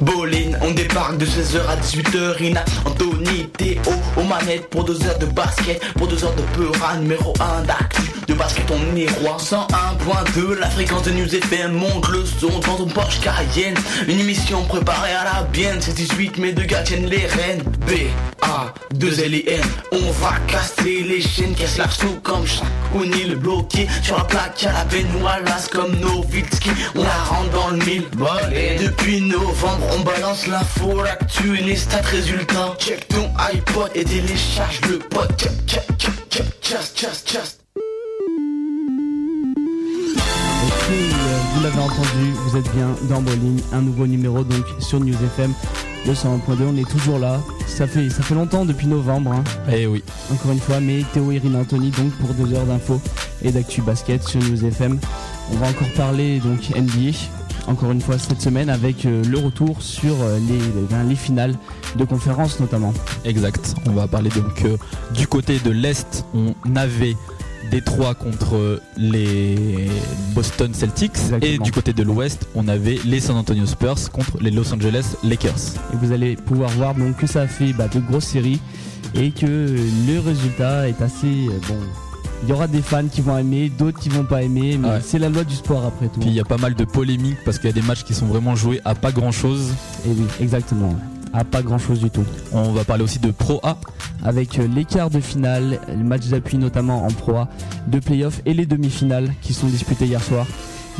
Bolin, on débarque de 16h à 18h. Ina, Anthony, Théo, aux manettes pour deux heures de basket, pour deux heures de peura, numéro 1 d'actu. De basket, on est roi. 101.2, la fréquence de News FM monte le son dans ton Porsche Cayenne. Une émission préparée à la bienne, c'est 18 mais deux gars tiennent les rênes. B, A, 2 L N, on va casser les chaînes, casse la sous comme chaque le bloqué sur la plaque à la baignoire, comme Novitski, on la rentre dans le mille. Et depuis novembre, on balance l'info, l'actu et les stats résultats. Check ton iPod et télécharge le pod. Check, check, check, check, just, just, just. Vous l'avez entendu, vous êtes bien dans Bowling, un nouveau numéro donc sur News FM 201.2, on est toujours là. Ça fait, ça fait longtemps depuis novembre. Hein. Eh oui. Encore une fois, mais Théo Irine Anthony donc pour deux heures d'infos et d'actu basket sur News FM. On va encore parler donc NBA. Encore une fois cette semaine avec euh, le retour sur euh, les, ben, les, finales de conférence notamment. Exact. On va parler donc euh, du côté de l'Est. On avait Détroit contre les Boston Celtics et du côté de l'Ouest, on avait les San Antonio Spurs contre les Los Angeles Lakers. Et vous allez pouvoir voir donc que ça a fait bah, de grosses séries et que le résultat est assez euh, bon. Il y aura des fans qui vont aimer, d'autres qui vont pas aimer, mais c'est la loi du sport après tout. Puis il y a pas mal de polémiques parce qu'il y a des matchs qui sont vraiment joués à pas grand chose. Et oui, exactement à pas grand chose du tout. On va parler aussi de Pro A. Avec euh, les quarts de finale, les matchs d'appui notamment en Pro A, de playoffs et les demi-finales qui sont disputées hier soir.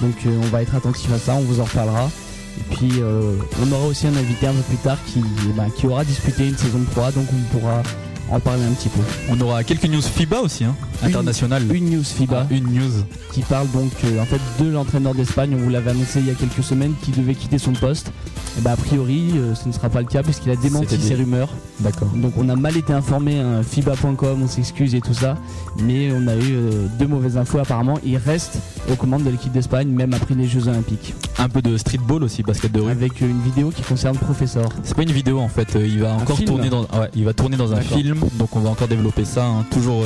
Donc euh, on va être attentif à ça, on vous en reparlera. Et puis euh, on aura aussi un invité un peu plus tard qui, eh ben, qui aura disputé une saison de Pro A, donc on pourra en parler un petit peu. On aura quelques news FIBA aussi, hein, internationales. Une, news FIBA. Ah, une news. Qui parle donc en fait de l'entraîneur d'Espagne, on vous l'avait annoncé il y a quelques semaines, qui devait quitter son poste. Et bah, a priori, euh, ce ne sera pas le cas puisqu'il a démenti ces rumeurs. D'accord. Donc on a mal été informé, hein, FIBA.com, on s'excuse et tout ça, mais on a eu euh, deux mauvaises infos apparemment. Il reste aux commandes de l'équipe d'Espagne, même après les Jeux Olympiques. Un peu de streetball aussi, basket de rue. Avec euh, une vidéo qui concerne Professeur. C'est pas une vidéo en fait, il va encore tourner dans, il va tourner dans un film, donc on va encore développer ça. Hein. toujours.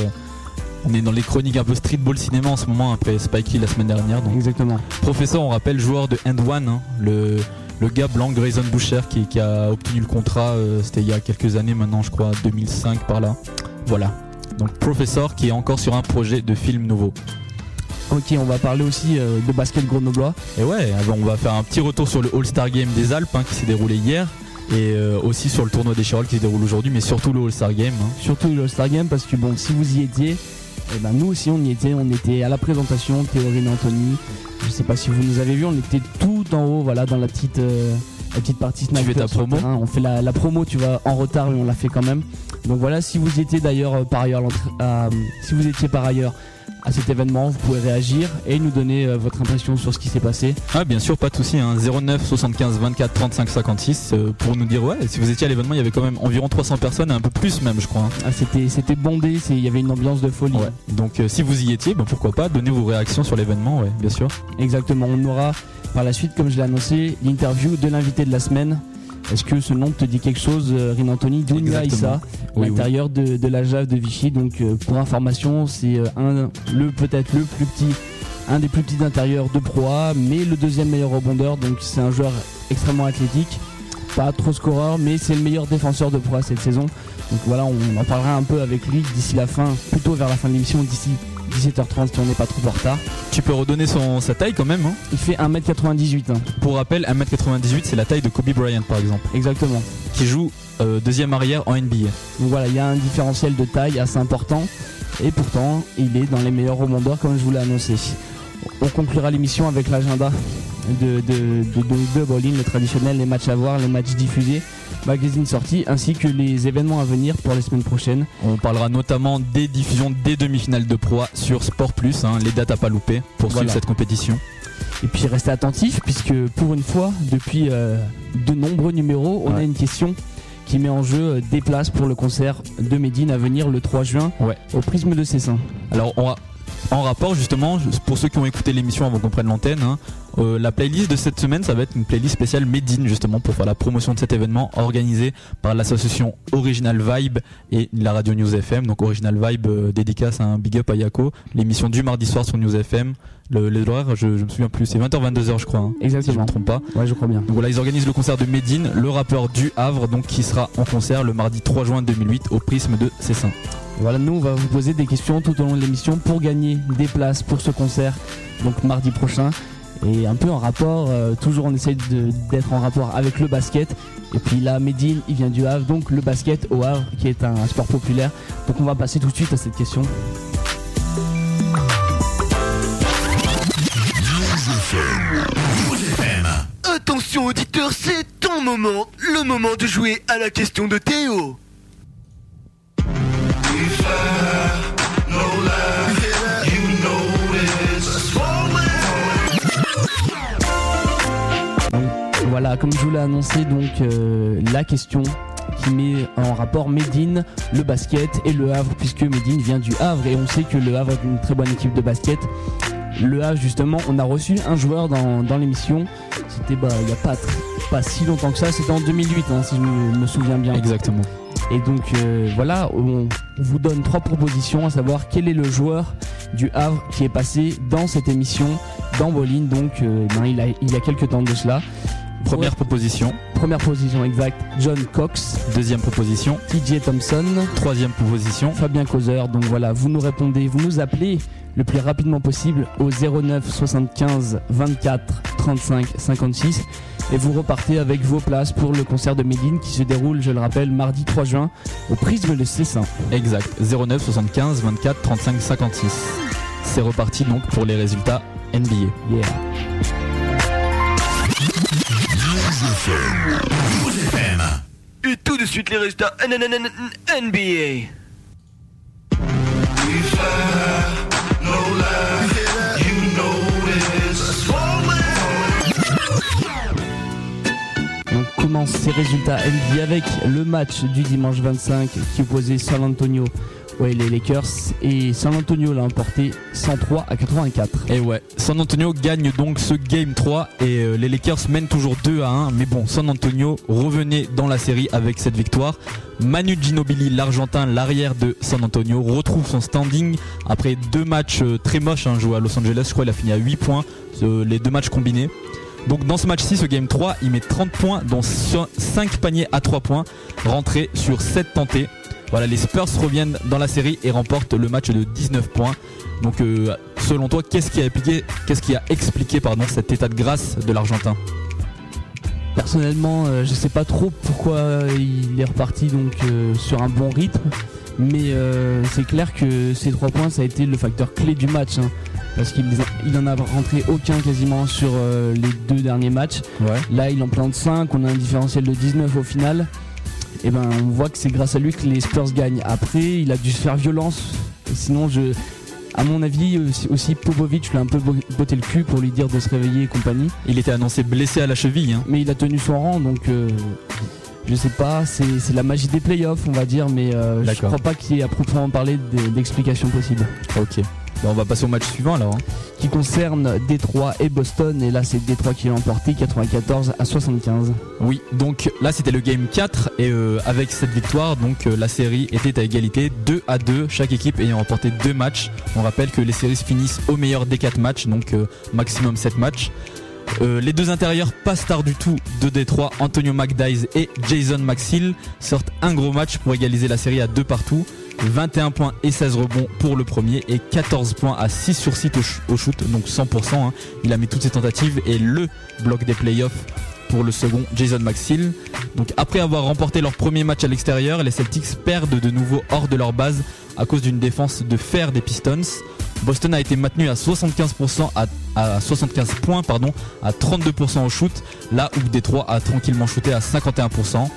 On est dans les chroniques un peu streetball cinéma en ce moment après Spike Lee la semaine dernière. Donc. Exactement. Professeur, on rappelle, joueur de End One, hein, le, le gars blanc Grayson Boucher qui, a obtenu le contrat, euh, c'était il y a quelques années maintenant, je crois, 2005 par là. Voilà. Donc Professor qui est encore sur un projet de film nouveau. Ok, on va parler aussi euh, de basket grenoblois. Et ouais, on va faire un petit retour sur le All-Star Game des Alpes hein, qui s'est déroulé hier. Et euh, aussi sur le tournoi des Chirolles qui se déroule aujourd'hui, mais surtout le All-Star Game. Hein. Surtout le All-Star Game parce que bon, si vous y étiez, eh ben nous aussi on y était, on était à la présentation, Théorine Anthony. Je sais pas si vous nous avez vu, on était tout en haut, voilà, dans la petite, euh, la petite partie sniper. Tu fais ta promo On fait la, promo, tu vas en retard, mais on l'a fait quand même. Donc voilà, si vous étiez d'ailleurs euh, par ailleurs, euh, si vous étiez par ailleurs à cet événement, vous pouvez réagir et nous donner euh, votre impression sur ce qui s'est passé. Ah bien sûr, pas de souci. Hein. 09 75 24 35 56 pour nous dire ouais. Si vous étiez à l'événement, il y avait quand même environ 300 personnes, un peu plus même, je crois. Hein. Ah, c'était c'était bondé, il y avait une ambiance de folie. Donc euh, si vous y étiez, ben, pourquoi pas, donnez vos réactions sur l'événement, ouais, bien sûr. Exactement. On aura par la suite, comme je l'ai annoncé, l'interview de l'invité de la semaine. Est-ce que ce nom te dit quelque chose, Rin Anthony Dounia Issa, l'intérieur de, la Jave de Vichy. Donc, euh, pour information, c'est euh, un, le peut-être le plus petit, un des plus petits intérieurs de proie, mais le deuxième meilleur rebondeur. Donc, c'est un joueur extrêmement athlétique, pas trop scoreur, mais c'est le meilleur défenseur de proie cette saison. Donc voilà, on en parlera un peu avec lui d'ici la fin, plutôt vers la fin de l'émission, d'ici 17h30 si on n'est pas trop en retard. Tu peux redonner son, sa taille quand même. Hein Il fait 1m98. Hein. Pour rappel, 1m98 c'est la taille de Kobe Bryant par exemple. Exactement. Qui joue euh, deuxième arrière en NBA. Donc voilà, il y a un différentiel de taille assez important. Et pourtant, il est dans les meilleurs rebondeurs comme je vous l'ai annoncé. On conclura l'émission avec l'agenda de, de, de, de, bowling, le traditionnel, les matchs à voir, les matchs diffusés magazine sorti ainsi que les événements à venir pour les semaines prochaines. On parlera notamment des diffusions des demi-finales de proie sur Sport Plus, hein, les dates à pas louper pour suivre cette compétition. Et puis restez attentifs puisque pour une fois, depuis euh, de nombreux numéros, on a une question qui met en jeu euh, des places pour le concert de Médine à venir le 3 juin au Prisme de Cessin. Alors on va en rapport justement, pour ceux qui ont écouté l'émission avant qu'on prenne l'antenne, hein, euh, la playlist de cette semaine, ça va être une playlist spéciale Medine justement pour faire la promotion de cet événement organisé par l'association Original Vibe et la radio News FM. Donc Original Vibe euh, dédicace à un big up à Yako, l'émission du mardi soir sur News FM. Le, les horaires, je, je me souviens plus, c'est 20h 22h je crois. Hein, Exactement. Si je me trompe pas. Ouais, je crois bien. Donc voilà, ils organisent le concert de Medine, le rappeur du Havre, donc qui sera en concert le mardi 3 juin 2008 au Prisme de Cessin. Voilà, nous on va vous poser des questions tout au long de l'émission pour gagner des places pour ce concert, donc mardi prochain. Et un peu en rapport, euh, toujours on essaie de- d'être en rapport avec le basket. Et puis là, Medine, il vient du Havre, donc le basket au Havre, qui est un sport populaire. Donc on va passer tout de suite à cette question. Attention auditeur, c'est ton moment, le moment de jouer à la question de Théo. Voilà, comme je vous l'ai annoncé, donc euh, la question qui met en rapport Médine, le basket et le Havre, puisque Médine vient du Havre et on sait que le Havre est une très bonne équipe de basket. Le Havre, justement, on a reçu un joueur dans, l'émission. C'était bah, il n'y a pas, si longtemps que ça, c'était en 2008, hein, si je me souviens bien. Exactement. Et donc euh, voilà, on, vous donne trois propositions, à savoir quel est le joueur du Havre qui est passé dans cette émission, dans Bolin, donc euh, ben, il, a, il y a quelques temps de cela. Première proposition, Première position exacte, John Cox, deuxième proposition, TJ Thompson, troisième proposition, Fabien Causeur. Donc voilà, vous nous répondez, vous nous appelez le plus rapidement possible au 09 75 24 35 56 et vous repartez avec vos places pour le concert de Médine qui se déroule, je le rappelle, mardi 3 juin au Prisme de Cessin. exact, 09 75 24 35 56. C'est reparti donc pour les résultats NBA. Yeah. Et tout de suite les résultats NBA. On commence ces résultats NBA avec le match du dimanche 25 qui opposait San Antonio ouais, les Lakers et San Antonio l'a emporté 103 à 84. Et ouais, San Antonio gagne donc ce game 3 et euh, les Lakers mènent toujours 2 à 1. Mais bon, San Antonio revenait dans la série avec cette victoire. Manu Ginobili, l'Argentin, l'arrière de San Antonio, retrouve son standing après deux matchs euh, très moches hein, joués à Los Angeles. Je crois qu'il a fini à 8 points, les deux matchs combinés. Donc dans ce match-ci, ce game 3, il met 30 points, dont 5 paniers à 3 points, rentrés sur 7 tentés. Voilà, les Spurs reviennent dans la série et remportent le match de 19 points. Donc euh, selon toi, qu'est-ce qui a expliqué, qu'est-ce qui a expliqué pardon, cet état de grâce de l'Argentin? Personnellement, euh, je sais pas trop pourquoi il est reparti donc euh, sur un bon rythme, mais euh, c'est clair que ces trois points ça a été le facteur clé du match. hein, parce qu'il il en a rentré aucun quasiment sur euh, les deux derniers matchs. Ouais. Là, il en plante 5, on a un différentiel de 19 au final. Et ben, on voit que c'est grâce à lui que les Spurs gagnent. Après, il a dû se faire violence. Sinon, je, à mon avis, aussi, Popovic lui a un peu bo- botté le cul pour lui dire de se réveiller et compagnie. Il était annoncé blessé à la cheville. hein. Mais il a tenu son rang, donc euh, je sais pas. C'est la magie des playoffs, on va dire, mais euh, je crois pas qu'il y ait à proprement parler d'explications possibles. Ok. Bon, on va passer au match suivant alors. hein. Qui concerne Détroit et Boston, et là c'est Détroit qui l'a emporté 94 à 75. Oui, donc là c'était le game 4 et euh, avec cette victoire, donc euh, la série était à égalité 2 à 2, chaque équipe ayant remporté deux matchs. On rappelle que les séries se finissent au meilleur des 4 matchs, donc euh, maximum 7 matchs. Euh, les deux intérieurs pas stars du tout de Détroit, Antonio McDyess et Jason Maxill sortent un gros match pour égaliser la série à deux partout. 21 points et 16 rebonds pour le premier et 14 points à 6 sur 6 au, sh- au shoot, donc 100%. hein. Il a mis toutes ses tentatives et le bloc des playoffs pour le second Jason Maxill. Donc après avoir remporté leur premier match à l'extérieur, les Celtics perdent de nouveau hors de leur base à cause d'une défense de fer des Pistons. Boston a été maintenu à 75% à, à 75 points pardon, à 32% au shoot, là où Détroit a tranquillement shooté à 51%.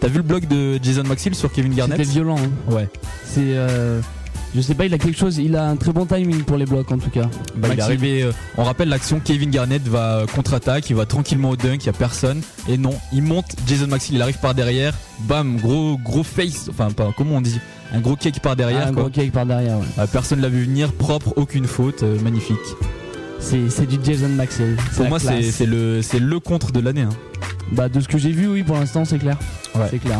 T'as vu le bloc de Jason Maxill sur Kevin Garnett? C'était violent. hein. Ouais. C'est, euh, je sais pas, il a quelque chose. Il a un très bon timing pour les blocs en tout cas. Bah, il est Maxime. arrivé, euh, on rappelle l'action, Kevin Garnett va contre-attaque, il va tranquillement au dunk, il y a personne. Et non, il monte, Jason Maxill, il arrive par derrière, bam, gros gros face, enfin pas, comment on dit? Un gros cake par derrière. un gros cake par derrière. Ouais. personne l'a vu venir, propre, aucune faute, magnifique. C'est du Jason Maxwell. Pour moi, c'est le, le contre de l'année. Hein. Bah, de ce que j'ai vu, oui, pour l'instant, c'est clair. C'est clair.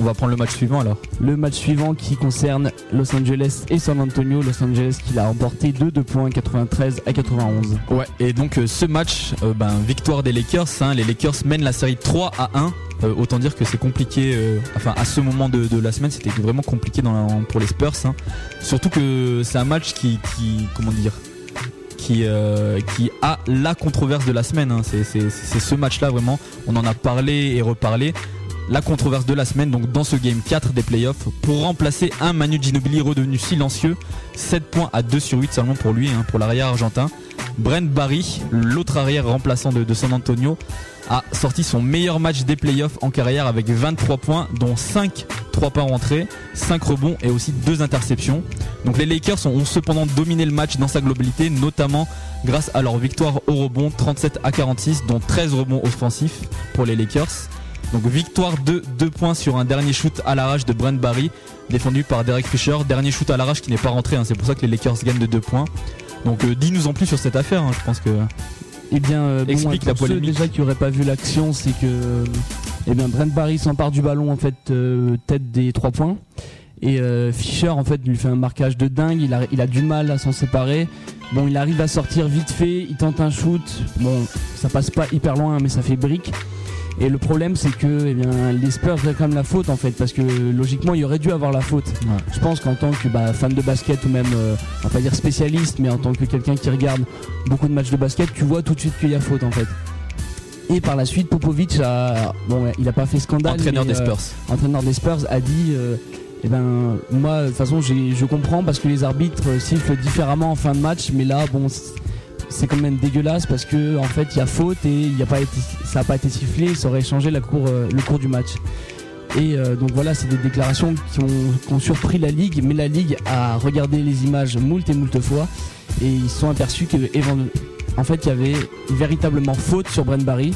On va prendre le match suivant alors. Le match suivant qui concerne Los Angeles et San Antonio. Los Angeles qui l'a remporté 2 2 points 93 à 91. Ouais, et donc euh, ce match, euh, ben, victoire des Lakers. Hein. les Lakers mènent la série 3 à 1. Euh, autant dire que c'est compliqué, enfin à ce moment de, la semaine, c'était vraiment compliqué pour les Spurs. Hein. Surtout que c'est un match qui, comment dire, qui, qui a la controverse de la semaine. Hein. C'est ce match-là vraiment. On en a parlé et reparlé la controverse de la semaine, donc dans ce game 4 des playoffs, pour remplacer un Manu Ginobili redevenu silencieux, 7 points à 2 sur 8 seulement pour lui, hein, pour l'arrière argentin. Brent Barry, l'autre arrière remplaçant de, San Antonio, a sorti son meilleur match des playoffs en carrière avec 23 points, dont 5 3 pas rentrés, 5 rebonds et aussi 2 interceptions. Donc les Lakers ont cependant dominé le match dans sa globalité, notamment grâce à leur victoire au rebond 37 à 46, dont 13 rebonds offensifs pour les Lakers. Donc victoire de 2 points sur un dernier shoot à l'arrache de Brent Barry, défendu par Derek Fisher. Dernier shoot à l'arrache qui n'est pas rentré, hein. c'est pour ça que les Lakers gagnent de 2 points. Donc euh, dis-nous en plus sur cette affaire, hein. je pense que... Eh bien, euh, explique la polémique. déjà qui n'auraient pas vu l'action, c'est que eh bien, Brent Barry s'empare du ballon en fait euh, tête des 3 points. Et Fisher en fait lui fait un marquage de dingue, il a, il a du mal à s'en séparer. Bon, il arrive à sortir vite fait, il tente un shoot. Bon, ça passe pas hyper loin, mais ça fait brique. Et le problème, c'est que eh bien, les Spurs réclament la faute en fait, parce que logiquement, il aurait dû avoir la faute. Je pense qu'en tant que bah, fan de basket ou même, euh, on va pas dire spécialiste, mais en tant que quelqu'un qui regarde beaucoup de matchs de basket, tu vois tout de suite qu'il y a faute en fait. Et par la suite, Popovic a, bon, il a pas fait scandale. Entraîneur des Spurs. Euh, entraîneur des Spurs a dit. Euh, eh ben moi de toute façon je comprends parce que les arbitres sifflent différemment en fin de match mais là bon c'est quand même dégueulasse parce que en fait il y a faute et a pas ça n'a pas été sifflé, ça aurait changé euh, le cours du match. Et euh, donc voilà, c'est des déclarations qui ont, surpris la ligue, mais la ligue a regardé les images moult et moult fois et ils se sont aperçus que en fait il y avait véritablement faute sur Brent Barry.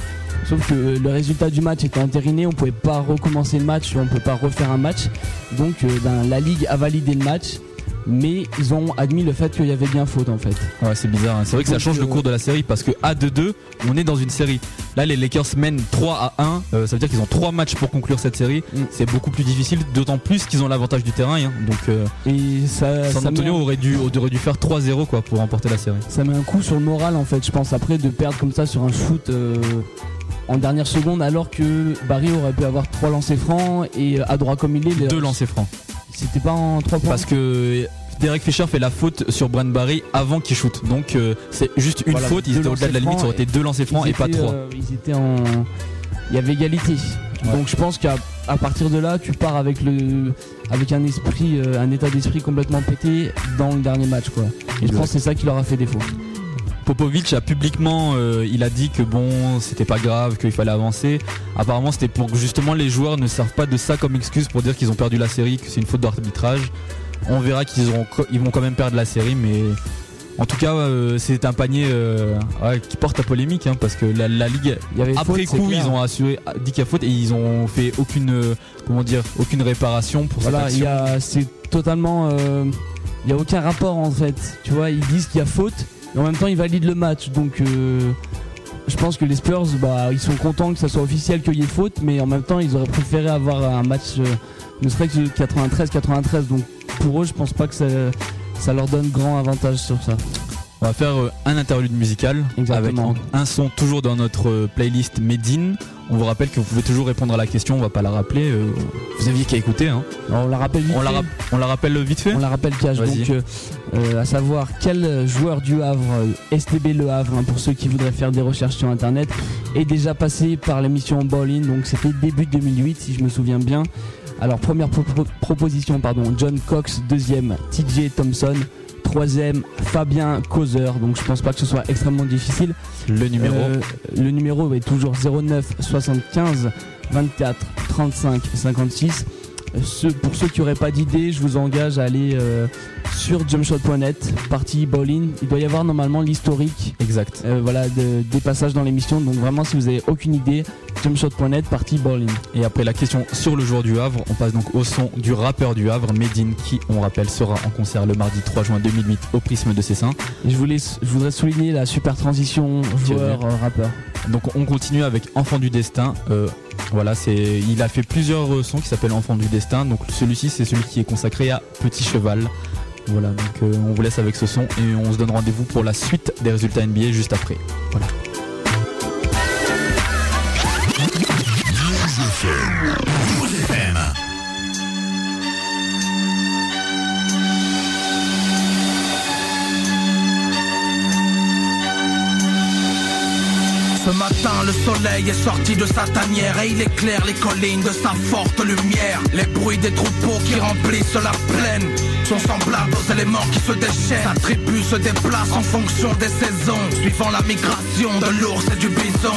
Sauf que le résultat du match était entériné, on pouvait pas recommencer le match, on peut pas refaire un match. Donc euh, ben, la ligue a validé le match mais ils ont admis le fait qu'il y avait bien faute en fait. Ouais, c'est bizarre. Hein. C'est vrai que ça change le cours de la série parce que à 2-2, on est dans une série. Là, les Lakers mènent 3 à 1. Euh, ça veut dire qu'ils ont 3 matchs pour conclure cette série. Mm. C'est beaucoup plus difficile, d'autant plus qu'ils ont l'avantage du terrain. Hein. Donc, euh, Et ça, San Antonio aurait, dû, aurait dû faire 3-0 quoi pour remporter la série. Ça met un coup sur le moral en fait. Je pense après de perdre comme ça sur un shoot. Euh, en dernière seconde alors que Barry aurait pu avoir 3 lancers francs et à droit comme il est. Deux lancers francs. C'était pas en 3 points. Parce que Derek Fisher fait la faute sur Brent Barry avant qu'il shoot. Donc euh, c'est juste une faute, ils étaient au-delà de la limite, ça aurait été deux lancers francs et pas trois. Euh, ils étaient en. Il y avait égalité. Donc je pense qu'à partir de là, tu pars avec le avec un esprit, euh, un état d'esprit complètement pété dans le dernier match quoi. Et je pense que c'est ça qui leur a fait défaut. Popovic a publiquement, il a dit que bon, c'était pas grave, qu'il fallait avancer. Apparemment, c'était pour que justement les joueurs ne servent pas de ça comme excuse pour dire qu'ils ont perdu la série, que c'est une faute d'arbitrage. On verra qu'ils ils vont quand même perdre la série, mais en tout cas, euh, c'est un panier euh, qui porte à polémique hein, parce que la, ligue, après coup, ils ont assuré dit qu'il y a faute et ils ont fait aucune, euh, comment dire, aucune réparation pour voilà, cette action. C'est totalement, il n'y a aucun rapport en fait. Tu vois, ils disent qu'il y a faute, mais en même temps ils valident le match. Donc, je pense que les Spurs, bah, ils sont contents que ça soit officiel qu'il y ait faute, mais en même temps ils auraient préféré avoir un match, ne serait que 93-93. Donc pour eux, je pense pas que ça, leur donne grand avantage sur ça. On va faire euh, un interlude musical avec un son toujours dans notre euh, playlist Medine. On vous rappelle que vous pouvez toujours répondre à la question, on va pas la rappeler. Euh, vous aviez qu'à écouter. Hein. On la rappelle vite on fait. La on la rappelle vite fait On la rappelle cash. Donc, à savoir quel joueur du Havre, STB Le Havre, hein, pour ceux qui voudraient faire des recherches sur internet, est déjà passé par l'émission Ball Donc c'était début 2008 si je me souviens bien. Alors première proposition, pardon, John Cox, deuxième, TJ Thompson, troisième, Fabien Causeur. Donc je pense pas que ce soit extrêmement difficile. Le numéro euh, Le numéro est toujours 09 75 24 35 56. Pour ceux qui n'auraient pas d'idée, je vous engage à aller euh, sur jumpshot.net, partie bowling. Il doit y avoir normalement l'historique. Exact. Euh, voilà, des passages dans l'émission. Donc vraiment, si vous avez aucune idée, jumpshot.net, partie bowling. Et après la question sur le joueur du Havre, on passe donc au son du rappeur du Havre, Medine, qui, on rappelle, sera en concert le mardi 3 juin 2008 au Prisme de Cessin. Et je, voulais, je voudrais souligner la super transition joueur-rappeur. Donc on continue avec Enfant du Destin. Euh, voilà, c'est, il a fait plusieurs euh, sons qui s'appellent Enfant du Destin. Donc celui-ci, c'est celui qui est consacré à Petit Cheval. Voilà, donc euh, on vous laisse avec ce son et on se donne rendez-vous pour la suite des résultats NBA juste après. Voilà. Le soleil est sorti de sa tanière et il éclaire les collines de sa forte lumière. Les bruits des troupeaux qui remplissent la plaine sont semblables aux éléments qui se déchaînent. Sa tribu se déplace en fonction des saisons, suivant la migration de l'ours et du bison.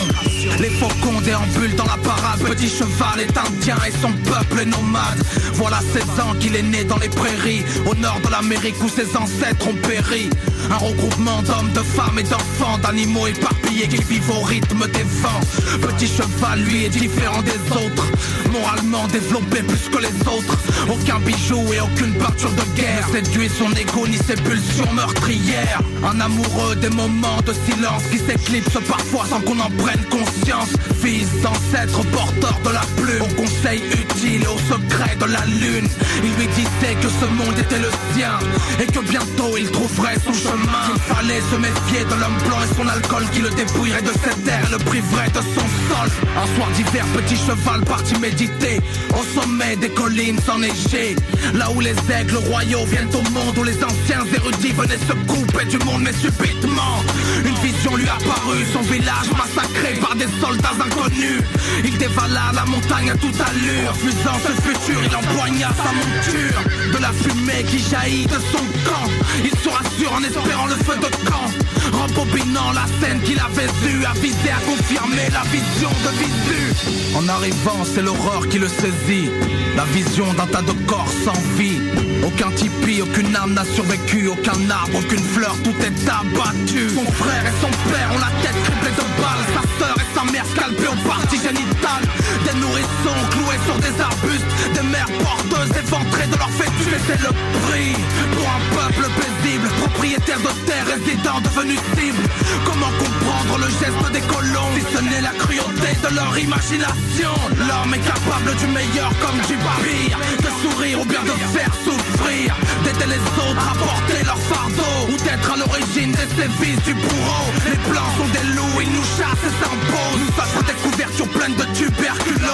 Les faucons déambulent dans la parade. Petit cheval est indien et son peuple est nomade. Voilà 16 ans qu'il est né dans les prairies, au nord de l'Amérique où ses ancêtres ont péri. Un regroupement d'hommes, de femmes et d'enfants, d'animaux éparpillés qui vivent au rythme des vents. Petit cheval, lui, est différent des autres. Moralement développé plus que les autres. Aucun bijou et aucune peinture de guerre. Ne séduit son ego ni ses pulsions meurtrières. Un amoureux des moments de silence qui s'éclipsent parfois sans qu'on en prenne conscience. Fils d'ancêtres porteurs de la plume. Au conseil utile et au secret de la lune. Il lui disait que ce monde était le sien. Et que bientôt il trouverait son chemin. Il fallait se méfier de l'homme blanc et son alcool qui le dépouillerait de cette terre le priverait de son sol. Un soir d'hiver, petit cheval parti méditer au sommet des collines enneigées. Là où les aigles royaux viennent au monde, où les anciens érudits venaient se couper du monde, mais subitement, une vision lui apparut. Son village massacré par des soldats inconnus. Il dévala la montagne à toute allure. Refusant ce futur, il empoigna sa monture. De la fumée qui jaillit de son camp. Il se rassure en espérant le feu de camp. Rembobinant la scène qu'il avait vue, avisé à confirmer la vision de Visu. En arrivant, c'est l'horreur qui le saisit. La vision d'un tas de corps sans vie. Aucun tipi, aucune âme n'a survécu, aucun arbre, aucune fleur, tout est abattu. Son frère et son père ont la tête criblée de balles, sa sœur et sa mère scalpées aux parties génitales. Nourrissons cloués sur des arbustes, des mères porteuses éventrées de leur fœtus. C'est le prix pour un peuple paisible, propriétaire de terres, résidents devenus cibles. Comment comprendre le geste des colons, si ce n'est la cruauté de leur imagination? L'homme est capable du meilleur comme du pire, de sourire ou bien de faire souffrir, d'aider les autres à porter leur fardeau, ou d'être à l'origine des sévices du bourreau. Les blancs sont des loups, ils nous chassent et s'imposent, nous offrent des couvertures pleines de tuberculose.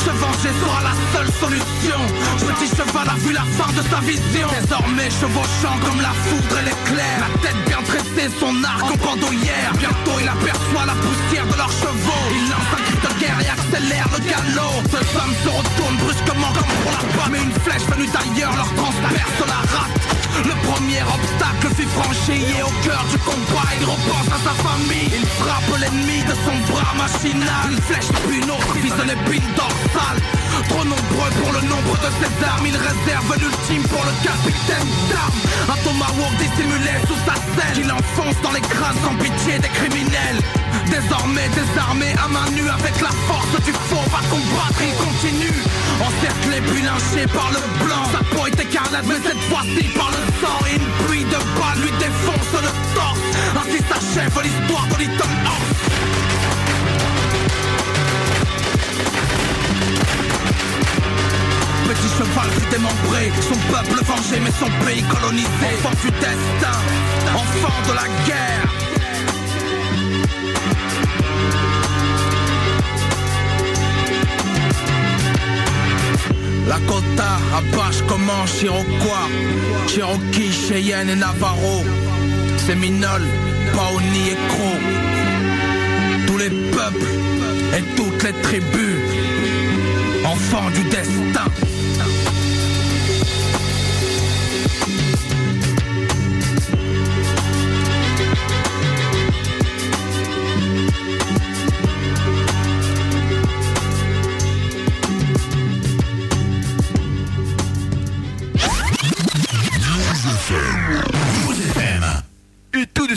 Se venger sera la seule solution. Petit cheval a vu la fin de sa vision. Désormais chevauchant comme la foudre et l'éclair. La tête bien tressée, son arc en bandoulière. Bientôt il aperçoit la poussière de leurs chevaux. Il lance un cri de guerre et accélère le galop. Ces hommes se retournent brusquement comme pour la patte. Mais une flèche venue d'ailleurs leur transperce la rate. Le premier obstacle fut franchi et au cœur du combat il repense à sa famille. Il frappe l'ennemi de son bras machinal. Une flèche puis une autre vise l'épine dorsale. Trop nombreux pour le nombre de ses armes, il réserve l'ultime pour le capitaine d'armes. Un tomahawk dissimulé sous sa selle, qu'il enfonce dans les crânes sans pitié des criminels. Désormais désarmé à main nue avec la force du faux va combattre, il continue. Encerclé puis lynché par le blanc, sa peau est écarlate mais cette fois-ci par le sang. Et une pluie de balles lui défonce le torse. Ainsi s'achève l'histoire de Little petit cheval fut démembré Son peuple vengé mais son pays colonisé. Enfant du destin, enfant de la guerre. Lakota, Apache, Comanche, Iroquois Cherokee, Cheyenne et Navarro. Séminole, Paoni et Croc Tous les peuples et toutes les tribus Enfants du destin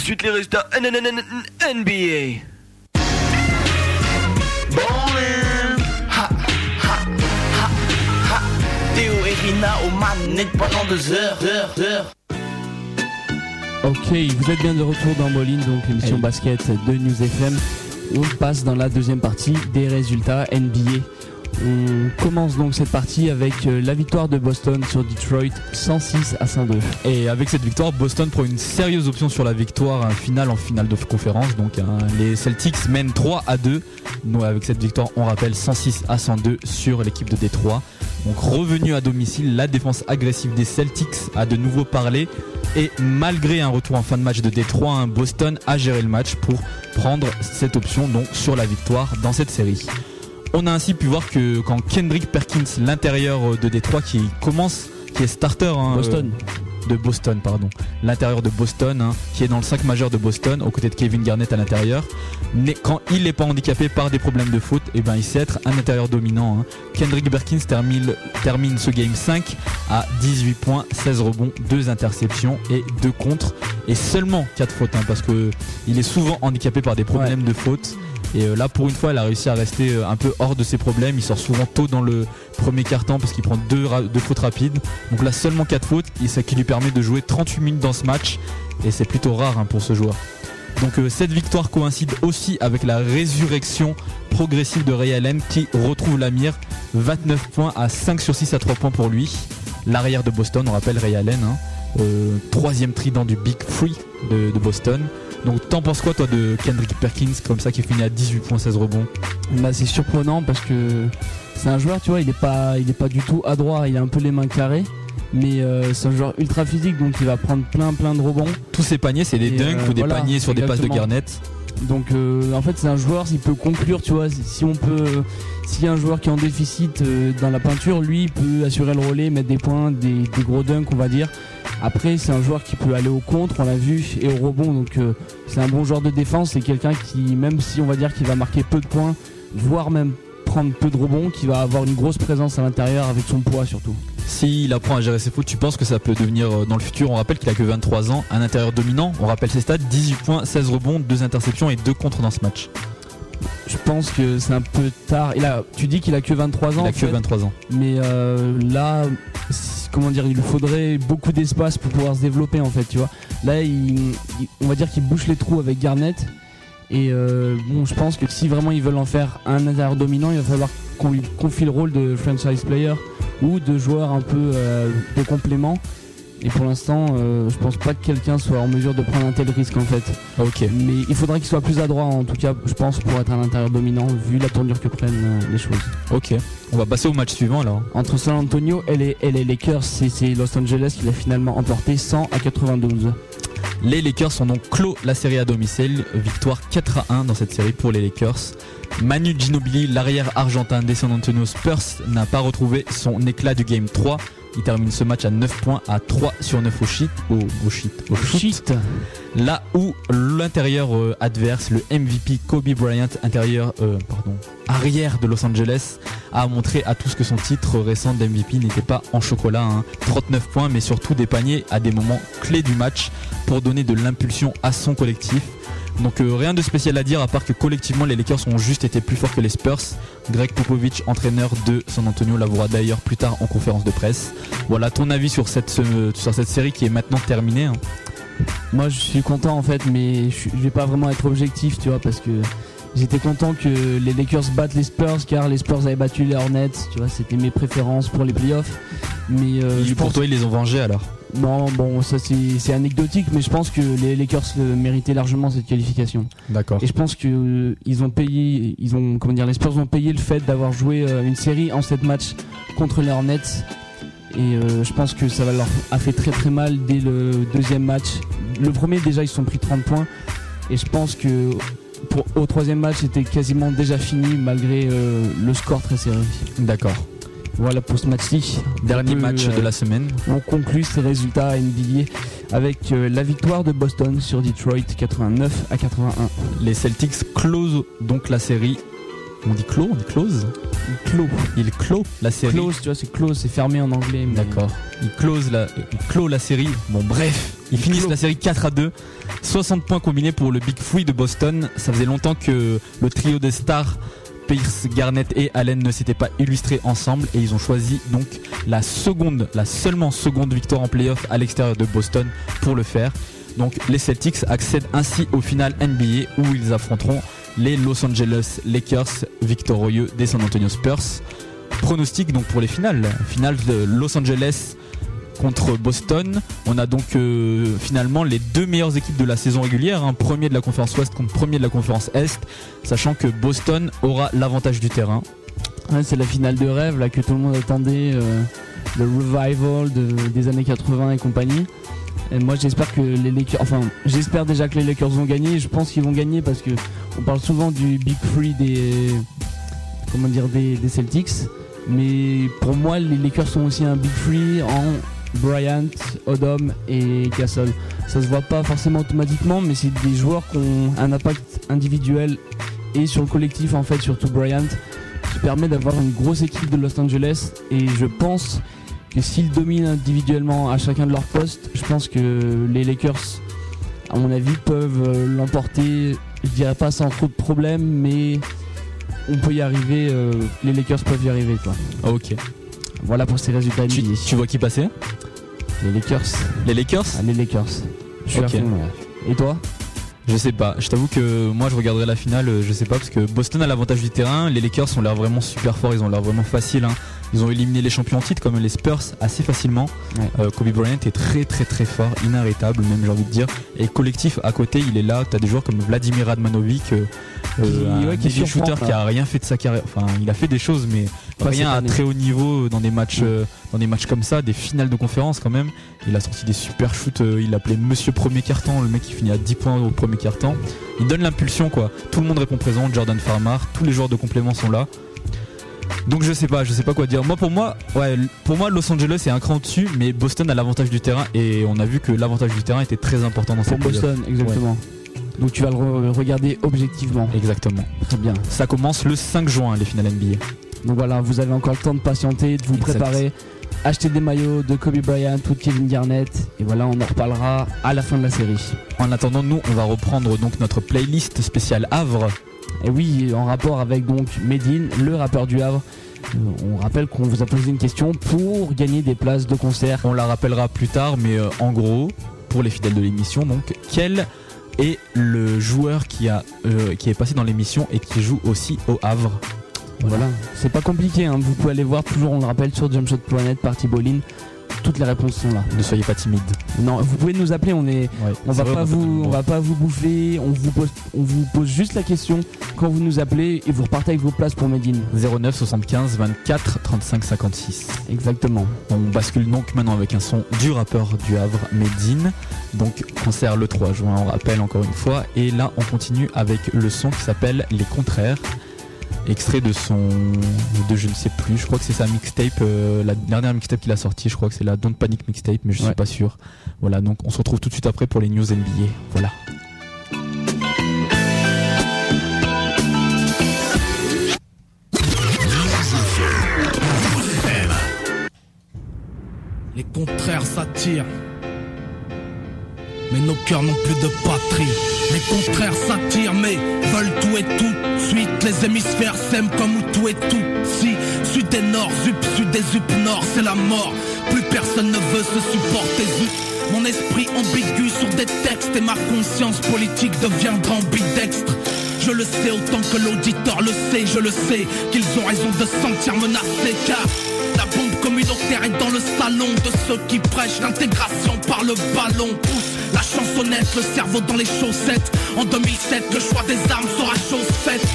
suite les résultats NBA. Théo et Rina aux manettes pendant deux heures. Ok, vous êtes bien de retour dans Moline, donc l'émission basket de News FM. On passe dans la deuxième partie des résultats NBA. On commence donc cette partie avec euh, la victoire de Boston sur Detroit 106 à 102. Et avec cette victoire, Boston prend une sérieuse option sur la victoire finale en finale de conférence. Donc hein, les Celtics mènent 3 à 2. Nous, avec cette victoire, on rappelle 106 à 102 sur l'équipe de Détroit. Donc revenu à domicile, la défense agressive des Celtics a de nouveau parlé. Et malgré un retour en fin de match de Détroit, hein, Boston a géré le match pour prendre cette option donc sur la victoire dans cette série. On a ainsi pu voir que quand Kendrick Perkins, l'intérieur de Détroit, qui commence, qui est starter hein, Boston. Euh, de Boston, pardon, l'intérieur de Boston, hein, qui est dans le 5 majeur de Boston, aux côtés de Kevin Garnett à l'intérieur. Mais quand il n'est pas handicapé par des problèmes de foot, et eh ben il sait être un intérieur dominant. Hein. Kendrick Perkins termine, termine ce game 5 à 18 points, 16 rebonds, 2 interceptions et 2 contre, et seulement 4 fautes, parce que il est souvent handicapé par des problèmes de faute. Et euh, là, pour une fois, elle a réussi à rester euh, un peu hors de ses problèmes. Il sort souvent tôt dans le premier quart-temps parce qu'il prend deux, fautes rapides. Donc là, seulement 4 fautes, et ça qui lui permet de jouer 38 minutes dans ce match. Et c'est plutôt rare hein, pour ce joueur. Donc euh, cette victoire coïncide aussi avec la résurrection progressive de Ray Allen qui retrouve la mire. 29 points à 5 sur 6 à 3 points pour lui. L'arrière de Boston, on rappelle Ray Allen. Hein. troisième trident du Big Free de Boston. Donc t'en penses quoi toi de Kendrick Perkins comme ça qui finit à 18 points 16 rebonds? Bah c'est surprenant parce que c'est un joueur tu vois il est pas il est pas du tout adroit, il a un peu les mains carrées mais euh, c'est un joueur ultra physique donc il va prendre plein plein de rebonds. Tous ses paniers c'est des dunks euh, ou des paniers sur des passes de Garnett. Donc euh, en fait c'est un joueur s'il peut conclure tu vois si on peut s'il y a un joueur qui est en déficit dans la peinture lui il peut assurer le relais mettre des points des, gros dunks on va dire après, c'est un joueur qui peut aller au contre, on l'a vu, et au rebond. Donc, euh, c'est un bon joueur de défense. C'est quelqu'un qui, même si on va dire qu'il va marquer peu de points, voire même prendre peu de rebonds, qui va avoir une grosse présence à l'intérieur avec son poids surtout. S'il apprend à gérer ses fautes, tu penses que ça peut devenir euh, dans le futur? On rappelle qu'il a que 23 ans, un intérieur dominant. On rappelle ses stats 18 points, 16 rebonds, 2 interceptions et 2 contre dans ce match. Je pense que c'est un peu tard. Il a, tu dis qu'il a que 23 ans. Il a que 23 ans. Mais euh, là, comment dire, il lui faudrait beaucoup d'espace pour pouvoir se développer en fait, tu vois. Là, on va dire qu'il bouche les trous avec Garnett. Et euh, bon, je pense que si vraiment ils veulent en faire un intérieur dominant, il va falloir qu'on lui confie le rôle de franchise player ou de joueur un peu euh, de complément. Et pour l'instant, euh, je pense pas que quelqu'un soit en mesure de prendre un tel risque en fait. Ok. Mais il faudrait qu'il soit plus adroit en tout cas, je pense, pour être un intérieur dominant vu la tournure que prennent euh, les choses. Ok. On va passer au match suivant alors. Entre San Antonio et les, et les Lakers, c'est Los Angeles qui l'a finalement emporté 100 à 92. Les Lakers ont donc clos la série à domicile, victoire 4 à 1 dans cette série pour les Lakers. Manu Ginobili, l'arrière argentin des San Antonio Spurs, n'a pas retrouvé son éclat du game 3 il termine ce match à 9 points, à 3 sur 9 au shit. Au, au shit. Au shit. Là où l'intérieur euh, adverse, le MVP Kobe Bryant, intérieur, euh, pardon, arrière de Los Angeles, a montré à tous que son titre récent d'MVP n'était pas en chocolat. 39 hein. points, mais surtout des paniers à des moments clés du match pour donner de l'impulsion à son collectif. Donc euh, rien de spécial à dire à part que collectivement les Lakers ont juste été plus forts que les Spurs. Greg Popovich, entraîneur de San Antonio, l'avouera d'ailleurs plus tard en conférence de presse. Voilà ton avis sur cette, sur cette série qui est maintenant terminée. Hein. Moi je suis content en fait mais je, vais pas vraiment être objectif tu vois parce que j'étais content que les Lakers battent les Spurs car les Spurs avaient battu les Hornets, tu vois, c'était mes préférences pour les playoffs. Mais euh, pour toi, ils les ont vengés alors? Non, bon, ça c'est anecdotique, mais je pense que les Lakers méritaient largement cette qualification. D'accord. Et je pense que euh, ils ont payé, ils ont, comment dire, les Spurs ont payé le fait d'avoir joué euh, une série en 7 matchs contre les Hornets. Et euh, je pense que ça va leur a fait très très mal dès le deuxième match. Le premier déjà ils se sont pris 30 points. Et je pense que pour, au troisième match c'était quasiment déjà fini malgré le score très serré. D'accord. Voilà pour ce match-ci. Dernier match de la semaine. On conclut ces résultats NBA avec euh, la victoire de Boston sur Detroit 89 à 81. Les Celtics closent donc la série. On dit close On dit close Il clôt. Il clôt la série. Close, tu vois, c'est close, c'est fermé en anglais. D'accord. Il close la, il clôt la série. Bon, bref, Ils finissent la série 4 à 2. 60 points combinés pour le Big Free de Boston. Ça faisait longtemps que le trio des stars Garnett et Allen ne s'étaient pas illustrés ensemble et ils ont choisi donc la seconde, la seulement seconde victoire en playoff à l'extérieur de Boston pour le faire. Donc les Celtics accèdent ainsi au final NBA où ils affronteront les Los Angeles Lakers victorieux des San Antonio Spurs. Pronostic donc pour les finales. Finale de Los Angeles contre Boston. On a donc euh, finalement les deux meilleures équipes de la saison régulière, un premier de la conférence Ouest contre premier de la conférence Est, sachant que Boston aura l'avantage du terrain. c'est la finale de rêve là que tout le monde attendait, euh, le revival des années 80 et compagnie. Et moi j'espère que les Lakers, enfin j'espère déjà que les Lakers vont gagner. Je pense qu'ils vont gagner parce que on parle souvent du Big Free des, comment dire, des, des Celtics. Mais pour moi, les Lakers sont aussi un Big Free en Bryant, Odom et Castle. Ça se voit pas forcément automatiquement, mais c'est des joueurs qui ont un impact individuel et sur le collectif en fait, surtout Bryant, qui permet d'avoir une grosse équipe de Los Angeles. Et je pense que s'ils dominent individuellement à chacun de leurs postes, je pense que les Lakers, à mon avis, peuvent euh, l'emporter. Je dirais pas sans trop de problèmes, mais on peut y arriver. Euh, les Lakers peuvent y arriver. Ok. Voilà pour ces résultats tu, tu vois qui passer Les Lakers. Les Lakers? Ah, Les Lakers. Je suis Et toi? Je sais pas, je t'avoue que moi je regarderai la finale, euh, je sais pas, parce que Boston a l'avantage du terrain, les Lakers ont l'air vraiment super forts, ils ont l'air vraiment faciles. Hein. Ils ont éliminé les champions en titre comme les Spurs assez facilement. Euh, Kobe Bryant est très très très fort, inarrêtable même j'ai envie de dire. Et collectif à côté il est là, t'as des joueurs comme Vladimir Radmanovic, euh, euh qui, est un shooter qui a rien fait de sa carrière. Enfin il a fait des choses mais rien à très haut niveau dans des matchs euh, dans des matchs comme ça, des finales de conférence quand même. Il a sorti des super shoots, il l'appelait Monsieur Premier Carton, le mec qui finit à 10 points au premier carton. Il donne l'impulsion quoi. Tout le monde répond présent, Jordan Farmar, tous les joueurs de complément sont là. Donc je sais pas, je sais pas quoi dire. Moi pour moi, ouais, pour moi Los Angeles est un cran dessus, mais Boston a l'avantage du terrain et on a vu que l'avantage du terrain était très important dans cette Pour Boston, exactement. Donc tu vas le regarder objectivement. Exactement. Très bien. Ça commence le 5 juin les finales NBA. Donc voilà, vous avez encore le temps de patienter, de vous préparer, acheter des maillots de Kobe Bryant ou de Kevin Garnett et voilà, on en reparlera à la fin de la série. En attendant, nous, on va reprendre donc notre playlist spéciale Havre et oui, en rapport avec donc Medine, le rappeur du Havre. Euh, on rappelle qu'on vous a posé une question pour gagner des places de concert. On la rappellera plus tard, mais euh, en gros, pour les fidèles de l'émission, donc quel est le joueur qui, a, euh, qui est passé dans l'émission et qui joue aussi au Havre? Voilà, c'est pas compliqué, hein. vous pouvez aller voir toujours, on le rappelle, sur Jumpshot Planet, Party Bowling toutes les réponses sont là. Ne soyez pas timide. Non, vous pouvez nous appeler, on est, on va pas vous, on va pas vous bouffer, on vous pose, on vous pose juste la question quand vous nous appelez et vous repartez avec vos places pour Medine. 09 75 24 35 56. Exactement. On bascule donc maintenant avec un son du rappeur du Havre, Medine. Donc concert le 3 juin, on rappelle encore une fois. Et là, on continue avec le son qui s'appelle Les Contraires extrait de son de je ne sais plus je crois que c'est sa mixtape euh, la dernière mixtape qu'il a sorti je crois que c'est la Don't Panic mixtape mais je suis pas sûr. Voilà donc on se retrouve tout de suite après pour les news NBA voilà. Les contraires s'attirent mais nos cœurs n'ont plus de patrie. Les contraires s'attirent, mais veulent tout et tout de suite. Les hémisphères s'aiment comme tout et tout. Si, sud et nord, zup, sud et zup, nord, c'est la mort. Plus personne ne veut se supporter, zup. Mon esprit ambigu sur des textes et ma conscience politique deviendra ambidextre. Je le sais autant que l'auditeur le sait, je le sais qu'ils ont raison de se sentir menacés car la bombe communautaire est dans le salon de ceux qui prêchent l'intégration par le ballon. La chansonnette, le cerveau dans les chaussettes. En 2007, le choix des armes sera chose faite.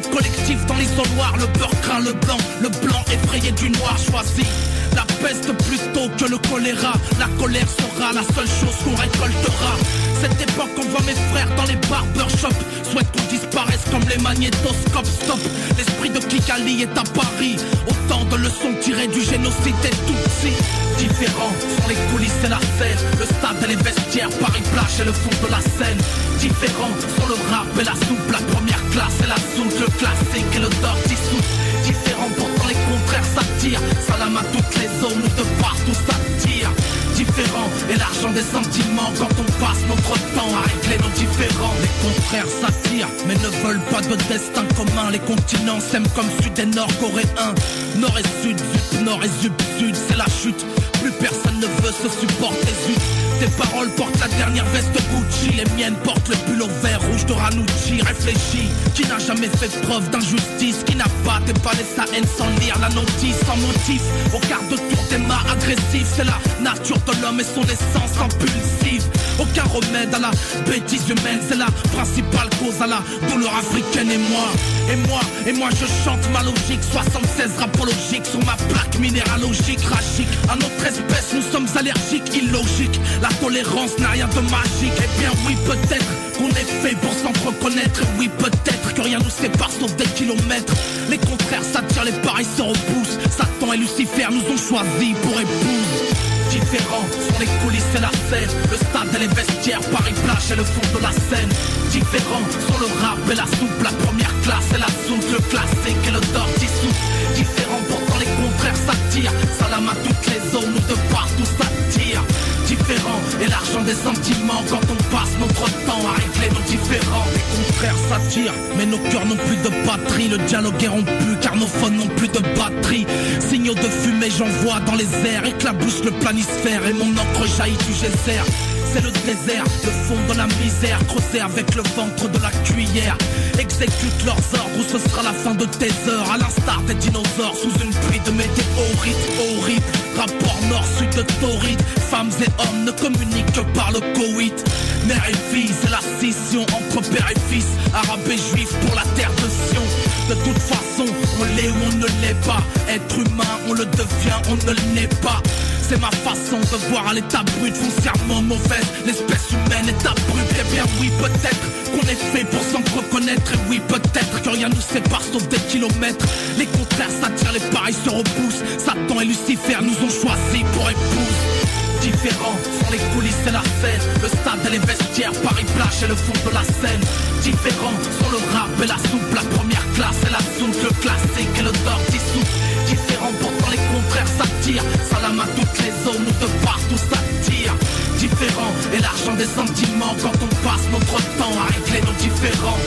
Collectif dans l'isoloir, le beurre craint le blanc, le blanc effrayé du noir choisi. La peste plutôt que le choléra, la colère sera la seule chose qu'on récoltera. Cette époque, on voit mes frères dans les barbershops. Souhaite qu'on disparaisse comme les magnétoscopes. Stop, l'esprit de Kikali est à Paris. Autant de leçons tirées du génocide et tout si différents sont les coulisses et la scène. Le stade et les vestiaires, Paris plage et le fond de la scène. Différents sont le rap et la soupe, la première classe et la soupe, le classique et le dark dissous Différents pourtant les contraires s'attirent. Salam à toutes les zones où de partout ça tire Différent et l'argent des sentiments. Quand on passe notre temps à régler nos différents Les contraires s'attirent mais ne veulent pas de destin commun. Les continents s'aiment comme sud et nord coréens Nord et sud, sud, nord et sud, sud C'est la chute, plus personne ne veut se supporter tes paroles portent la dernière veste Gucci. Les miennes portent le pull au vert rouge de Ranucci Réfléchis, qui n'a jamais fait preuve d'injustice? Qui n'a pas déballé sa haine sans lire la notice? Sans motif, au quart de des mains agressifs C'est la nature de l'homme et son essence impulsive. Aucun remède à la bêtise humaine, c'est la principale cause à la douleur africaine. Et moi, et moi, et moi je chante ma logique, 76 rapologiques sur ma plaque minéralogique, rachique. À notre espèce, nous sommes allergiques, illogiques. La tolérance n'a rien de magique. Eh bien oui, peut-être qu'on est fait pour s'entreconnaître. Et oui, peut-être que rien nous sépare sauf des kilomètres. Les contraires s'attirent, les paris se repoussent. Satan et Lucifer nous ont choisis pour épouse différents Sur les coulisses et la scène Le stade et les vestiaires Paris plage et le fond de la scène Différents sur le rap et la soupe La première classe et la soupe Le classique et le dissous Différents pourtant les contraires s'attirent Salam à toutes les zones où de partout s'attire Et l'argent des sentiments Quand on passe notre temps à régler nos différends. Les contraires s'attirent mais nos cœurs n'ont plus de batterie Le dialogue est rompu car nos phones n'ont plus de batterie. Signaux de fumée j'envoie dans les airs. Éclabousse le planisphère et mon encre jaillit du geyser. C'est le désert, le fond de la misère, creusé avec le ventre de la cuillère. Exécute leurs ordres ou ce sera la fin de tes heures, à l'instar des dinosaures sous une pluie de météorites horrible. Rapport nord-sud de femmes et hommes ne communiquent que par le coït. Mère et fille, c'est la scission entre père et fils, arabe et juif pour la terre de Sion. De toute façon, on l'est ou on ne l'est pas. Être humain, on le devient, on ne l'est pas. C'est ma façon de voir l'état brut, foncièrement mauvaise. L'espèce humaine est abrupte. Eh bien, oui, peut-être qu'on est fait pour s'en reconnaître. Et oui, peut-être que rien nous sépare sauf des kilomètres. Les contraires s'attirent, les pareils se repoussent. Satan et Lucifer nous choisis pour épouse différents Sur les coulisses et la scène. Le stade et les vestiaires Paris plage et le fond de la scène. Différents sur le rap et la soupe La première classe et la soupe Le classique et le d'or dissous Différents pourtant les contraires s'attirent. Salam à toutes les zones où de partout s'attire. Différents et l'argent des sentiments Quand on passe notre temps à régler nos différends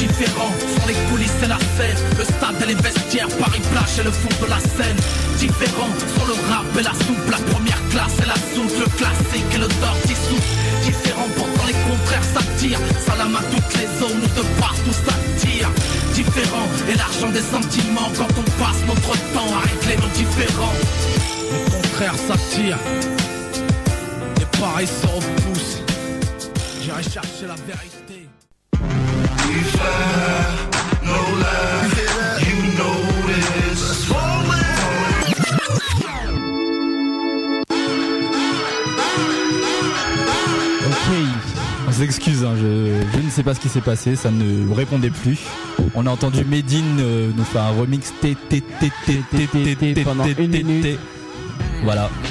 différents Sur les coulisses et la scène Le stade et les vestiaires Paris plage et le fond de la scène. Différents sur le rap et la soupe La première classe et la soupe Le classique et le d'or dissous Différents pourtant les contraires s'attirent Salam à toutes les zones où de partout s'attire Différents et l'argent des sentiments Quand on passe notre temps à régler nos différends. Les contraires s'attirent Les pareils se repoussent J'irai chercher la vérité S'excuse, hein, je, je ne sais pas ce qui s'est passé, ça ne répondait plus. On a entendu Medine euh, nous faire un remix T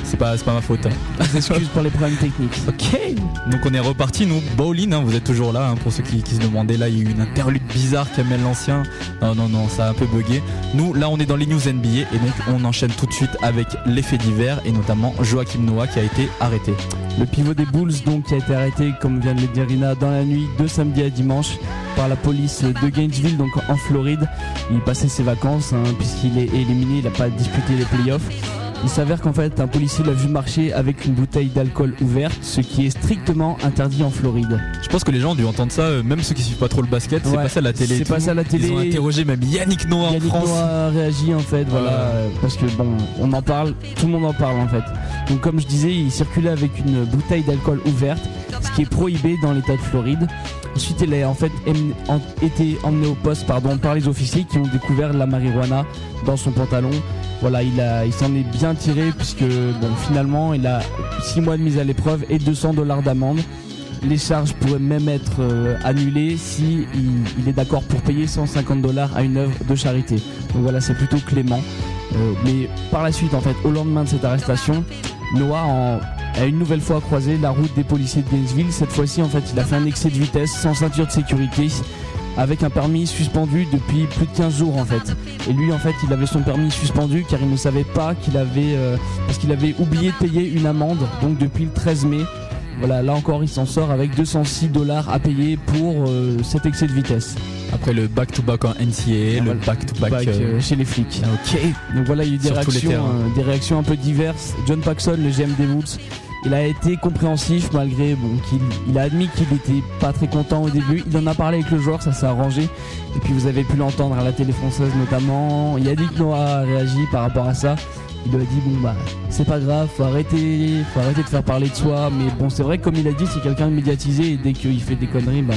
c'est pas ma faute. hein. Excuse pour les problèmes techniques. Ok, donc on est reparti, nous. Bowling, hein, vous êtes toujours là, hein, pour ceux qui, qui se demandaient. Là, il y a eu une interlude bizarre qui amène l'ancien. Non, non, non, ça a un peu bugué. Nous, là, on est dans les news NBA et donc on enchaîne tout de suite avec les faits divers et notamment Joachim Noah qui a été arrêté. Le pivot des Bulls donc qui a été arrêté comme vient de le dire Rina dans la nuit de samedi à dimanche par la police de Gainesville donc en Floride. Il passait ses vacances hein, puisqu'il est éliminé, il n'a pas disputé les playoffs. Il s'avère qu'en fait un policier l'a vu marcher avec une bouteille d'alcool ouverte, ce qui est strictement interdit en Floride. Je pense que les gens ont dû entendre ça, euh, même ceux qui suivent pas trop le basket, c'est Ouais, passé à la télé. c'est passé à la télé. Ils ont interrogé même Yannick Noah Yannick en France. Noah a réagi en fait, voilà, euh, parce que bon, on en parle, tout le monde en parle en fait. Donc comme je disais, il circulait avec une bouteille d'alcool ouverte, ce qui est prohibé dans l'État de Floride. Ensuite, il a en fait été emmené au poste, pardon, par les officiers qui ont découvert la marijuana dans son pantalon. Voilà, il a, il s'en est bien tiré puisque finalement, il a 6 mois de mise à l'épreuve et 200 dollars d'amende. Les charges pourraient même être euh, annulées si il, est d'accord pour payer 150 dollars à une œuvre de charité. Donc voilà, c'est plutôt clément. Euh, mais par la suite, en fait, au lendemain de cette arrestation, Noah a une nouvelle fois croisé la route des policiers de Gainesville. Cette fois-ci, en fait, il a fait un excès de vitesse sans ceinture de sécurité, avec un permis suspendu depuis plus de 15 jours, en fait. Et lui, en fait, il avait son permis suspendu car il ne savait pas qu'il avait, euh, parce qu'il avait oublié de payer une amende. Donc depuis le 13 mai, Voilà, là encore, il s'en sort avec 206 dollars à payer pour euh, cet excès de vitesse. Après le back-to-back en NCAA, le back-to-back euh, chez les flics. Ah, ok. Donc voilà, il y a eu des réactions, des réactions un peu diverses. John Paxson, le GM des Wolves, il a été compréhensif malgré bon qu'il il a admis qu'il était pas très content au début. Il en a parlé avec le joueur, ça s'est arrangé. Et puis vous avez pu l'entendre à la télé française notamment. Yannick Noah a réagi par rapport à ça. Il lui a dit bon bah c'est pas grave, faut arrêter, faut arrêter de faire parler de soi. Mais bon c'est vrai comme il a dit c'est quelqu'un de médiatisé et dès qu'il fait des conneries bah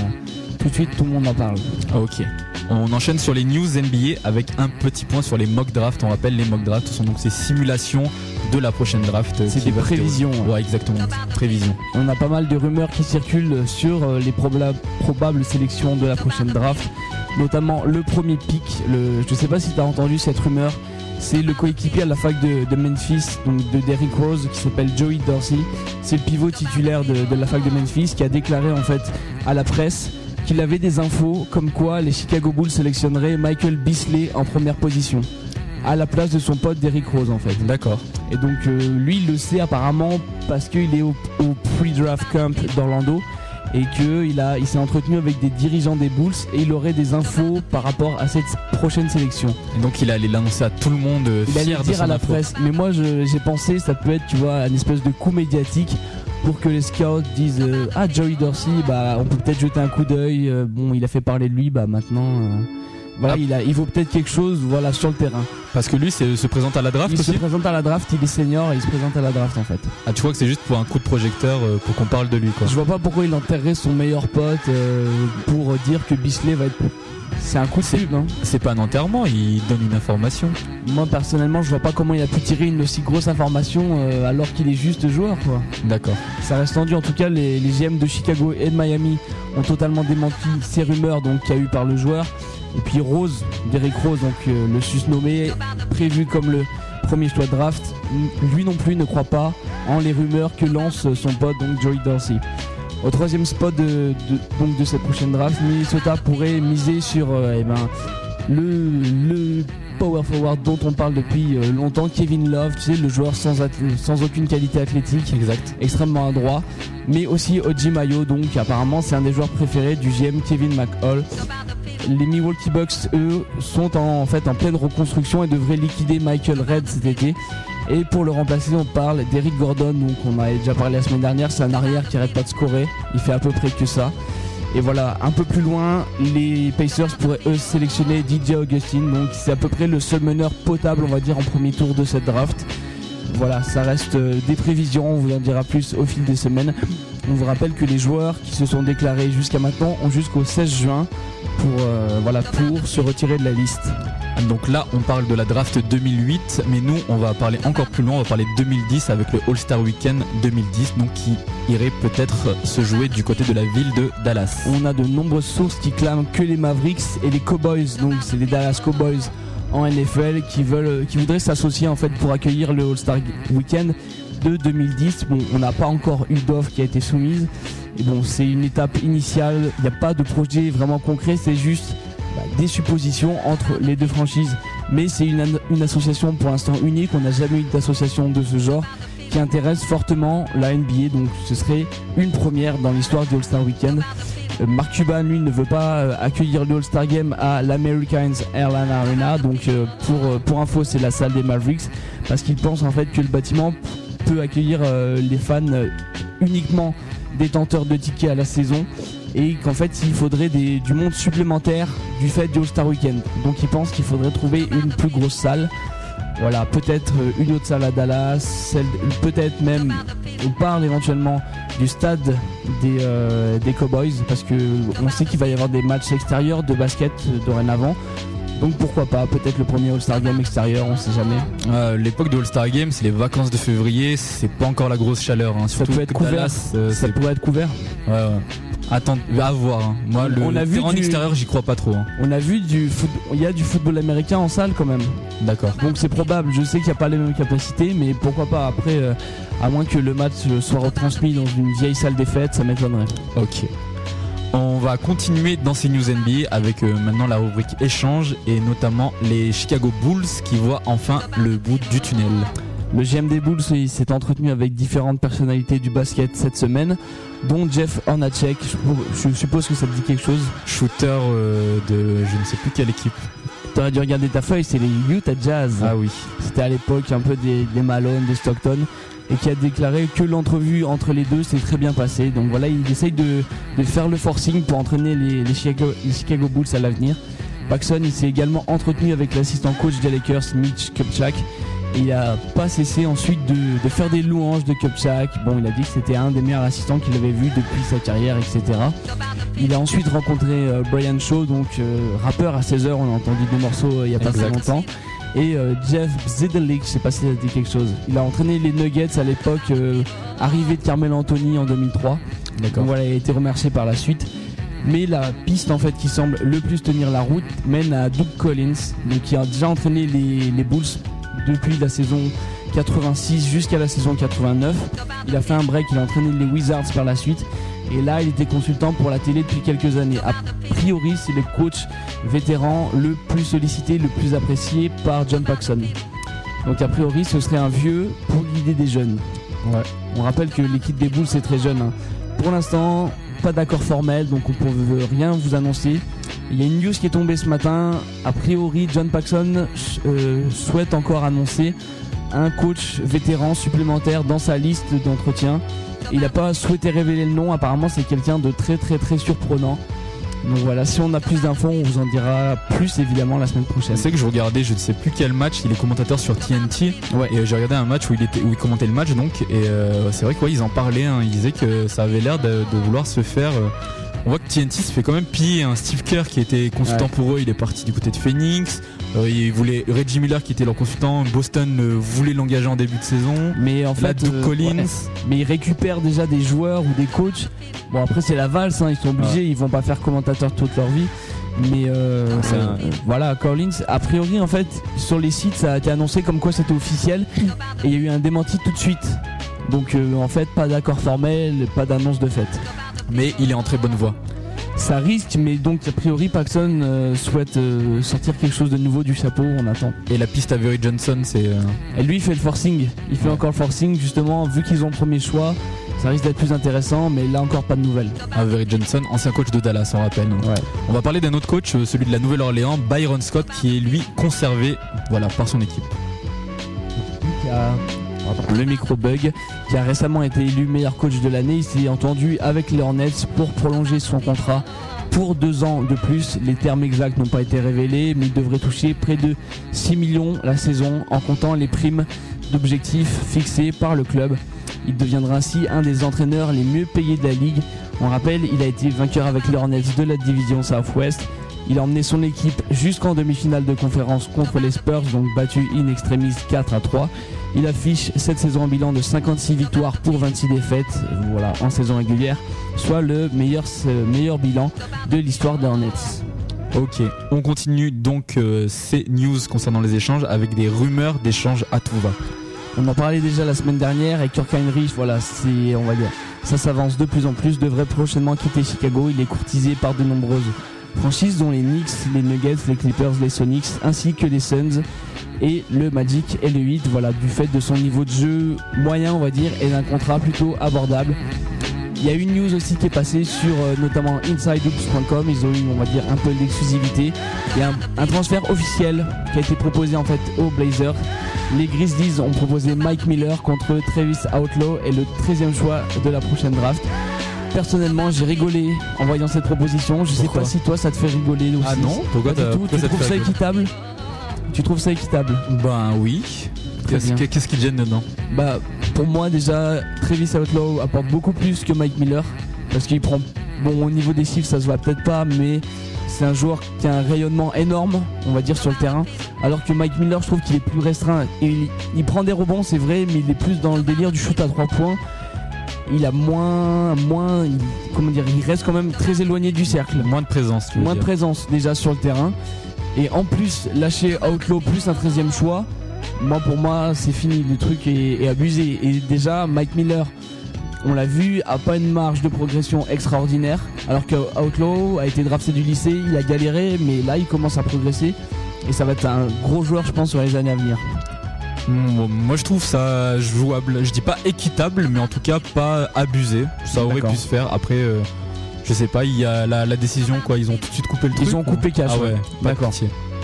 tout de suite tout le monde en parle. Ok. On enchaîne sur les news NBA avec un petit point sur les mock drafts. On rappelle les mock drafts sont donc ces simulations de la prochaine draft. C'est des prévisions. Ouais, exactement. Prévisions. On a pas mal de rumeurs qui circulent sur euh, les probables sélections de la prochaine draft, notamment le premier pick. Le, je sais pas si tu as entendu cette rumeur. C'est le coéquipier à la fac de, Memphis, donc de Derrick Rose, qui s'appelle Joey Dorsey. C'est le pivot titulaire de, de la fac de Memphis qui a déclaré en fait à la presse qu'il avait des infos comme quoi les Chicago Bulls sélectionneraient Michael Beasley en première position à la place de son pote Derrick Rose en fait. D'accord. Et donc euh, lui il le sait apparemment parce qu'il est au, pre-draft camp d'Orlando et qu'il a, il s'est entretenu avec des dirigeants des Bulls et il aurait des infos par rapport à cette prochaine sélection. Et donc il allait l'annoncer à tout le monde. Euh, il allait dire à la presse. Mais moi j'ai pensé ça peut être tu vois une espèce de coup médiatique pour que les scouts disent euh, ah Joey Dorsey bah on peut peut-être jeter un coup d'œil bon il a fait parler de lui bah maintenant voilà, il, a, il vaut peut-être quelque chose voilà, sur le terrain. Parce que lui se présente à la draft Il se présente à la draft, il est senior et il se présente à la draft en fait. Ah, tu vois que c'est juste pour un coup de projecteur euh, pour qu'on parle de lui quoi. Je vois pas pourquoi il enterrerait son meilleur pote euh, pour dire que Bisley va être. C'est un coup de pub, hein. C'est pas un enterrement, il donne une information. Moi personnellement, je vois pas comment il a pu tirer une aussi grosse information euh, alors qu'il est juste joueur quoi. D'accord. Ça reste tendu. En tout cas, les, les GM de Chicago et de Miami ont totalement démenti ces rumeurs donc qu'il y a eu par le joueur. Et puis Rose, Derek Rose, donc euh, le susnommé, prévu comme le premier choix de draft, lui non plus ne croit pas en les rumeurs que lance son pote donc Joey Dorsey. Au troisième spot de, donc de cette prochaine draft, Minnesota pourrait miser sur euh, eh ben, le, power forward dont on parle depuis euh, longtemps, Kevin Love, tu sais, le joueur sans, sans aucune qualité athlétique, exact, extrêmement adroit, mais aussi Oji Mayo, donc apparemment c'est un des joueurs préférés du GM Kevin McHall. Les Milwaukee Bucks, eux, sont en, fait en pleine reconstruction et devraient liquider Michael Red cet été. Et pour le remplacer, on parle d'Eric Gordon, donc on a déjà parlé la semaine dernière, c'est un arrière qui arrête pas de scorer, il fait à peu près que ça. Et voilà, un peu plus loin, les Pacers pourraient eux sélectionner DJ Augustin, donc c'est à peu près le seul meneur potable, on va dire, en premier tour de cette draft. Voilà, ça reste euh, des prévisions, on vous en dira plus au fil des semaines. On vous rappelle que les joueurs qui se sont déclarés jusqu'à maintenant ont jusqu'au 16 juin pour, euh, voilà, pour se retirer de la liste. Donc là, on parle de la draft 2008, mais nous, on va parler encore plus loin, on va parler 2010 avec le All-Star Weekend 2010, donc qui irait peut-être se jouer du côté de la ville de Dallas. On a de nombreuses sources qui clament que les Mavericks et les Cowboys, donc c'est les Dallas Cowboys en NFL qui veulent, qui voudraient s'associer en fait pour accueillir le All-Star Weekend de 2010. Bon, on n'a pas encore eu d'offre qui a été soumise. Et bon, c'est une étape initiale. Il n'y a pas de projet vraiment concret. C'est juste bah, des suppositions entre les deux franchises. Mais c'est une, une, association pour l'instant unique. On n'a jamais eu d'association de ce genre qui intéresse fortement la NBA. Donc ce serait une première dans l'histoire du All-Star Weekend. Euh, Mark Cuban, lui, ne veut pas euh, accueillir le All-Star Game à l'Americans Airline Arena. Donc, euh, pour, pour info, c'est la salle des Mavericks. Parce qu'il pense en fait que le bâtiment peut accueillir les fans uniquement détenteurs de tickets à la saison. Et qu'en fait, il faudrait du monde supplémentaire du fait du All-Star Weekend. Donc, il pense qu'il faudrait trouver une plus grosse salle. Voilà, peut-être une autre salle à Dallas, peut-être même, on parle éventuellement du stade des, euh, des Cowboys parce que on sait qu'il va y avoir des matchs extérieurs de basket dorénavant. Donc pourquoi pas, peut-être le premier All-Star Game extérieur, on sait jamais. Euh, l'époque de All-Star Game, c'est les vacances de février, c'est pas encore la grosse chaleur. Hein. ça peut être couvert. Euh, ça pourrait être couvert. Ouais, ouais. Attends, à voir. Hein. Moi, le, on a vu en extérieur, j'y crois pas trop. Hein. On a vu du il y a du football américain en salle quand même. D'accord. Donc c'est probable. Je sais qu'il n'y a pas les mêmes capacités, mais pourquoi pas après, euh, à moins que le match soit retransmis dans une vieille salle des fêtes, ça m'étonnerait. Ok. On va continuer dans ces news NBA avec euh, maintenant la rubrique échange et notamment les Chicago Bulls qui voient enfin le bout du tunnel. Le GM des Bulls s'est entretenu avec différentes personnalités du basket cette semaine, dont Jeff Hornacek. Je, suppose que ça te dit quelque chose. Shooter euh, de je ne sais plus quelle équipe. T'aurais dû regarder ta feuille, c'est les Utah Jazz. Ah oui. C'était à l'époque un peu des, des Malone, des Stockton et qui a déclaré que l'entrevue entre les deux s'est très bien passée. Donc voilà, il essaye de, faire le forcing pour entraîner les, Chicago, Bulls à l'avenir. Paxson, il s'est également entretenu avec l'assistant coach des Lakers, Mitch Kupchak. Et il a pas cessé ensuite de, faire des louanges de Kupchak. Bon, il a dit que c'était un des meilleurs assistants qu'il avait vu depuis sa carrière, etc. Il a ensuite rencontré euh, Brian Shaw, donc euh, rappeur à 16h, on a entendu des morceaux euh, il y a pas très longtemps et euh, Jeff Zedelic, je sais pas si ça dit quelque chose. Il a entraîné les Nuggets à l'époque, euh, arrivé de Carmel Anthony en 2003. D'accord. Voilà, il a été remercié par la suite. Mais la piste en fait qui semble le plus tenir la route mène à Doug Collins, donc qui a déjà entraîné les, les Bulls depuis la saison 86 jusqu'à la saison 89. Il a fait un break, il a entraîné les Wizards par la suite. Et là, il était consultant pour la télé depuis quelques années. A priori, c'est le coach vétéran le plus sollicité, le plus apprécié par John Paxson. Donc a priori, ce serait un vieux pour guider des jeunes. On rappelle que l'équipe des Bulls est très jeune. Hein. Pour l'instant, pas d'accord formel, donc on ne peut rien vous annoncer. Il y a une news qui est tombée ce matin. A priori, John Paxson euh, souhaite encore annoncer un coach vétéran supplémentaire dans sa liste d'entretien. Il n'a pas souhaité révéler le nom. Apparemment, c'est quelqu'un de très très très surprenant. Donc voilà, si on a plus d'infos, on vous en dira plus évidemment la semaine prochaine. C'est que je regardais, je ne sais plus quel match, il est commentateur sur TNT. Ouais. Et j'ai regardé un match où il était, où il commentait le match donc, et euh, c'est vrai qu'ils en parlaient. Hein. ils disaient que ça avait l'air de, vouloir se faire. Euh, on voit que TNT se fait quand même piller. un Steve Kerr qui était consultant pour eux, il est parti du côté de Phoenix. Euh, il voulait Reggie Miller qui était leur consultant. Boston euh, voulait l'engager en début de saison. Mais en fait, euh, Collins. Mais ils récupèrent déjà des joueurs ou des coachs. Bon après c'est la valse, hein, ils sont obligés, ils vont pas faire commentateur toute leur vie. Mais voilà, Collins, a priori en fait sur les sites ça a été annoncé comme quoi c'était officiel et il y a eu un démenti tout de suite. Donc en fait pas d'accord formel, pas d'annonce de fait mais il est en très bonne voie. Ça risque, mais donc a priori Paxson euh, souhaite euh, sortir quelque chose de nouveau du chapeau, on attend. Et la piste Avery Johnson, c'est. Euh, Et lui, il fait le forcing. Il fait encore le forcing, justement, vu qu'ils ont le premier choix. Ça risque d'être plus intéressant, mais là encore pas de nouvelles. Avery Johnson, ancien coach de Dallas, on rappelle. On va parler d'un autre coach, celui de la Nouvelle-Orléans, Byron Scott, qui est lui conservé voilà, par son équipe le micro-bug, qui a récemment été élu meilleur coach de l'année. Il s'est entendu avec les Hornets pour prolonger son contrat pour deux ans de plus. Les termes exacts n'ont pas été révélés, mais il devrait toucher près de 6 millions la saison en comptant les primes d'objectifs fixées par le club. Il deviendra ainsi un des entraîneurs les mieux payés de la ligue. On rappelle, il a été vainqueur avec les Hornets de la division Southwest. Il a emmené son équipe jusqu'en demi-finale de conférence contre les Spurs, donc battu in extremis 4 à 3. Il affiche cette saison en bilan de 56 victoires pour 26 défaites voilà, en saison régulière, soit le meilleur, meilleur bilan de l'histoire des Hornets. Ok, on continue donc euh, ces news concernant les échanges avec des rumeurs d'échanges à tout va. On en parlait déjà la semaine dernière et Kirk Heinrich, voilà, c'est, on va dire, ça s'avance de plus en plus, devrait prochainement quitter Chicago. Il est courtisé par de nombreuses franchises dont les Knicks, les Nuggets, les Clippers, les Sonics ainsi que les Suns et le Magic et le 8 voilà du fait de son niveau de jeu moyen on va dire et d'un contrat plutôt abordable il y a une news aussi qui est passée sur euh, notamment InsideHoops.com. Ils ont eu, on va dire, un peu d'exclusivité. Il y a un, transfert officiel qui a été proposé en fait aux Blazers. Les Grizzlies ont proposé Mike Miller contre Travis Outlaw et le 13e choix de la prochaine draft. Personnellement, j'ai rigolé en voyant cette proposition. Je sais pas si toi ça te fait rigoler aussi. Ah non Pourquoi, tu trouves ça équitable? Tu trouves ça équitable? Ben oui. Qu'est-ce qui gêne dedans? Bah pour moi déjà Travis Outlaw apporte beaucoup plus que Mike Miller parce qu'il prend bon au niveau des chiffres ça se voit peut-être pas mais c'est un joueur qui a un rayonnement énorme on va dire sur le terrain. Alors que Mike Miller je trouve qu'il est plus restreint. Et il, prend des rebonds c'est vrai mais il est plus dans le délire du shoot à 3 points il a moins moins comment dire il reste quand même très éloigné du cercle moins de présence moins de présence déjà sur le terrain et en plus, lâcher Outlaw plus un 13 e choix, moi pour moi c'est fini, le truc est, abusé. Et déjà, Mike Miller, on l'a vu, a pas une marge de progression extraordinaire. Alors que Outlaw a été drafté du lycée, il a galéré, mais là il commence à progresser. Et ça va être un gros joueur, je pense, sur les années à venir. Moi je trouve ça jouable. Je dis pas équitable, mais en tout cas pas abusé. Ça aurait pu se faire. Après, euh, je sais pas, il y a la, décision quoi. Ils ont tout de suite coupé le truc. Ils ont coupé cash. Ah ouais, d'accord.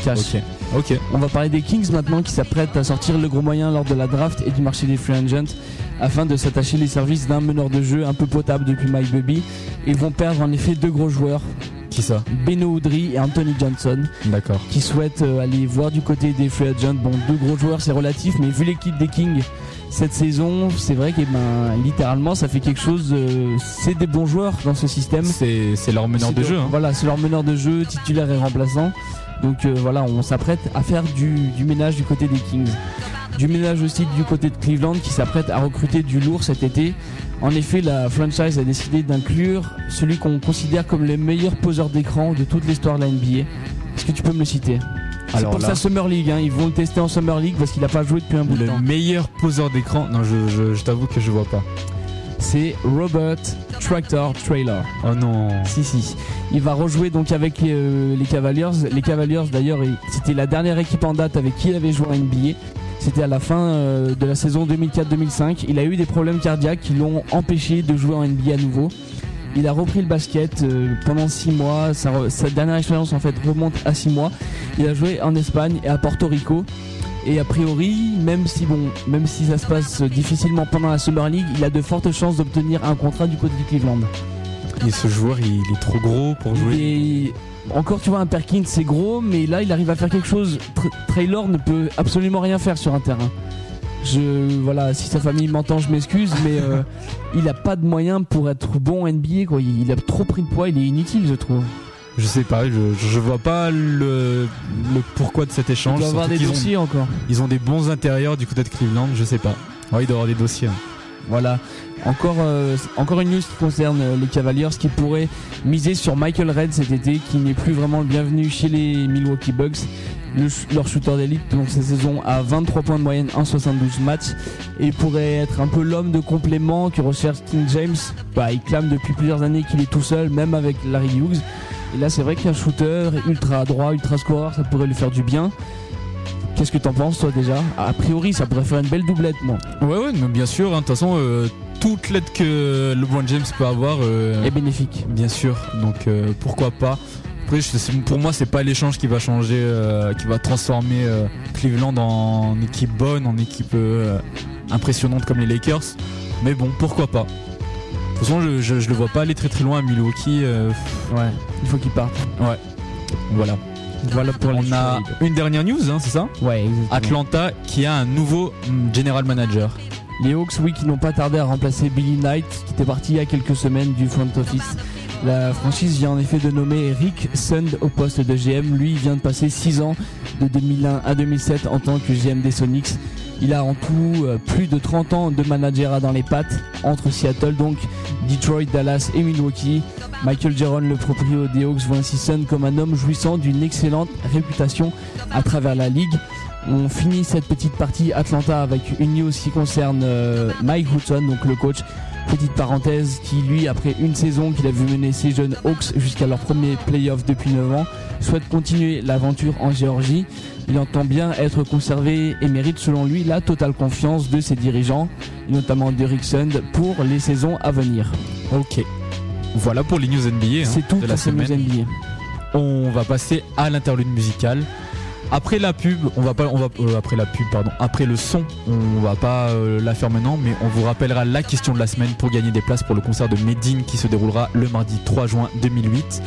Cash. Ok. On va parler des Kings maintenant qui s'apprêtent à sortir le gros moyen lors de la draft et du marché des free agents afin de s'attacher les services d'un meneur de jeu un peu potable depuis Mike Bubby. Ils vont perdre en effet deux gros joueurs qui ça Beno Oudry et Anthony Johnson. D'accord. Qui souhaitent euh, aller voir du côté des free agents. Bon, deux gros joueurs, c'est relatif, mais vu l'équipe des Kings cette saison, c'est vrai que ben, littéralement, ça fait quelque chose. Euh, c'est des bons joueurs dans ce système. C'est leur meneur de jeu. Hein. Voilà, c'est leur meneur de jeu, titulaire et remplaçant. Donc euh, voilà, on s'apprête à faire du, du ménage du côté des Kings. Du ménage aussi du côté de Cleveland qui s'apprête à recruter du lourd cet été. En effet, la franchise a décidé d'inclure celui qu'on considère comme le meilleur poseur d'écran de toute l'histoire de la NBA. Est-ce que tu peux me le citer? C'est pour sa Summer League, hein. ils vont le tester en Summer League parce qu'il n'a pas joué depuis un bout de temps. Le meilleur poseur d'écran Non, je, t'avoue que je vois pas. C'est Robert Tractor Trailer. Oh non. Si si. Il va rejouer donc avec euh, les Cavaliers. Les Cavaliers d'ailleurs, c'était la dernière équipe en date avec qui il avait joué en NBA. C'était à la fin euh, de la saison 2004-2005. Il a eu des problèmes cardiaques qui l'ont empêché de jouer en NBA à nouveau. Il a repris le basket euh, pendant 6 mois. Sa, dernière expérience en fait remonte à 6 mois. Il a joué en Espagne et à Porto Rico. Et a priori, même si bon, même si ça se passe difficilement pendant la Summer League, il a de fortes chances d'obtenir un contrat du côté du Cleveland. Et ce joueur, il, est trop gros pour jouer. Et encore, tu vois, un Perkins, c'est gros, mais là, il arrive à faire quelque chose. Traylor ne peut absolument rien faire sur un terrain. Je, voilà, si sa famille m'entend, je m'excuse, mais euh, il a pas de moyens pour être bon en NBA. Quoi. Il a trop pris de poids, il est inutile, je trouve. Je sais pas, je, je vois pas le, le pourquoi de cet échange. Il doit avoir des dossiers encore. Ils ont des bons intérieurs du côté de Cleveland, je sais pas. Ouais, il doit avoir des dossiers. Voilà. Encore, euh, encore une news qui concerne euh, les Cavaliers qui pourraient miser sur Michael Red cet été, qui n'est plus vraiment le bienvenu chez les Milwaukee Bucks. leur shooter d'élite, donc cette saison à 23 points de moyenne en 72 matchs et pourrait être un peu l'homme de complément que recherche King James. Bah, il clame depuis plusieurs années qu'il est tout seul, même avec Larry Hughes. Et là, c'est vrai qu'un shooter ultra droit, ultra scoreur, ça pourrait lui faire du bien. Qu'est-ce que t'en penses toi déjà A priori ça pourrait faire une belle doublette moi. Ouais ouais mais bien sûr, hein. de toute façon euh, toute l'aide que LeBron James peut avoir euh, est bénéfique. Bien sûr, donc euh, pourquoi pas. Après, pour moi, c'est pas l'échange qui va changer, qui va transformer Cleveland en équipe bonne, en équipe impressionnante comme les Lakers. Mais bon, pourquoi pas. De toute façon, je, je, le vois pas aller très très loin à Milwaukee. ouais, il faut qu'il parte. Ouais, voilà. Voilà pour On a une dernière news, hein, c'est ça Ouais, Atlanta qui a un nouveau general manager. Les Hawks, oui, qui n'ont pas tardé à remplacer Billy Knight, qui était parti il y a quelques semaines du front office. La franchise vient en effet de nommer Rick Sund au poste de GM. Lui, il vient de passer 6 ans, de 2001 à 2007, en tant que GM des Sonics. Il a en tout euh, plus de 30 ans de managerat dans les pattes entre Seattle, donc Detroit, Dallas et Milwaukee. Michael Jaron, le propriétaire des Hawks, voit ainsi comme un homme jouissant d'une excellente réputation à travers la ligue. On finit cette petite partie Atlanta avec une news qui concerne euh, Mike Hudson, donc le coach. Petite parenthèse, qui lui, après une saison qu'il a vu mener ses jeunes Hawks jusqu'à leur premier playoff depuis 9 ans, souhaite continuer l'aventure en Géorgie. Il entend bien être conservé et mérite selon lui la totale confiance de ses dirigeants, notamment de Sund, pour les saisons à venir. Ok. Voilà pour les news NBA. Hein, C'est tout de la semaine. NBA. On va passer à l'interlude musical. Après la pub, on va pas, on va euh, après la pub, pardon, après le son, on va pas euh, la faire maintenant, mais on vous rappellera la question de la semaine pour gagner des places pour le concert de Medine qui se déroulera le mardi 3 juin 2008.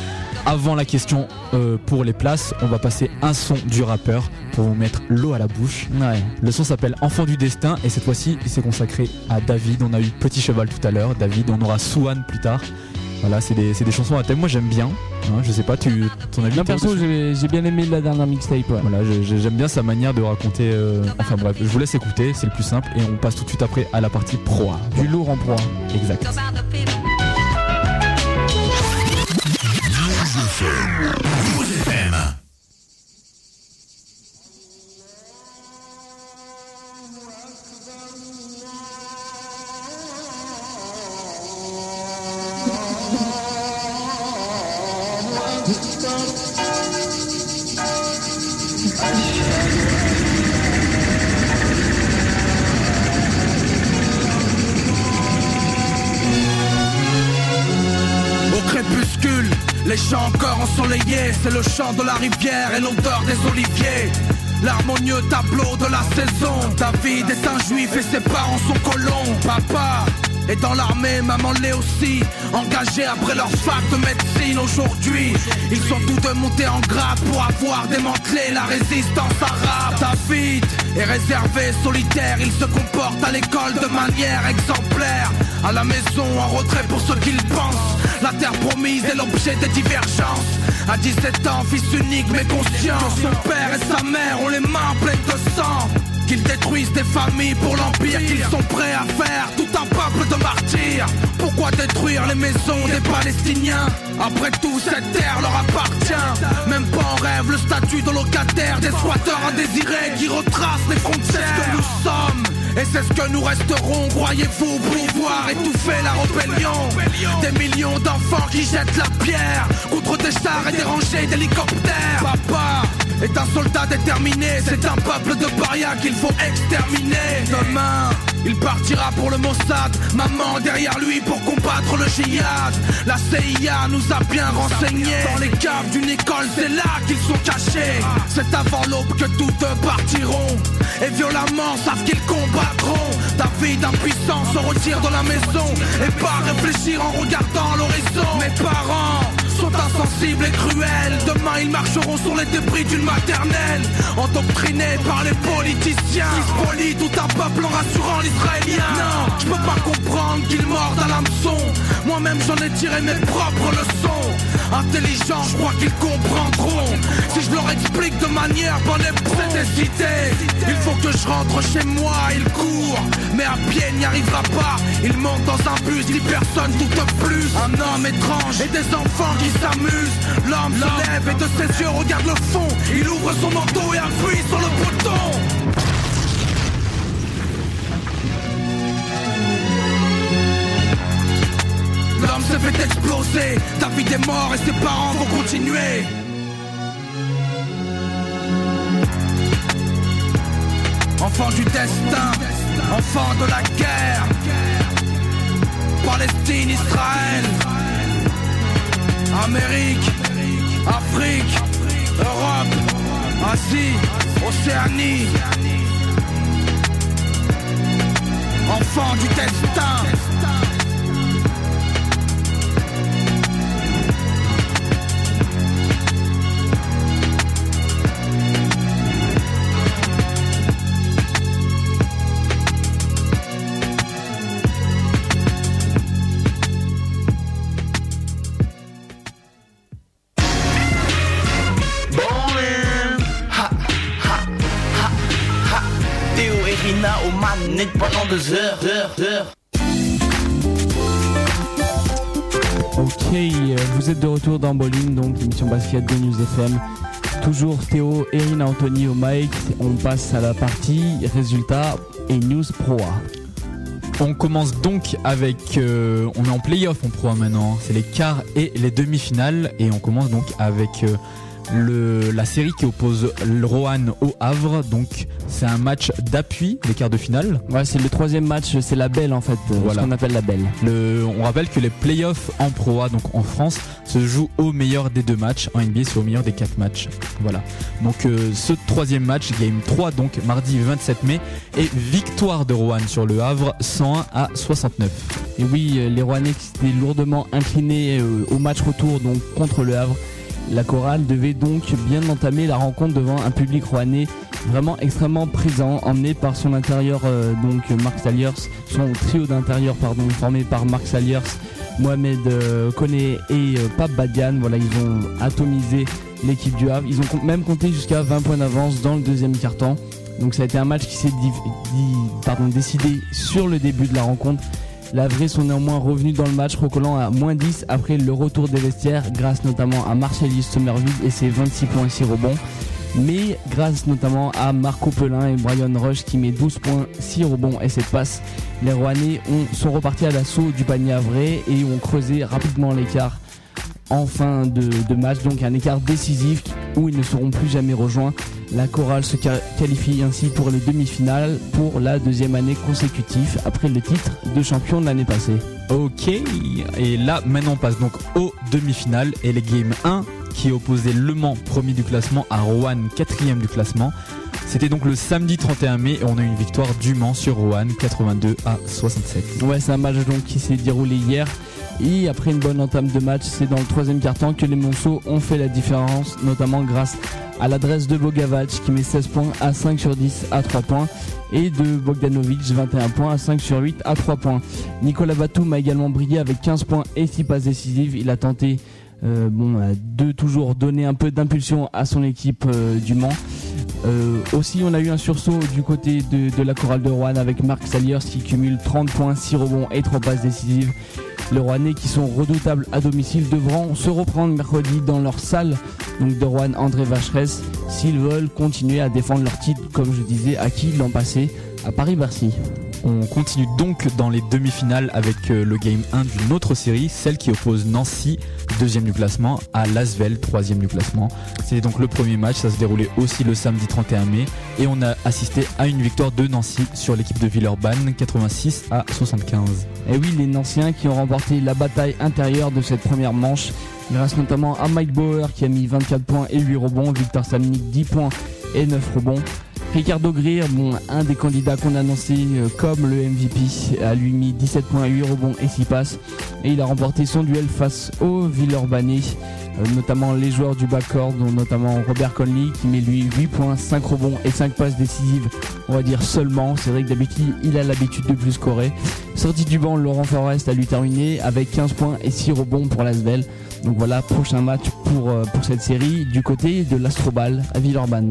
Avant la question euh, pour les places, on va passer un son du rappeur pour vous mettre l'eau à la bouche. Le son s'appelle Enfant du destin et cette fois-ci, il s'est consacré à David. On a eu Petit cheval tout à l'heure, David. On aura Souane plus tard. Voilà, c'est des, des, chansons à thème. Moi, j'aime bien. Hein, je sais pas, tu ton avis Moi, perso, j'ai bien aimé la dernière mixtape. Voilà, j'aime bien sa manière de raconter. Euh, enfin bref, je vous laisse écouter, c'est le plus simple. Et on passe tout de suite après à la partie proie. Du lourd en proie. Exact. C'est le chant de la rivière et l'odeur des oliviers. L'harmonieux tableau de la saison. David est un juif et ses parents sont colons. Papa et dans l'armée, maman l'est aussi Engagés après leur fac de médecine aujourd'hui. Ils sont tous deux montés en grade pour avoir démantelé la résistance arabe. David est réservé, solitaire, il se comporte à l'école de manière exemplaire. À la maison, en retrait pour ce qu'il pense. La terre promise est l'objet des divergences. À 17 ans, fils unique mais conscient. Son père et sa mère ont les mains pleines de sang qu'ils détruisent des familles pour l'empire qu'ils sont prêts à faire. Tout un peuple de martyrs. Pourquoi détruire les maisons des Palestiniens? Après tout cette terre leur appartient. Même pas en rêve le statut de locataire Des squatteurs indésirés qui retracent les frontières que nous sommes et c'est ce que nous resterons, croyez-vous, pouvoir étouffer la rébellion Des millions d'enfants qui jettent la pierre Contre des chars et des rangées d'hélicoptères? Papa est un soldat déterminé, c'est un peuple de parias qu'il faut exterminer. Demain, il partira pour le Mossad, maman derrière lui pour combattre le djihad. La CIA nous a bien renseignés. Dans les caves d'une école, c'est là qu'ils sont cachés. C'est avant l'aube que toutes partiront. Et violemment savent qu'ils combattront. David impuissant se retire de la maison. Et pas réfléchir en regardant l'horizon. Mes parents sont insensibles et cruels. Demain, ils marcheront sur les débris d'une maternelle. Endoctrinés par les politiciens. Qui tout un peuple en rassurant l'israélien. Non, je peux pas comprendre qu'ils mordent à l'hameçon. Moi-même, j'en ai tiré mes propres leçons. Intelligent, je crois qu'ils comprendront. Si je leur explique de manière bonne et c'est Il faut que je rentre chez moi, il court. Mais à pied, n'y arrivera pas. Il monte dans un bus, dit personne tout de plus. Un homme étrange et des enfants qui L'homme se lève et de ses yeux regarde le fond. Il ouvre son manteau et appuie sur le bouton. L'homme se fait exploser, David est mort et ses parents vont continuer. Enfant du destin, enfant de la guerre. Palestine, Israël. Amérique, Afrique, Europe, Asie, Océanie. Enfant du destin. Pendant deux heures, heures, heures. Ok, vous êtes de retour dans Bowling, donc l'émission basket de News FM. Toujours Théo, Erin, Anthony au mic. On passe à la partie résultats et news pro On commence donc avec, euh, on est en playoff en pro maintenant, c'est les quarts et les demi-finales et on commence donc avec euh, le, la série qui oppose le Rohan au Havre. Donc c'est un match d'appui, les quarts de finale. Ouais, c'est le troisième match, c'est la belle en fait, euh, voilà. ce qu'on appelle la belle. Le, on rappelle que les playoffs en Pro A, donc en France, se jouent au meilleur des deux matchs. En NBA, c'est au meilleur des quatre matchs. Voilà. Donc euh, ce troisième match, game 3, donc mardi 27 mai, et victoire de Rohan sur le Havre, 101 à 69. Et oui, euh, les Rouennais qui étaient lourdement inclinés au match retour donc contre le Havre la chorale devait donc bien entamer la rencontre devant un public rouennais vraiment extrêmement présent, emmené par son intérieur, euh, donc Marc Saliers, son trio d'intérieur pardon, formé par Marc Saliers, Mohamed euh, Kone et euh, Pape Badian. Voilà, ils ont atomisé l'équipe du Havre. Ils ont même compté jusqu'à 20 points d'avance dans le deuxième quart-temps. Donc ça a été un match qui s'est décidé sur le début de la rencontre la vraie sont néanmoins revenus dans le match, recollant à moins 10 après le retour des vestiaires, grâce notamment à Marcellis Somerville et ses 26 points et 6 rebonds. Mais grâce notamment à Marco Pelin et Brian Rush qui met 12 points, 6 rebonds et 7 passes, les Rouennais sont repartis à l'assaut du panier à et ont creusé rapidement l'écart en fin de, match. Donc un écart décisif où ils ne seront plus jamais rejoints. La chorale se qualifie ainsi pour les demi-finales pour la deuxième année consécutive après le titre de champion de l'année passée. Ok, et là maintenant on passe donc aux demi-finales et les Game 1 qui opposait Le Mans premier du classement à Rouen quatrième du classement. C'était donc le samedi 31 mai et on a eu une victoire du Mans sur Rouen 82 à 67. Ouais, c'est un match donc qui s'est déroulé hier. Et après une bonne entame de match, c'est dans le troisième quart-temps que les Monceaux ont fait la différence, notamment grâce à l'adresse de Bogavac qui met 16 points à 5 sur 10 à 3 points et de Bogdanovic 21 points à 5 sur 8 à 3 points. Nicolas Batum a également brillé avec 15 points et 6 passes décisives. Il a tenté euh, bon, de toujours donner un peu d'impulsion à son équipe euh, du Mans. Euh, aussi, on a eu un sursaut du côté de, la chorale de Rouen avec Marc Saliers qui cumule 30 points, 6 rebonds et 3 passes décisives. Les Rouennais qui sont redoutables à domicile devront se reprendre mercredi dans leur salle donc de Rouen André Vacheresse s'ils veulent continuer à défendre leur titre comme je disais acquis l'an passé à Paris-Bercy. On continue donc dans les demi-finales avec euh, le game 1 d'une autre série, celle qui oppose Nancy, deuxième du classement, à Lasvel, troisième du classement. C'était donc le premier match, ça se déroulait aussi le samedi 31 mai et on a assisté à une victoire de Nancy sur l'équipe de Villeurbanne, 86 à 75. Et oui, les Nanciens qui ont remporté la bataille intérieure de cette première manche, grâce notamment à Mike Bauer qui a mis 24 points et 8 rebonds, Victor Samnik 10 points et 9 rebonds. Ricardo Greer, bon, un des candidats qu'on a annoncé euh, comme le MVP, a lui mis 17 points, 8 rebonds et 6 passes. Et il a remporté son duel face au Villeurbanais, euh, notamment les joueurs du backcourt, dont notamment Robert Conley, qui met lui 8 points, 5 rebonds et 5 passes décisives, on va dire seulement. C'est vrai que d'habitude, il a l'habitude de plus scorer. Sorti du banc, Laurent Forest a lui terminé avec 15 points et 6 rebonds pour l'Asvel. Donc voilà, prochain match pour, euh, pour cette série du côté de l'Astrobal à Villeurbanne.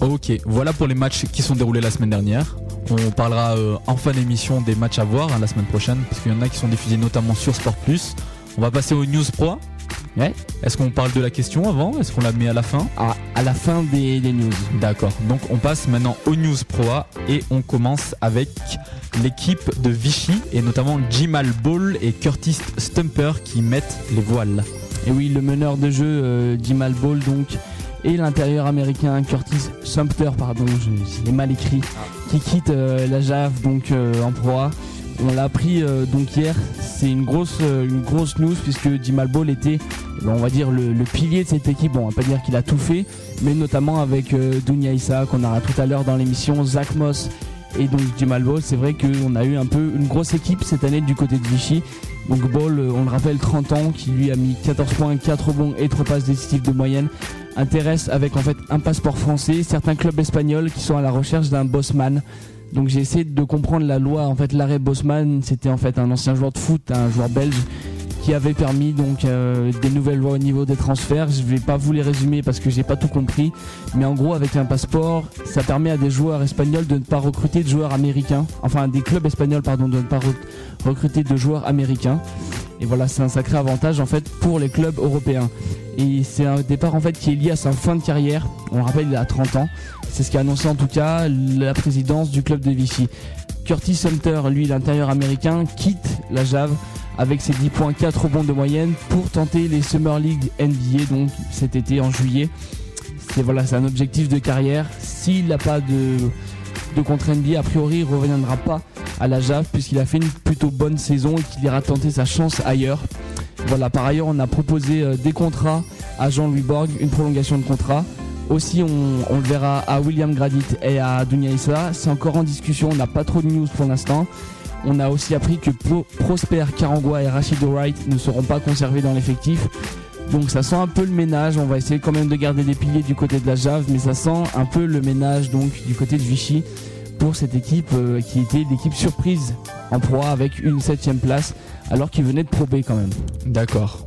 Ok, voilà pour les matchs qui sont déroulés la semaine dernière. On parlera euh, en fin d'émission des matchs à voir hein, la semaine prochaine, parce qu'il y en a qui sont diffusés notamment sur Sport Plus. On va passer aux news pro. Ouais. Est-ce qu'on parle de la question avant? Est-ce qu'on la met à la fin? Ah, À la fin des, des news. D'accord. Donc on passe maintenant aux news pro et on commence avec l'équipe de Vichy et notamment Jimal Ball et Curtis Stumper qui mettent les voiles. Et oui, le meneur de jeu euh, Jimal Ball donc et l'intérieur américain Curtis Sumter, pardon, je, l'ai mal écrit, qui quitte euh, la JAV donc euh, en proie. On l'a appris donc hier, c'est une grosse, une grosse news puisque Jimal Ball était, eh ben, on va dire, le, pilier de cette équipe. Bon, on va pas dire qu'il a tout fait, mais notamment avec Dunia Issa qu'on aura tout à l'heure dans l'émission, Zach Moss et donc Jimal Ball. C'est vrai qu'on a eu un peu une grosse équipe cette année du côté de Vichy donc Ball, euh, on le rappelle, 30 ans, qui lui a mis 14 points, 4 rebonds et 3 passes décisives de moyenne, intéresse avec en fait un passeport français, certains clubs espagnols qui sont à la recherche d'un bossman. Donc j'ai essayé de comprendre la loi. En fait, l'arrêt Bosman, c'était en fait un ancien joueur de foot, un joueur belge qui avait permis donc euh, des nouvelles lois au niveau des transferts. Je vais pas vous les résumer parce que j'ai pas tout compris, mais en gros avec un passeport, ça permet à des joueurs espagnols de ne pas recruter de joueurs américains, enfin des clubs espagnols pardon de ne pas recruter de joueurs américains. Et voilà, c'est un sacré avantage en fait pour les clubs européens. Et c'est un départ en fait qui est lié à sa fin de carrière. On le rappelle, il a 30 ans. C'est ce qu'a annoncé en tout cas la présidence du club de Vichy. Curtis Hunter, lui, l'intérieur américain, quitte la Jave avec ses 10 points 4 rebonds de moyenne pour tenter les Summer League NBA donc cet été en juillet. C'est voilà, c'est un objectif de carrière. S'il n'a pas de, de contre NBA, a priori, il ne reviendra pas à la JAV puisqu'il a fait une plutôt bonne saison et qu'il ira tenter sa chance ailleurs. Voilà, par ailleurs, on a proposé euh, des contrats à Jean-Louis Borg, une prolongation de contrat. Aussi, on, le verra à William Gradit et à Dunia Issa. C'est encore en discussion, on n'a pas trop de news pour l'instant. On a aussi appris que Prosper Karangwa et Rachid Wright ne seront pas conservés dans l'effectif. Donc ça sent un peu le ménage, on va essayer quand même de garder des piliers du côté de la Jave, mais ça sent un peu le ménage donc du côté de Vichy pour cette équipe euh, qui était l'équipe surprise en proie avec une septième place alors qu'il venait de Pro quand même. D'accord.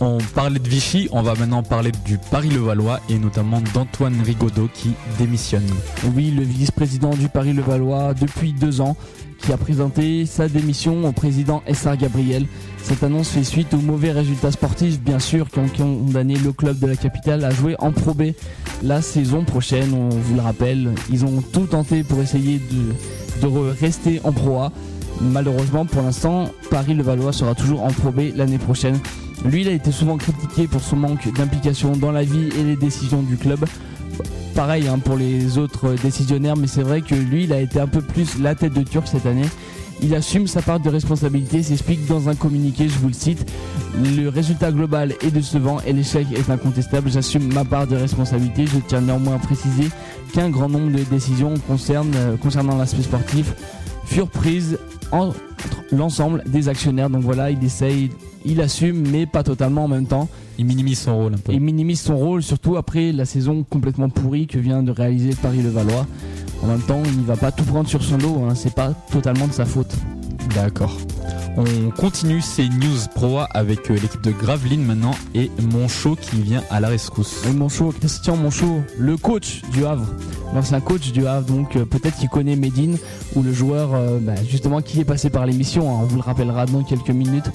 On parlait de Vichy, on va maintenant parler du Paris-Levallois et notamment d'Antoine Rigaudot qui démissionne. Oui, le vice-président du Paris-Levallois depuis deux ans qui a présenté sa démission au président SR Gabriel. Cette annonce fait suite aux mauvais résultats sportifs, bien sûr, qui ont condamné le club de la capitale à jouer en Pro B la saison prochaine. On vous le rappelle, ils ont tout tenté pour essayer de, rester en Pro A. Malheureusement, pour l'instant, Paris-Levallois sera toujours en Pro l'année prochaine. Lui, il a été souvent critiqué pour son manque d'implication dans la vie et les décisions du club. Pareil hein, pour les autres décisionnaires, mais c'est vrai que lui, il a été un peu plus la tête de Turc cette année. Il assume sa part de responsabilité, s'explique dans un communiqué, je vous le cite. Le résultat global est décevant et l'échec est incontestable. J'assume ma part de responsabilité. Je tiens néanmoins à préciser qu'un grand nombre de décisions euh, concernant l'aspect sportif furent prises entre l'ensemble des actionnaires. Donc voilà, il essaye, il assume, mais pas totalement en même temps. Il minimise son rôle un peu. Il minimise son rôle, surtout après la saison complètement pourrie que vient de réaliser Paris-Levallois. En même temps, il ne va pas tout prendre sur son dos, hein. c'est pas totalement de sa faute. D'accord. On continue ces news pro avec euh, l'équipe de Gravelines maintenant et Monchot qui vient à la rescousse. Oui, Monchot, Christian Monchot, le coach du Havre, l'ancien coach du Havre, donc euh, peut-être qu'il connaît Medine ou le joueur euh, bah, justement qui est passé par l'émission, hein. on vous le rappellera dans quelques minutes.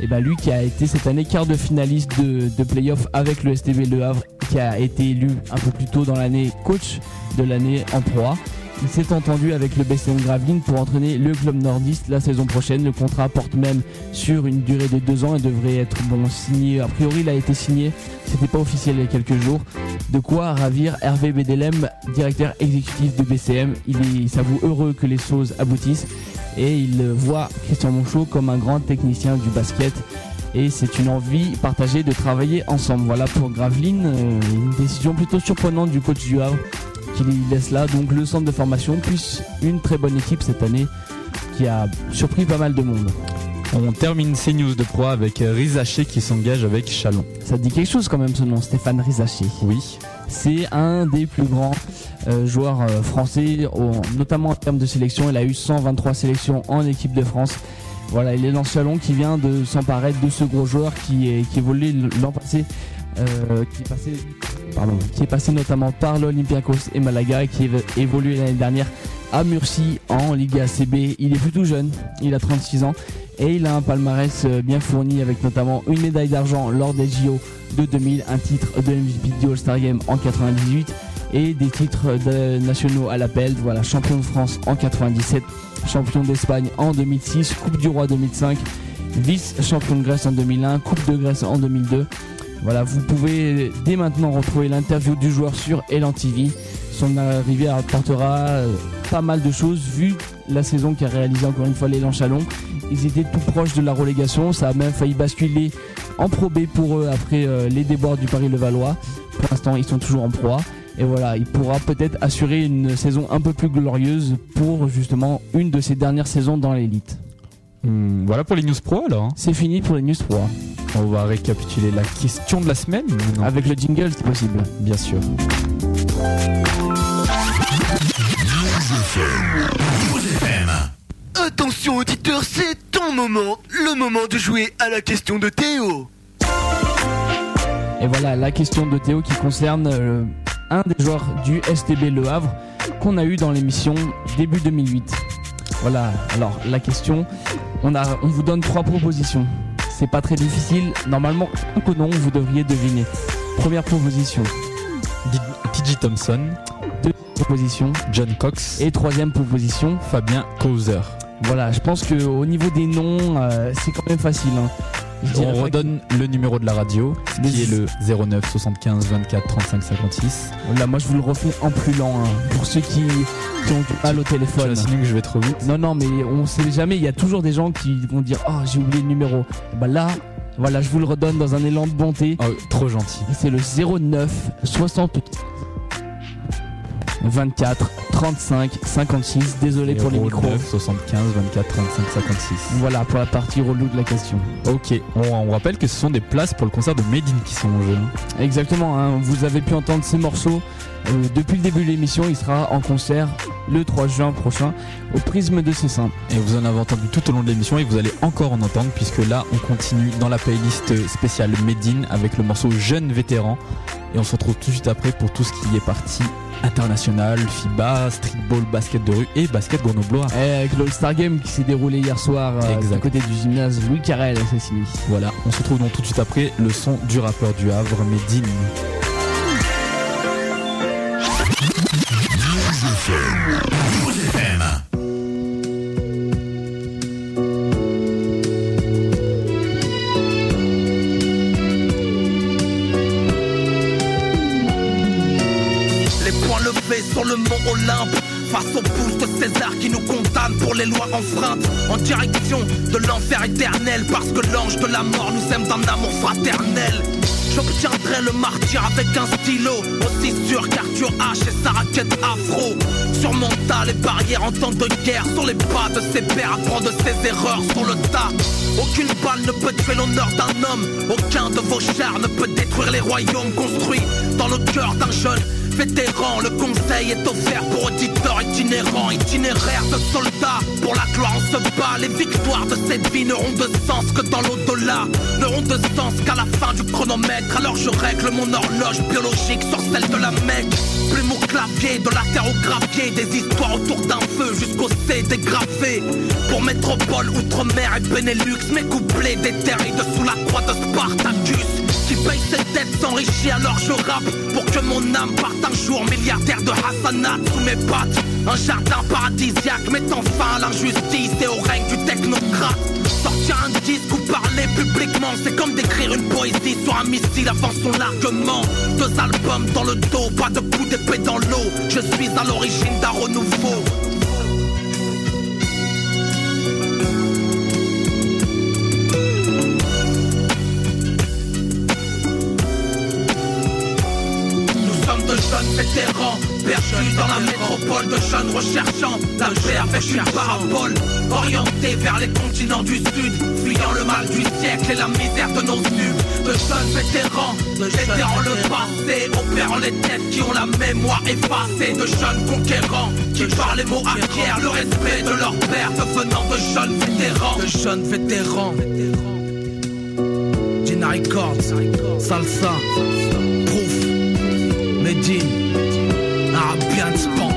Et bah lui qui a été cette année quart de finaliste de, de playoff avec le STB Le Havre, qui a été élu un peu plus tôt dans l'année coach de l'année en proie. Il s'est entendu avec le BCN Gravelines pour entraîner le club nordiste la saison prochaine. Le contrat porte même sur une durée de deux ans et devrait être bon signé. A priori, il a été signé. C'était pas officiel il y a quelques jours. De quoi ravir Hervé Bedelem, directeur exécutif de BCM. Il s'avoue heureux que les choses aboutissent et il voit Christian Monchot comme un grand technicien du basket et c'est une envie partagée de travailler ensemble. Voilà pour Gravelines, euh, une décision plutôt surprenante du coach du Havre qui laisse là donc le centre de formation, plus une très bonne équipe cette année qui a surpris pas mal de monde. On termine ces news de proie avec Rizaché qui s'engage avec Chalon. Ça dit quelque chose quand même ce nom, Stéphane Rizaché? Oui. C'est un des plus grands euh, joueurs euh, français, notamment en termes de sélection. Il a eu 123 sélections en équipe de France. Voilà, il est dans Chalon qui vient de s'emparer de ce gros joueur qui, est, qui l'an passé, euh, qui est passé notamment par l'Olympiakos et Malaga et qui évolué l'année dernière à Murcie en Ligue ACB. Il est plutôt jeune, il a 36 ans et il a un palmarès euh, bien fourni avec notamment une médaille d'argent lors des JO de 2000, un titre de MVP du All-Star Game en 98 et des titres nationaux à l'appel. Voilà, champion de France en 97, champion d'Espagne en 2006, Coupe du Roi 2005, vice-champion de Grèce en 2001, Coupe de Grèce en 2002 voilà, vous pouvez dès maintenant retrouver l'interview du joueur sur Elan TV. Son arrivée apportera euh, pas mal de choses vu la saison qu'a réalisé encore une fois l'élan Chalon. Ils étaient tout proches de la relégation, ça a même failli basculer en Pro B pour eux après euh, les débords du Paris-Levallois. Pour l'instant, ils sont toujours en proie. Et voilà, il pourra peut-être assurer une saison un peu plus glorieuse pour justement une de ses dernières saisons dans l'élite. Hmm, voilà pour les news pro alors. Hein. C'est fini pour les news pro. On va récapituler la question de la semaine. Avec le jingle, c'est possible. Bien sûr. Attention auditeur, c'est ton moment, le moment de jouer à la question de Théo. Et voilà la question de Théo qui concerne euh, un des joueurs du STB Le Havre qu'on a eu dans l'émission début 2008. Voilà, alors la question, on, a, on vous donne trois propositions. C'est pas très difficile. Normalement, un que non, vous devriez deviner. Première proposition. TJ Thompson. Deuxième proposition. John Cox. Et troisième proposition. Fabien Causer. Voilà, je pense qu'au niveau des noms, euh, c'est quand même facile. Hein. On redonne le numéro de la radio, qui est le 09 75 24 35 56. Là, moi je vous le refais en plus lent, hein. pour ceux qui, ont du mal au téléphone. Tu que je vais trop vite. Non, non, mais on sait jamais, il y a toujours des gens qui vont dire Oh, j'ai oublié le numéro. Bah là, voilà, je vous le redonne dans un élan de bonté. Oh, trop gentil. C'est le 09 60 24 35 56. Désolé pour les micros. 75 24 35 56. Voilà pour la partie relou de la question. Ok, on, rappelle que ce sont des places pour le concert de Made in qui sont en jeu. Exactement, hein. vous avez pu entendre ces morceaux depuis le début de l'émission. Il sera en concert le 3 juin prochain au Prisme de Cessin. Et vous en avez entendu tout au long de l'émission et vous allez encore en entendre puisque là on continue dans la playlist spéciale Made in avec le morceau Jeune Vétéran. Et on se retrouve tout de suite après pour tout ce qui est parti international, FIBA, streetball, basket de rue et basket grenoblois. Et avec l'All-Star Game qui s'est déroulé hier soir euh, à côté du gymnase Louis Carrel fini. Voilà, on se retrouve donc tout de suite après le son du rappeur du Havre, Medine. Les points levés sur le mont Olympe Face aux pouces de César qui nous condamne pour les lois enfreintes En direction de l'enfer éternel Parce que l'ange de la mort nous aime d'un amour fraternel. J'obtiendrai le martyr avec un stylo. Aussi sûr qu'Arthur H et sa raquette afro. Surmonta les barrières en temps de guerre. Sur les pas de ses pères Apprend de ses erreurs. Sur le tas Aucune balle ne peut tuer l'honneur d'un homme. Aucun de vos chars ne peut détruire les royaumes construits Dans le cœur d'un jeune vétéran, le conseil est offert pour auditeurs itinérants, itinéraires de soldats. Pour la gloire, on se bat. Les victoires de cette vie n'auront de sens que dans l'au-delà. N'auront de sens qu'à la fin du chronomètre. Alors je règle mon horloge biologique sur celle de la Mecque. Plume au clavier, de la terre au des histoires autour d'un feu jusqu'au C dégravé. Pour métropole, outre-mer et Benelux, mes couplets déterrés dessous la croix de Spartacus qui paye ses dettes s'enrichit alors je rappe Pour que mon âme parte un jour milliardaire de Hassanat sous mes pattes Un jardin paradisiaque mettant fin à l'injustice et au règne du technocrate. Sortir un disque ou parler publiquement C'est comme d'écrire une poésie. Sur un missile avant son largement Deux albums dans le dos, pas de coup d'épée dans l'eau. Je suis à l'origine d'un renouveau recherchant La paix avec une parabole Orientés vers les continents du sud Fuyant le mal du siècle et la misère de nos nus De jeunes vétérans Vétérans le passé Opérant les têtes qui ont la mémoire effacée De jeunes conquérants Qui par les mots acquièrent le respect de leur père Devenant de jeunes vétérans. De jeunes vétérans. Gina Records Salsa Medine, Arabian Panther.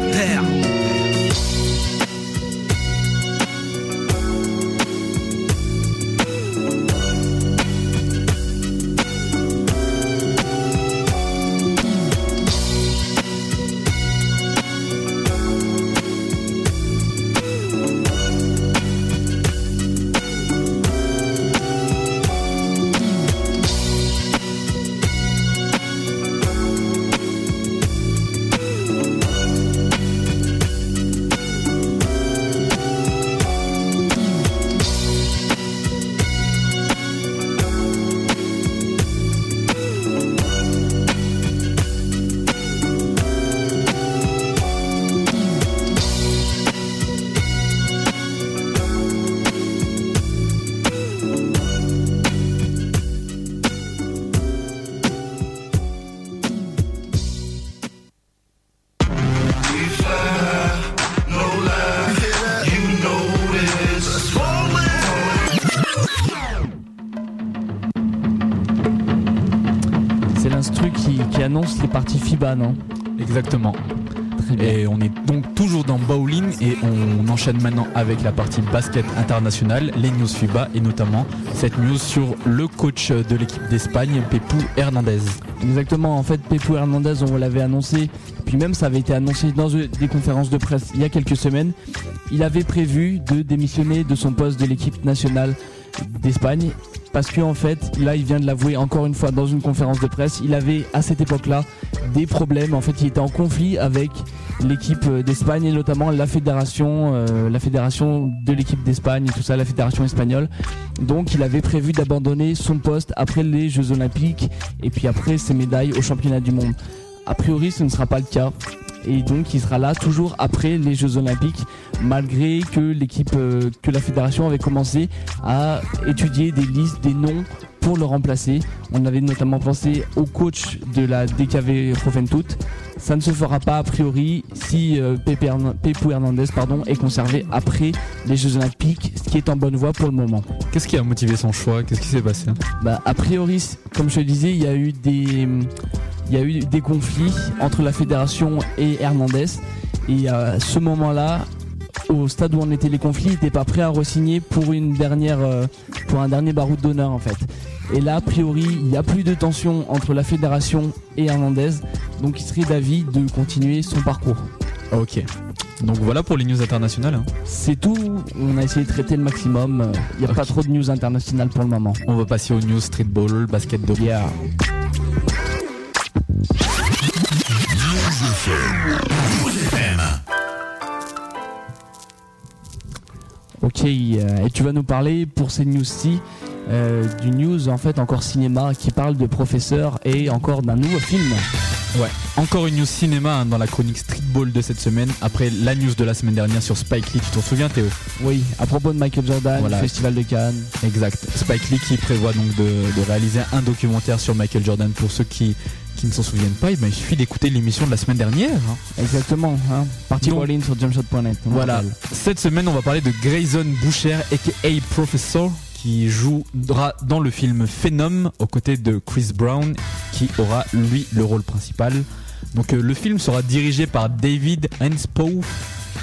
Non Exactement. Et on est donc toujours dans bowling et on enchaîne maintenant avec la partie basket internationale, les news FIBA et notamment cette news sur le coach de l'équipe d'Espagne, Pepou Hernandez. Exactement, en fait Pepou Hernandez on l'avait annoncé, puis même ça avait été annoncé dans des conférences de presse il y a quelques semaines, il avait prévu de démissionner de son poste de l'équipe nationale d'Espagne parce qu'en en fait là il vient de l'avouer encore une fois dans une conférence de presse. Il avait à cette époque là des problèmes. En fait il était en conflit avec l'équipe d'Espagne et notamment la fédération euh, la fédération de l'équipe d'Espagne et tout ça la fédération espagnole. Donc il avait prévu d'abandonner son poste après les Jeux Olympiques et puis après ses médailles au championnat du monde. A priori ce ne sera pas le cas et donc il sera là toujours après les Jeux Olympiques malgré que l'équipe euh, que la fédération avait commencé à étudier des listes des noms pour le remplacer. On avait notamment pensé au coach de la DKV Juventud. Ça ne se fera pas a priori si euh, Pepou Hernandez pardon, est conservé après les Jeux Olympiques, ce qui est en bonne voie pour le moment. Qu'est-ce qui a motivé son choix? Qu'est-ce qui s'est passé? Bah, A priori, comme je le disais, il y a eu des il y a eu des conflits entre la fédération et Hernandez. Et à ce moment-là, au stade où on était les conflits, il n'était pas prêt à re-signer pour une dernière, euh, pour un dernier baroud d'honneur en fait. Et là, a priori, il n'y a plus de tension entre la fédération et Hernandez, donc il serait d'avis de continuer son parcours. Ok. Donc voilà pour les news internationales. Hein. C'est tout. On a essayé de traiter le maximum. Il n'y a pas trop de news internationales pour le moment. On va passer aux news streetball, basketball. Yeah. Euh, et tu vas nous parler pour ces news-ci euh, du news en fait encore cinéma qui parle de professeur et encore d'un nouveau film. Ouais, encore une news cinéma hein, dans la chronique Streetball de cette semaine après la news de la semaine dernière sur Spike Lee. Tu t'en souviens Théo? Oui, à propos de Michael Jordan, le Festival de Cannes. Exact. Spike Lee qui prévoit donc de, réaliser un documentaire sur Michael Jordan pour ceux qui qui ne s'en souviennent pas, eh ben, il suffit d'écouter l'émission de la semaine dernière. Hein. Exactement, hein. partie Rolling sur jumpshot.net. Voilà, cette semaine on va parler de Grayson Boucher, aka Professor, qui jouera dans le film Phenom aux côtés de Chris Brown qui aura lui le rôle principal. Donc euh, le film sera dirigé par David Henspow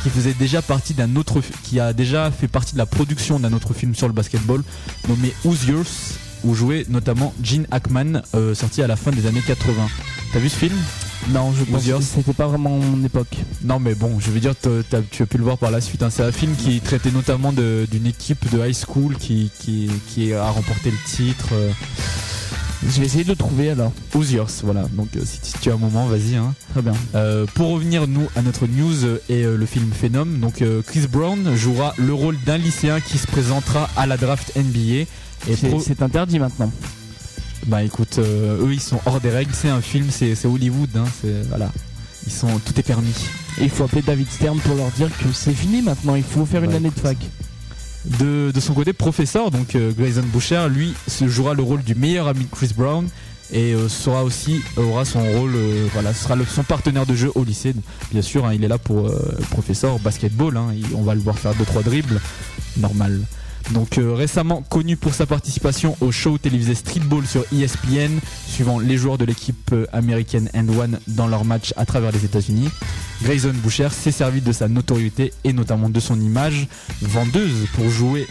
qui faisait déjà partie d'un autre qui a déjà fait partie de la production d'un autre film sur le basketball nommé Who's Yours où jouait notamment Gene Hackman euh, sorti à la fin des années 80. T'as vu ce film? Non, je pense que c'était pas vraiment mon époque. Non, mais bon, je veux dire, tu as pu le voir par la suite. Hein. C'est un film qui traitait notamment d'une équipe de high school qui, qui, a remporté le titre. Euh. Je vais essayer de le trouver alors. Who's voilà. Donc euh, si, tu as un moment, vas-y. Hein. Très bien. Euh, pour revenir nous à notre news et le film Phenom, donc Chris Brown jouera le rôle d'un lycéen qui se présentera à la draft NBA. Et c'est interdit maintenant. Bah écoute, euh, eux ils sont hors des règles, c'est un film, c'est Hollywood, hein, voilà. Ils sont, tout est permis. Et il faut appeler David Stern pour leur dire que c'est fini maintenant, il faut faire une année de fac. De, son côté, professeur, donc euh, Grayson Boucher, lui, se jouera le rôle du meilleur ami de Chris Brown et euh, sera aussi aura son rôle, voilà, sera son partenaire de jeu au lycée. Bien sûr, hein, il est là pour professeur basketball. Hein, on va le voir faire 2-3 dribbles, normal. Donc euh, récemment connu pour sa participation au show télévisé Streetball sur ESPN, suivant les joueurs de l'équipe euh, américaine End One dans leur match à travers les États-Unis, Grayson Boucher s'est servi de sa notoriété et notamment de son image vendeuse pour jouer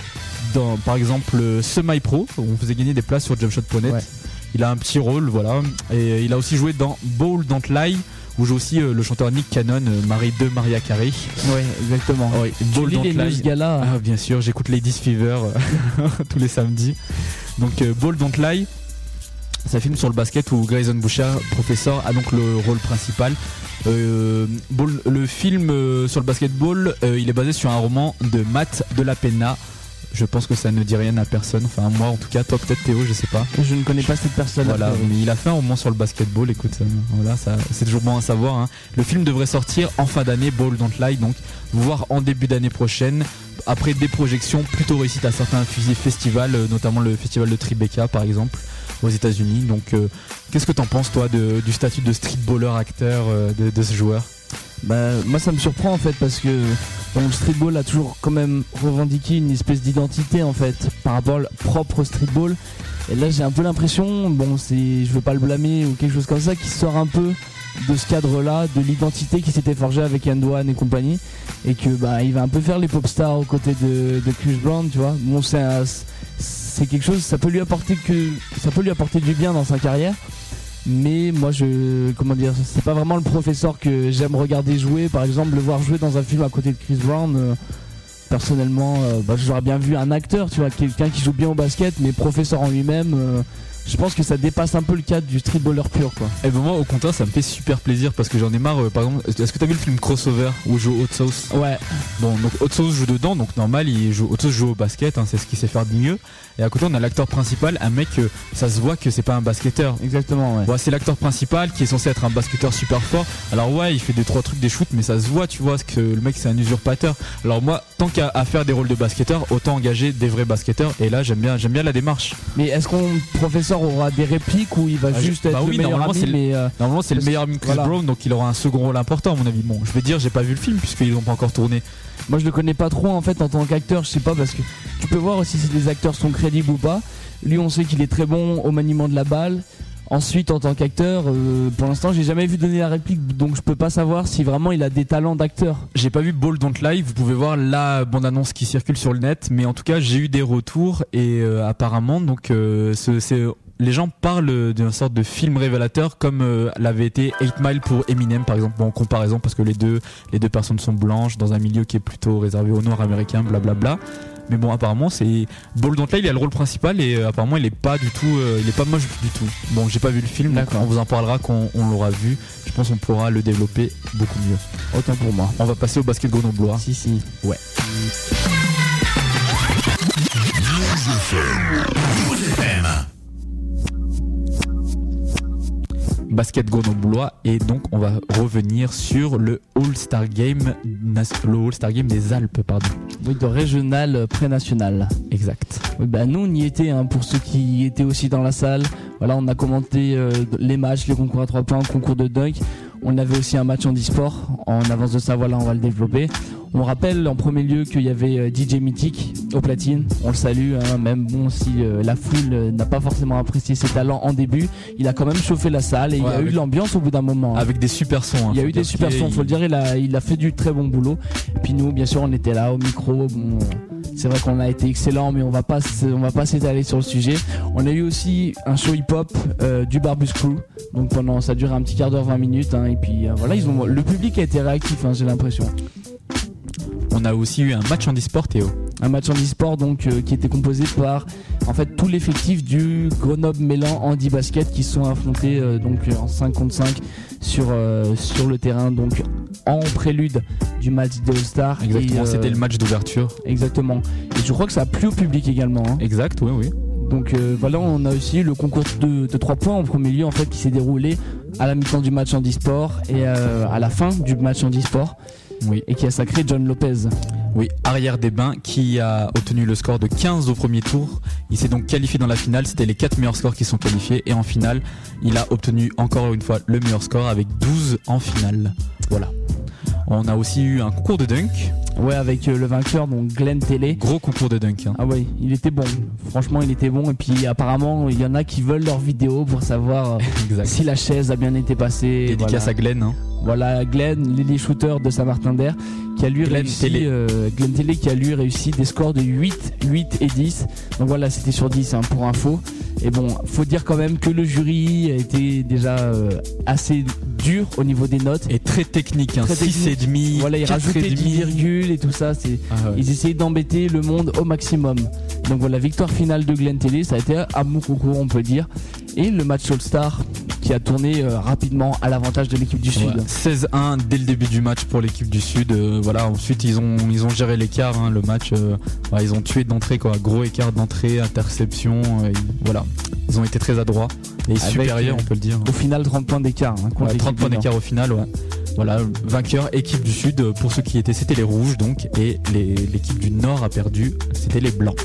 dans par exemple Semi Pro, où on faisait gagner des places sur jumpshot.net. Il a un petit rôle, voilà, et il a aussi joué dans Ball Don't Lie où joue aussi euh, le chanteur Nick Cannon, euh, mari de Maria Carey. Oui, exactement. Oui, tu lis les gala. Ah, bien sûr, j'écoute Ladies Fever euh, tous les samedis. Donc Ball Don't Lie, c'est un film sur le basket où Grayson Boucher, professeur, a donc le rôle principal. le film sur le basketball, il est basé sur un roman de Matt de la Pena je pense que ça ne dit rien à personne. Enfin, moi en tout cas, toi peut-être Théo, je sais pas. Je ne connais pas cette personne. Voilà, mais il a fait un roman sur le basketball. Écoute, euh, voilà, ça, c'est toujours bon à savoir. Hein. Le film devrait sortir en fin d'année, Ball Don't Lie, donc voire en début d'année prochaine. Après des projections plutôt réussites à certains festivals, euh, notamment le festival de Tribeca par exemple aux États-Unis. Donc, euh, qu'est-ce que t'en penses toi du statut de streetballer acteur de, de ce joueur? Bah, moi ça me surprend en fait parce que le streetball a toujours quand même revendiqué une espèce d'identité en fait par rapport au propre streetball. Et là j'ai un peu l'impression, bon c'est, je veux pas le blâmer ou quelque chose comme ça, qui sort un peu de ce cadre-là, de l'identité qui s'était forgée avec One et compagnie, et que bah il va un peu faire les pop stars aux côtés de, Chris Brown, tu vois. Bon c'est, c'est quelque chose, ça peut lui apporter que, ça peut lui apporter du bien dans sa carrière mais moi je comment dire c'est pas vraiment le professeur que j'aime regarder jouer. Par exemple le voir jouer dans un film à côté de Chris Brown euh, personnellement euh, bah, j'aurais bien vu un acteur tu vois quelqu'un qui joue bien au basket mais professeur en lui-même euh, je pense que ça dépasse un peu le cadre du streetballer pur quoi. Et eh ben moi au contraire ça me fait super plaisir parce que j'en ai marre par exemple est-ce que t'as vu le film Crossover où joue Hot Sauce? Ouais. Bon donc Hot Sauce joue dedans donc normal il joue Hot Sauce joue au basket hein, c'est ce qu'il sait faire de mieux et à côté, on a l'acteur principal, un mec, euh, ça se voit que c'est pas un basketteur. Exactement, ouais. c'est l'acteur principal qui est censé être un basketteur super fort. Alors ouais, il fait des trois trucs, des shoots, mais ça se voit, tu vois, que le mec c'est un usurpateur. Alors moi, tant qu'à faire des rôles de basketteur, autant engager des vrais basketteurs. Et là, j'aime bien, j'aime bien la démarche. Mais est-ce qu'on professeur aura des répliques ou il va ah, juste bah être oui, le meilleur ami, mais euh, Normalement, c'est le meilleur ami Brown, donc il aura un second rôle important à mon avis. Bon, je vais dire, j'ai pas vu le film puisqu'ils n'ont pas encore tourné. Moi, je le connais pas trop en fait en tant qu'acteur. Je sais pas parce que tu peux voir aussi si les acteurs sont crédibles ou pas. Lui, on sait qu'il est très bon au maniement de la balle. Ensuite, en tant qu'acteur, euh, pour l'instant, j'ai jamais vu donner la réplique, donc je peux pas savoir si vraiment il a des talents d'acteur. J'ai pas vu Ball Don't Lie. Vous pouvez voir la bande annonce qui circule sur le net, mais en tout cas, j'ai eu des retours et euh, apparemment, donc euh, c'est les gens parlent d'une sorte de film révélateur comme l'avait été 8 Mile pour Eminem par exemple en comparaison parce que les deux les deux personnes sont blanches dans un milieu qui est plutôt réservé aux noirs américains blablabla mais bon, apparemment, c'est Ball Don't il a le rôle principal et euh, apparemment, il est pas du tout, euh, il est pas moche du tout. Bon, j'ai pas vu le film, donc on vous en parlera quand on l'aura vu. Je pense qu'on pourra le développer beaucoup mieux. Autant pour moi. On va passer au basket grenoblois. Si, si. Ouais. Basket grenoblois et donc on va revenir sur le All-Star Game le All-Star Game des Alpes pardon. Oui, de régional pré-national. Exact. Oui, bah nous on y était hein, pour ceux qui étaient aussi dans la salle. Voilà, on a commenté euh, les matchs, les concours à trois points, concours de dunk. On avait aussi un match en e-sport. En avance de ça, voilà, on va le développer. On rappelle en premier lieu qu'il y avait euh, DJ Mythic au platine. On le salue, hein, même bon si euh, la foule euh, n'a pas forcément apprécié ses talents en début, il a quand même chauffé la salle et il y a eu de l'ambiance au bout d'un moment. Hein. Avec des super sons. Hein, il y a eu des super sons, faut le dire. Il a, il a fait du très bon boulot. Et puis nous, bien sûr, on était là au micro. Bon, c'est vrai qu'on a été excellent, mais on va pas, on va pas s'étaler sur le sujet. On a eu aussi un show hip-hop du Barbus Crew. Donc pendant, ça dure un petit quart d'heure, 20 minutes. et puis voilà, ils ont, le public a été réactif, j'ai l'impression on a aussi eu un match en e-sport, Théo. Un match en e-sport donc euh, qui était composé par en fait tout l'effectif du Grenoble Mélan Handy Basket qui sont affrontés euh, donc en 5 contre 5 sur euh, sur le terrain donc en prélude du match de All-Star. Exactement, c'était le match d'ouverture. Exactement. Et je crois que ça a plu au public également. Hein. Exact, oui, oui. Donc voilà, on a aussi le concours de, de 3 points en premier lieu en fait qui s'est déroulé à la mi-temps du match en e-sport et à la fin du match en e-sport. Oui. Et qui a sacré John Lopez. Oui, arrière des bains qui a obtenu le score de 15 au premier tour. Il s'est donc qualifié dans la finale. C'était les 4 meilleurs scores qui sont qualifiés. Et en finale, il a obtenu encore une fois le meilleur score avec 12 en finale. Voilà. On a aussi eu un concours de dunk. Ouais, avec euh, le vainqueur, donc Glenn Télé. Gros concours de dunk. Hein. Ah ouais, il était bon. Franchement, il était bon. Et puis apparemment, il y en a qui veulent leur vidéo pour savoir euh, si la chaise a bien été passée. Dédicace à Glenn. Hein. Voilà, Glenn, Lily Shooter de Saint-Martin d'Air, qui a lui réussi, euh, Glenn Télé qui a lui réussi des scores de 8, 8 et 10. Donc voilà, c'était sur 10 hein, pour info. Et bon, faut dire quand même que le jury a été déjà euh, assez dur au niveau des notes. Et très technique, hein, 6 et demi. Voilà, ils rajoutaient des virgules et tout ça. C'est, ah Ils essayaient d'embêter le monde au maximum. Donc voilà, victoire finale de Glenn Télé, ça a été un bon concours, on peut dire. Et le match All-Star qui a tourné euh, rapidement à l'avantage de l'équipe du Sud. 16-1 dès le début du match pour l'équipe du Sud. Euh, voilà, ensuite ils ont ils ont géré l'écart, hein, le match. ils ont tué d'entrée quoi, gros écart d'entrée, interception. voilà, ils ont été très adroits et supérieurs, on peut le dire. Au final, 30 points d'écart. Hein, 30 points d'écart au final, ouais. Voilà, vainqueur équipe du Sud pour ceux qui étaient, c'était les rouges donc, et l'équipe du Nord a perdu, c'était les blancs.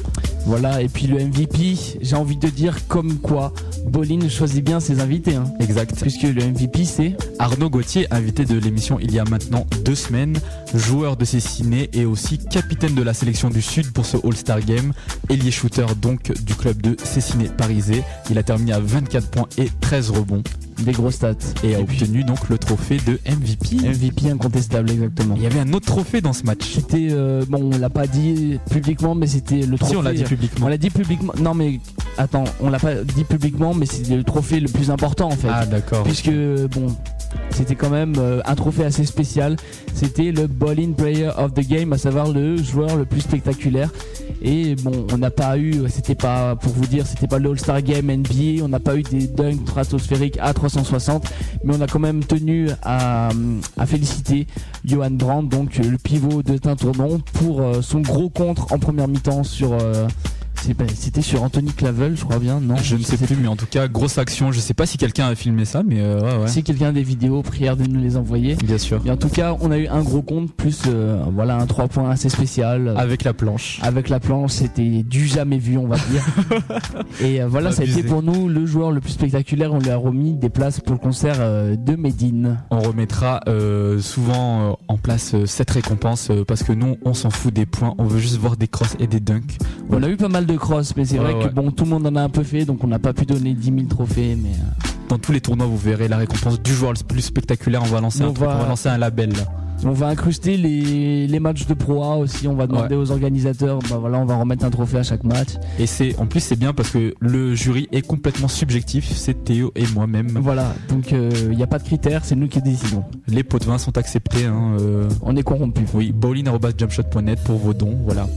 Voilà, et puis le MVP, j'ai envie de dire comme quoi Bolin choisit bien ses invités. Hein. Exact. Puisque le MVP c'est Arnaud Gauthier, invité de l'émission il y a maintenant deux semaines, joueur de Cessiné et aussi capitaine de la sélection du Sud pour ce All-Star Game, ailier shooter donc du club de Cessiné Parisé. Il a terminé à 24 points et 13 rebonds. Des gros stats. Et, a obtenu donc le trophée de MVP. MVP incontestable, exactement. Il y avait un autre trophée dans ce match. C'était, euh, bon, on l'a pas dit publiquement, mais c'était le trophée. Si, on l'a dit publiquement. On l'a dit publiquement. Non, mais attends, on l'a pas dit publiquement, mais c'était le trophée le plus important en fait. Ah, d'accord. Puisque, bon, c'était quand même euh, un trophée assez spécial. C'était le Ball-in Player of the Game, à savoir le joueur le plus spectaculaire. Et bon, on n'a pas eu, c'était pas, pour vous dire, c'était pas le All-Star Game NBA, on n'a pas eu des dunks stratosphériques à 360, mais on a quand même tenu à, féliciter Johan Brandt, donc le pivot de Tintournon, pour euh, son gros contre en première mi-temps sur euh, c'était sur Anthony Clavel, je crois bien, non Je ne sais plus, mais en tout cas, grosse action. Je sais pas si quelqu'un a filmé ça, mais euh, ouais, ouais. Si quelqu'un a des vidéos, prière de nous les envoyer. Bien sûr. Et en tout cas, on a eu un gros compte, plus euh, voilà un 3 points assez spécial. Avec la planche. Avec la planche, c'était du jamais vu, on va dire. Et euh, voilà, ça a été pour nous le joueur le plus spectaculaire. On lui a remis des places pour le concert de Medine. On remettra souvent en place cette récompense parce que nous, on s'en fout des points. On veut juste voir des crosses et des dunks. On a eu pas mal de cross, mais c'est vrai que bon, tout le monde en a un peu fait, donc on n'a pas pu donner 10 000 trophées. Mais euh. dans tous les tournois, vous verrez la récompense du joueur le plus spectaculaire. On va lancer, un, on va lancer un label. On va incruster les, les matchs de Pro A aussi. On va demander aux organisateurs, bah voilà, on va remettre un trophée à chaque match. Et c'est, en plus, c'est bien parce que le jury est complètement subjectif. C'est Théo et moi-même. Voilà. Donc, il euh, n'y a pas de critères. C'est nous qui décidons. Les pots de vin sont acceptés. Hein, euh. On est corrompu. Oui. Bowling@jumpshot.net pour vos dons. Voilà.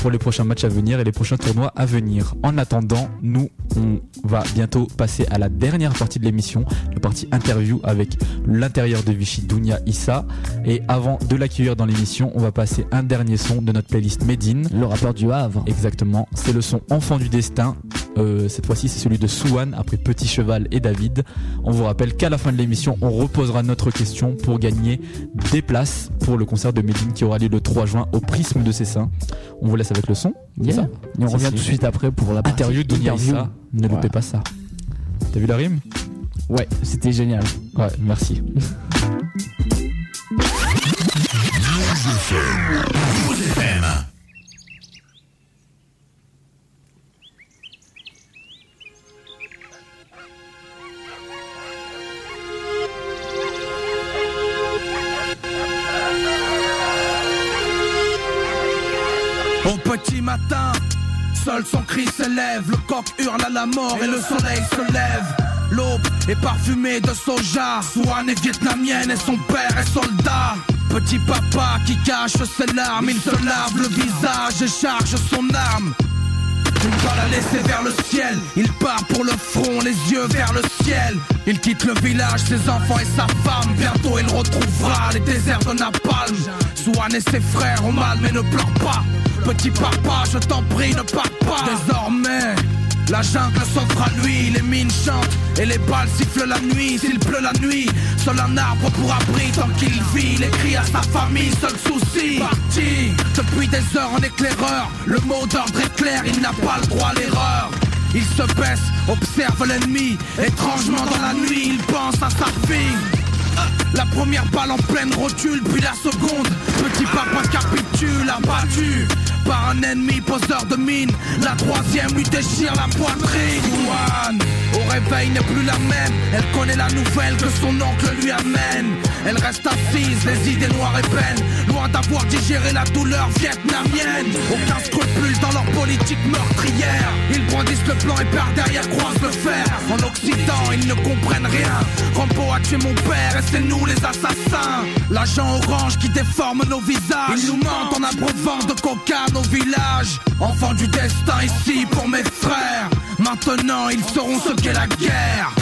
Pour les prochains matchs à venir et les prochains tournois à venir. En attendant, nous, on va bientôt passer à la dernière partie de l'émission, la partie interview avec l'intérieur de Vichy, Dounia Issa et Et avant de l'accueillir dans l'émission, on va passer un dernier son de notre playlist Medine. Le rappeur du Havre. Exactement. C'est le son Enfant du Destin. Euh, cette fois-ci, c'est celui de Souane après Petit Cheval et David. On vous rappelle qu'à la fin de l'émission, on reposera notre question pour gagner des places pour le concert de Medine qui aura lieu le 3 juin au Prisme de Cessin. On vous laisse avec le son. Yeah. Et on revient tout de suite après pour la partie interview de Ne loupez pas ça. T'as vu la rime? Ouais, c'était génial. Ouais, merci. Au petit matin, seul son cri s'élève, le coq hurle à la mort et le soleil se lève. L'aube est parfumée de soja, Swan est vietnamienne et son père est soldat. Petit papa qui cache ses larmes, il se lave le visage et charge son arme. Une balle à laisser vers le ciel, il part pour le front, les yeux vers le ciel. Il quitte le village, ses enfants et sa femme. Bientôt il retrouvera les déserts de Napalm. Swan et ses frères ont mal, mais ne pleure pas. Petit papa, je t'en prie, ne pars pas. Désormais, la jungle s'offre à lui, les mines chantent et les balles sifflent la nuit. S'il pleut la nuit, seul un arbre pour abri tant qu'il vit. Il écrit à sa famille, seul souci. Parti depuis des heures en éclaireur. Le mot d'ordre est clair, il n'a pas le droit à l'erreur. Il se baisse, observe l'ennemi. Étrangement dans la nuit, il pense à sa fille. La première balle en pleine rotule, puis la seconde. Petit papa capitule, abattu par un ennemi poseur de mine. La troisième lui déchire la poitrine. Juan, au réveil n'est plus la même. Elle connaît la nouvelle que son oncle lui amène. Elle reste assise, les idées noires et peines. Loin d'avoir digéré la douleur vietnamienne. Aucun scrupule dans leur politique meurtrière. Ils brandissent le plan et par derrière croisent le fer. En Occident, ils ne comprennent rien. Rambo a tué mon père c'est nous les assassins. L'agent orange qui déforme nos visages. Ils nous mentent en abreuvant de coca nos villages. Enfants du destin ici pour mes frères. Maintenant, ils sauront ce qu'est la guerre.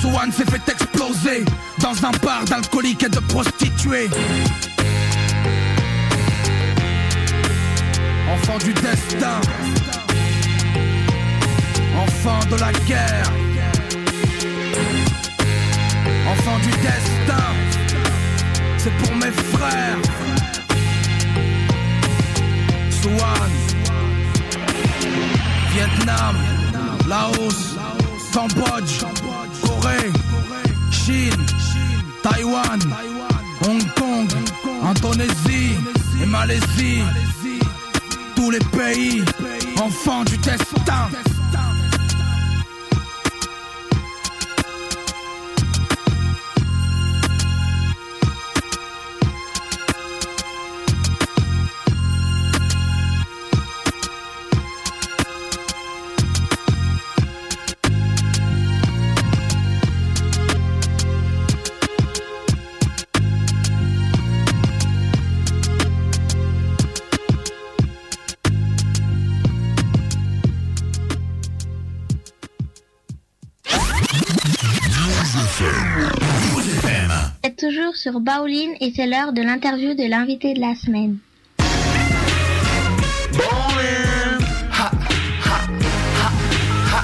Swan s'est fait exploser dans un bar d'alcooliques et de prostituées. Enfant du destin, enfant de la guerre, enfant du destin, c'est pour mes frères. Swan, Vietnam, Laos, Cambodge, Corée, Chine, Taïwan, Hong Kong, Indonésie. Et Malaisie. Tous les pays, enfants du destin. Toujours sur Baoline et c'est l'heure de l'interview de l'invité de la semaine. Ballin', ha, ha, ha, ha.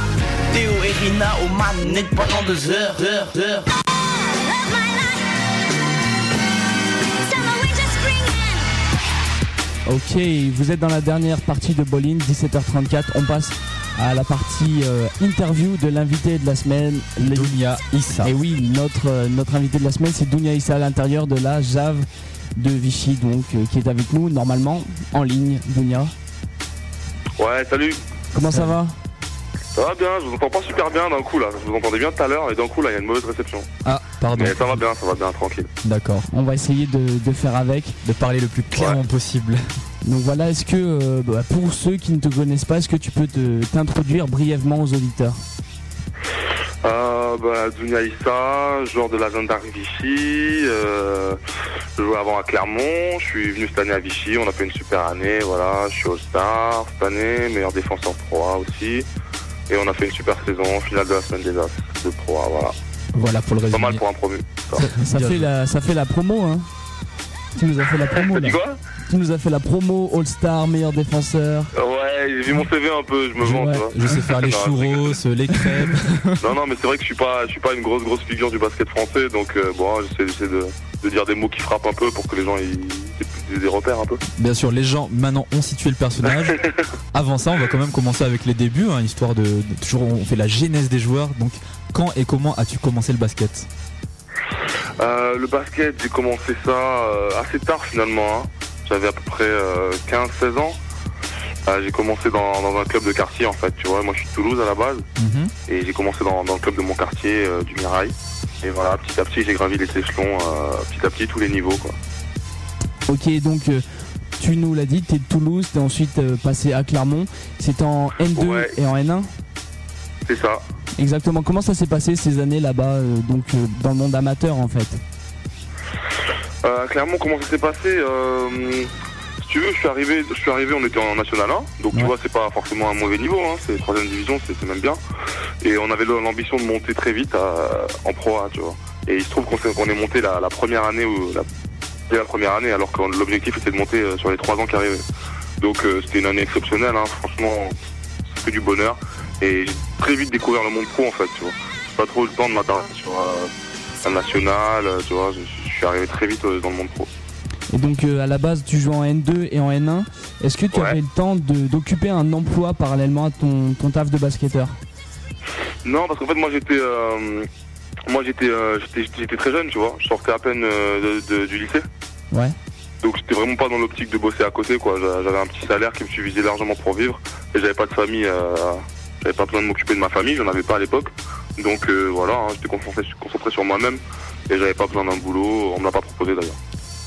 Théo et Rina aux manettes pendant deux heures, heures, heures. Ok, vous êtes dans la dernière partie de Bolin, 17h34. On passe à la partie euh, interview de l'invité de la semaine, Dunia Issa. Et oui, notre, euh, notre invité de la semaine, c'est Dunia Issa à l'intérieur de la Jave de Vichy, donc euh, qui est avec nous normalement en ligne. Dunia, Ouais, salut. comment ça va? Ça va bien, je vous entends pas super bien d'un coup là. Je vous entendais bien tout à l'heure et d'un coup là, il y a une mauvaise réception. Ah, pardon. Mais ça va bien, ça va bien, tranquille. D'accord. On va essayer de, de faire avec. De parler le plus clairement possible. Donc voilà, est-ce que euh, bah, pour ceux qui ne te connaissent pas, est-ce que tu peux te- t'introduire brièvement aux auditeurs? Euh, bah, Dunia Issa, joueur de la d'Arc Vichy. Euh, je jouais avant à Clermont. Je suis venu cette année à Vichy. On a fait une super année. Voilà, je suis All-Star cette année, meilleur défenseur 3 aussi. Et on a fait une super saison, finale de la semaine des As de Pro A, voilà. Voilà pour le Pas résumé. mal pour un promu. Ça fait la, ça fait la promo, hein. Tu nous as fait la promo, là. quoi Tu nous as fait la promo All-Star, meilleur défenseur. Ouais, j'ai vu mon CV un peu, je me vends, Ouais. Je sais faire les churros, les crêpes. Non, non, mais c'est vrai que je suis pas, je suis pas une grosse, grosse figure du basket français, donc euh, bon, j'essaie, j'essaie de, de dire des mots qui frappent un peu pour que les gens aient des repères un peu. Bien sûr, les gens maintenant ont situé le personnage. Avant ça, on va quand même commencer avec les débuts, hein, histoire de, de- toujours on fait la genèse des joueurs. Donc, quand et comment as-tu commencé le basket? Euh, le basket, j'ai commencé ça euh, assez tard finalement. hein. J'avais à peu près euh, 15-16 ans. Euh, j'ai commencé dans, dans un club de quartier en fait, tu vois. Moi je suis de Toulouse à la base Mhm. et j'ai commencé dans, dans le club de mon quartier, euh, du Mirail. Et voilà, petit à petit j'ai gravi les échelons, euh, petit à petit tous les niveaux quoi. Ok, donc tu nous l'as dit, t'es de Toulouse, t'es ensuite passé à Clermont. C'est en N2 Ouais. et en N1 C'est ça. Exactement. Comment ça s'est passé ces années là-bas, euh, donc euh, dans le monde amateur en fait? Euh, clairement, comment ça s'est passé Si tu veux, je suis arrivé, je suis arrivé, on était en National 1, donc Ouais. tu vois, c'est pas forcément un mauvais niveau, hein, c'est troisième division, c'est c'est même bien. Et on avait l'ambition de monter très vite à- en Pro A, tu vois. Et il se trouve qu'on est monté la, la première année ou la, dès la première année, alors que l'objectif était de monter sur les trois ans qui arrivaient. Donc euh, c'était une année exceptionnelle, hein, franchement, c'était du bonheur. Et très vite découvert le monde pro en fait, tu vois. J'ai pas trop le temps de m'attarder sur euh, un national, euh, tu vois. Je, je suis arrivé très vite euh, dans le monde pro. Et donc euh, à la base tu joues en N2 et en N1. Est-ce que tu Ouais. avais le temps d'occuper un emploi parallèlement à ton, ton taf de basketteur? Non, parce qu'en fait, moi, j'étais, euh, moi, j'étais, euh, j'étais, très jeune, tu vois. Je sortais à peine de- de- du lycée. Ouais. Donc, j'étais vraiment pas dans l'optique de bosser à côté, quoi. J'a- J'avais un petit salaire qui me suffisait largement pour vivre, et j'avais pas de famille. J'avais pas besoin de m'occuper de ma famille, j'en avais pas à l'époque. Donc, euh, voilà, hein, j'étais concentré, concentré sur moi-même, et j'avais pas besoin d'un boulot. On me l'a pas proposé d'ailleurs.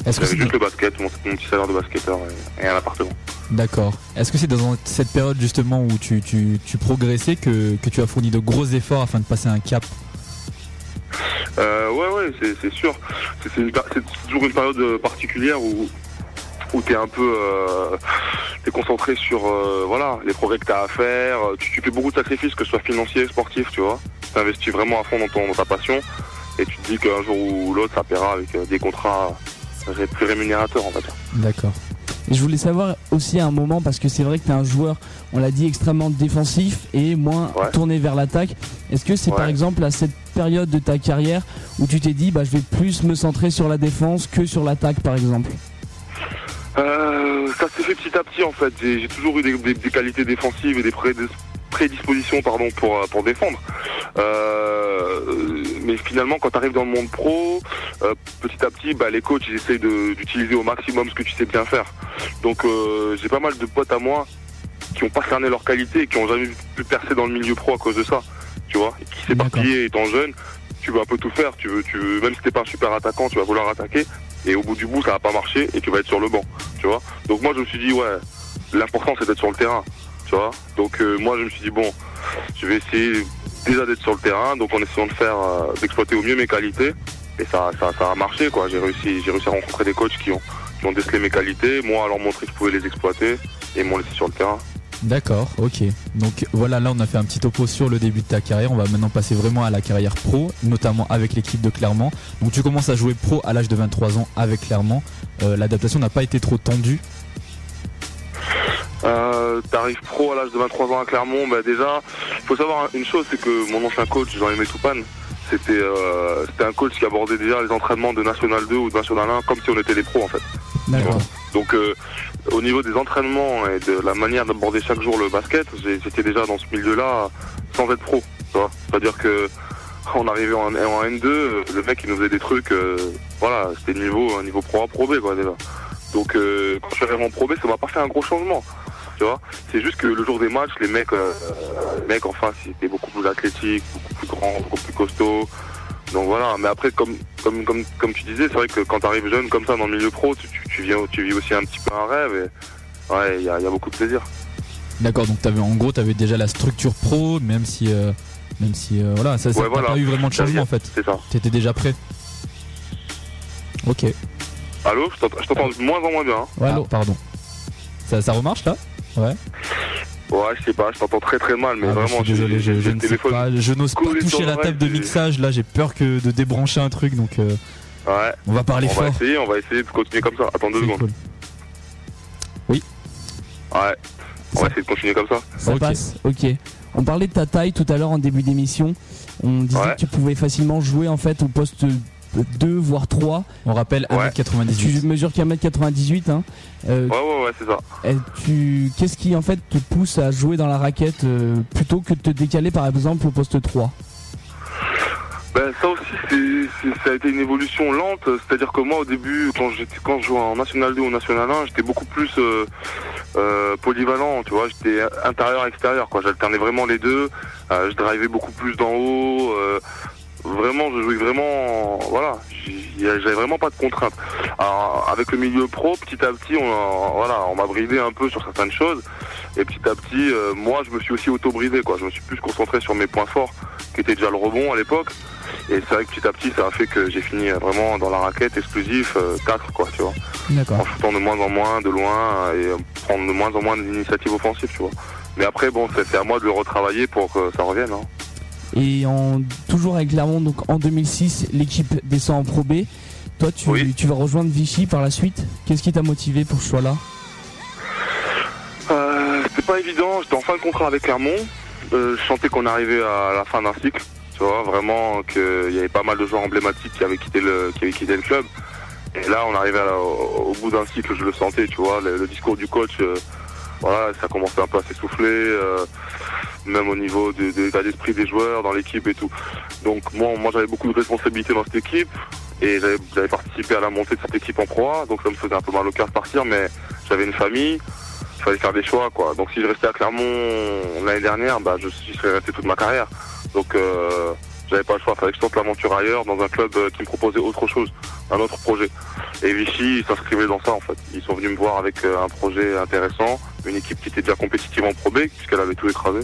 Est-ce que c'est juste le basket, mon, mon petit salaire de basketteur et, et un appartement. d'accord Est-ce que c'est dans cette période justement où tu, tu, tu progressais que, que tu as fourni de gros efforts afin de passer un cap? Euh, ouais, ouais, c'est, sûr. C'est, toujours une période particulière où, où t'es un peu, euh, t'es concentré sur, euh, voilà, les progrès que t'as à faire. Tu, tu fais beaucoup de sacrifices, que ce soit financier, sportif, tu vois. Tu t'investis vraiment à fond dans, ton, dans ta passion et tu te dis qu'un jour ou l'autre, ça paiera avec euh, des contrats plus rémunérateurs, on va dire. D'accord. Et je voulais savoir aussi à un moment, parce que c'est vrai que tu es un joueur, on l'a dit, extrêmement défensif et moins Ouais. tourné vers l'attaque. Est-ce que c'est Ouais. par exemple à cette période de ta carrière où tu t'es dit, bah, je vais plus me centrer sur la défense que sur l'attaque par exemple? Euh, ça s'est fait petit à petit en fait. J'ai toujours eu des, des- des qualités défensives et des pré- prédispositions pardon, pour, euh, pour défendre. Euh, mais finalement, quand tu arrives dans le monde pro, euh, petit à petit, bah, les coachs ils essayent d'utiliser au maximum ce que tu sais bien faire. Donc euh, j'ai pas mal de potes à moi qui ont pas cerné leurs qualités et qui ont jamais pu percer dans le milieu pro à cause de ça. Tu vois, et qui s'éparpiller étant jeune, tu veux un peu tout faire. Tu veux, tu veux, même si t'es pas un super attaquant, tu vas vouloir attaquer. Et au bout du bout, ça va pas marcher et tu vas être sur le banc. Tu vois. Donc moi, je me suis dit, ouais, l'important c'est d'être sur le terrain. Tu vois. Donc euh, moi, je me suis dit, bon, je vais essayer déjà d'être sur le terrain. Donc en essayant de faire, euh, d'exploiter au mieux mes qualités. Et ça, ça, a marché, quoi. J'ai réussi, j'ai réussi à rencontrer des coachs qui ont, qui ont décelé mes qualités. Moi, à leur montrer que je pouvais les exploiter et m'ont laissé sur le terrain. D'accord, ok. Donc voilà, là on a fait un petit topo sur le début de ta carrière. On va maintenant passer vraiment à la carrière pro, notamment avec l'équipe de Clermont. Donc tu commences à jouer pro à l'âge de 23 ans avec Clermont. Euh, L'adaptation n'a pas été trop tendue. Euh, T'arrives pro à l'âge de 23 ans à Clermont, bah déjà, il faut savoir une chose, c'est que mon ancien coach, Jean-Aimé Toupane, c'était euh, c'était un coach qui abordait déjà les entraînements de National 2 ou de National 1 comme si on était des pros en fait. D'accord. Donc euh, au niveau des entraînements et de la manière d'aborder chaque jour le basket, j'étais déjà dans ce milieu-là sans être pro. C'est-à-dire que on arrivait en, en N2, euh, le mec il nous faisait des trucs, euh, voilà, c'était niveau un niveau pro A, pro B quoi déjà. Donc euh, quand je suis arrivé en pro B, ça m'a pas fait un gros changement. Tu vois, c'est juste que le jour des matchs, les mecs, euh, les mecs en face, ils étaient beaucoup plus athlétiques, beaucoup plus grands, beaucoup plus costauds. Donc voilà, mais après, comme, comme, comme, comme tu disais, c'est vrai que quand tu arrives jeune comme ça dans le milieu pro, tu, tu, tu viens, tu vis aussi un petit peu un rêve et ouais, il y a, il y a beaucoup de plaisir. D'accord, donc avais, en gros tu avais déjà la structure pro, même si, euh, même si euh, voilà, ça, Ouais, voilà. pas eu vraiment de changement en fait. C'est ça. Tu étais déjà prêt. Ok. Allô, je t'entends- de moins en moins bien. hein. Ouais, Ah, allô pardon. Ça, ça remarche là? Ouais. Ouais, je sais pas, je t'entends très très mal, mais Ah, vraiment, je suis désolé, je, je ne sais pas, je n'ose pas toucher la table de mixage. Là, j'ai peur que de débrancher un truc, donc euh, Ouais, on va parler on va fort. essayer, on va essayer de continuer comme ça. Attends deux secondes. cool. Ouais, on Ça- va essayer de continuer comme ça. Ça passe, ok. On parlait de ta taille tout à l'heure en début d'émission. On disait Ouais. que tu pouvais facilement jouer en fait au poste 2 voire 3. On rappelle Ouais. 1m98. Tu mesures qu'à 1m98 hein. Euh, Ouais, ouais, ouais, c'est ça. et tu qu'est-ce qui en fait te pousse à jouer dans la raquette euh, plutôt que de te décaler par exemple au poste 3 Ben ça aussi, c'est, c'est- ça a été une évolution lente. C'est-à-dire que moi, au début, quand j'étais, quand je jouais en National 2 ou National 1, j'étais beaucoup plus euh, euh, polyvalent. Tu vois, j'étais intérieur-extérieur. Quoi, j'alternais vraiment les deux. Euh, je drivais beaucoup plus d'en haut. Euh, vraiment, je jouais vraiment. Voilà, j'avais vraiment pas de contraintes. Alors, avec le milieu pro, petit à petit, on, a- voilà, on m'a bridé un peu sur certaines choses. Et petit à petit, euh, moi, je me suis aussi auto-bridé. Quoi, je me suis plus concentré sur mes points forts, qui étaient déjà le rebond à l'époque. Et c'est vrai que petit à petit, ça a fait que j'ai fini vraiment dans la raquette exclusif, 4 quoi, tu vois. En shootant de moins en moins, de loin, et euh, prendre de moins en moins d'initiatives offensives, tu vois. Mais après, bon, c'est c'est à moi de le retravailler pour que ça revienne. Hein. Et en toujours avec Clermont donc en 2006 l'équipe descend en Pro B. Toi tu, Oui. tu vas rejoindre Vichy par la suite. Qu'est-ce qui t'a motivé pour ce choix là Euh, C'était pas évident, j'étais en fin de contrat avec Clermont. Euh, je sentais qu'on arrivait à la fin d'un cycle, tu vois, vraiment qu'il y avait pas mal de joueurs emblématiques qui avaient quitté le, qui avaient quitté le club. Et là, on arrivait à au, au bout d'un cycle, je le sentais, tu vois, le, le discours du coach, euh, voilà, ça commençait un peu à s'essouffler, euh, même au niveau de, l'état d'esprit des joueurs, dans l'équipe et tout. Donc moi, moi j'avais beaucoup de responsabilités dans cette équipe et j'avais participé à la montée de cette équipe en Pro A, donc ça me faisait un peu mal au cœur de partir, mais j'avais une famille, il fallait faire des choix, quoi. Donc si je restais à Clermont l'année dernière, bah je serais resté toute ma carrière. Donc euh, j'avais pas le choix, il fallait que je tente l'aventure ailleurs, dans un club euh, qui me proposait autre chose, un autre projet. Et Vichy ils s'inscrivaient dans ça en fait. Ils sont venus me voir avec euh, un projet intéressant, une équipe qui était déjà compétitive en Pro B, puisqu'elle avait tout écrasé.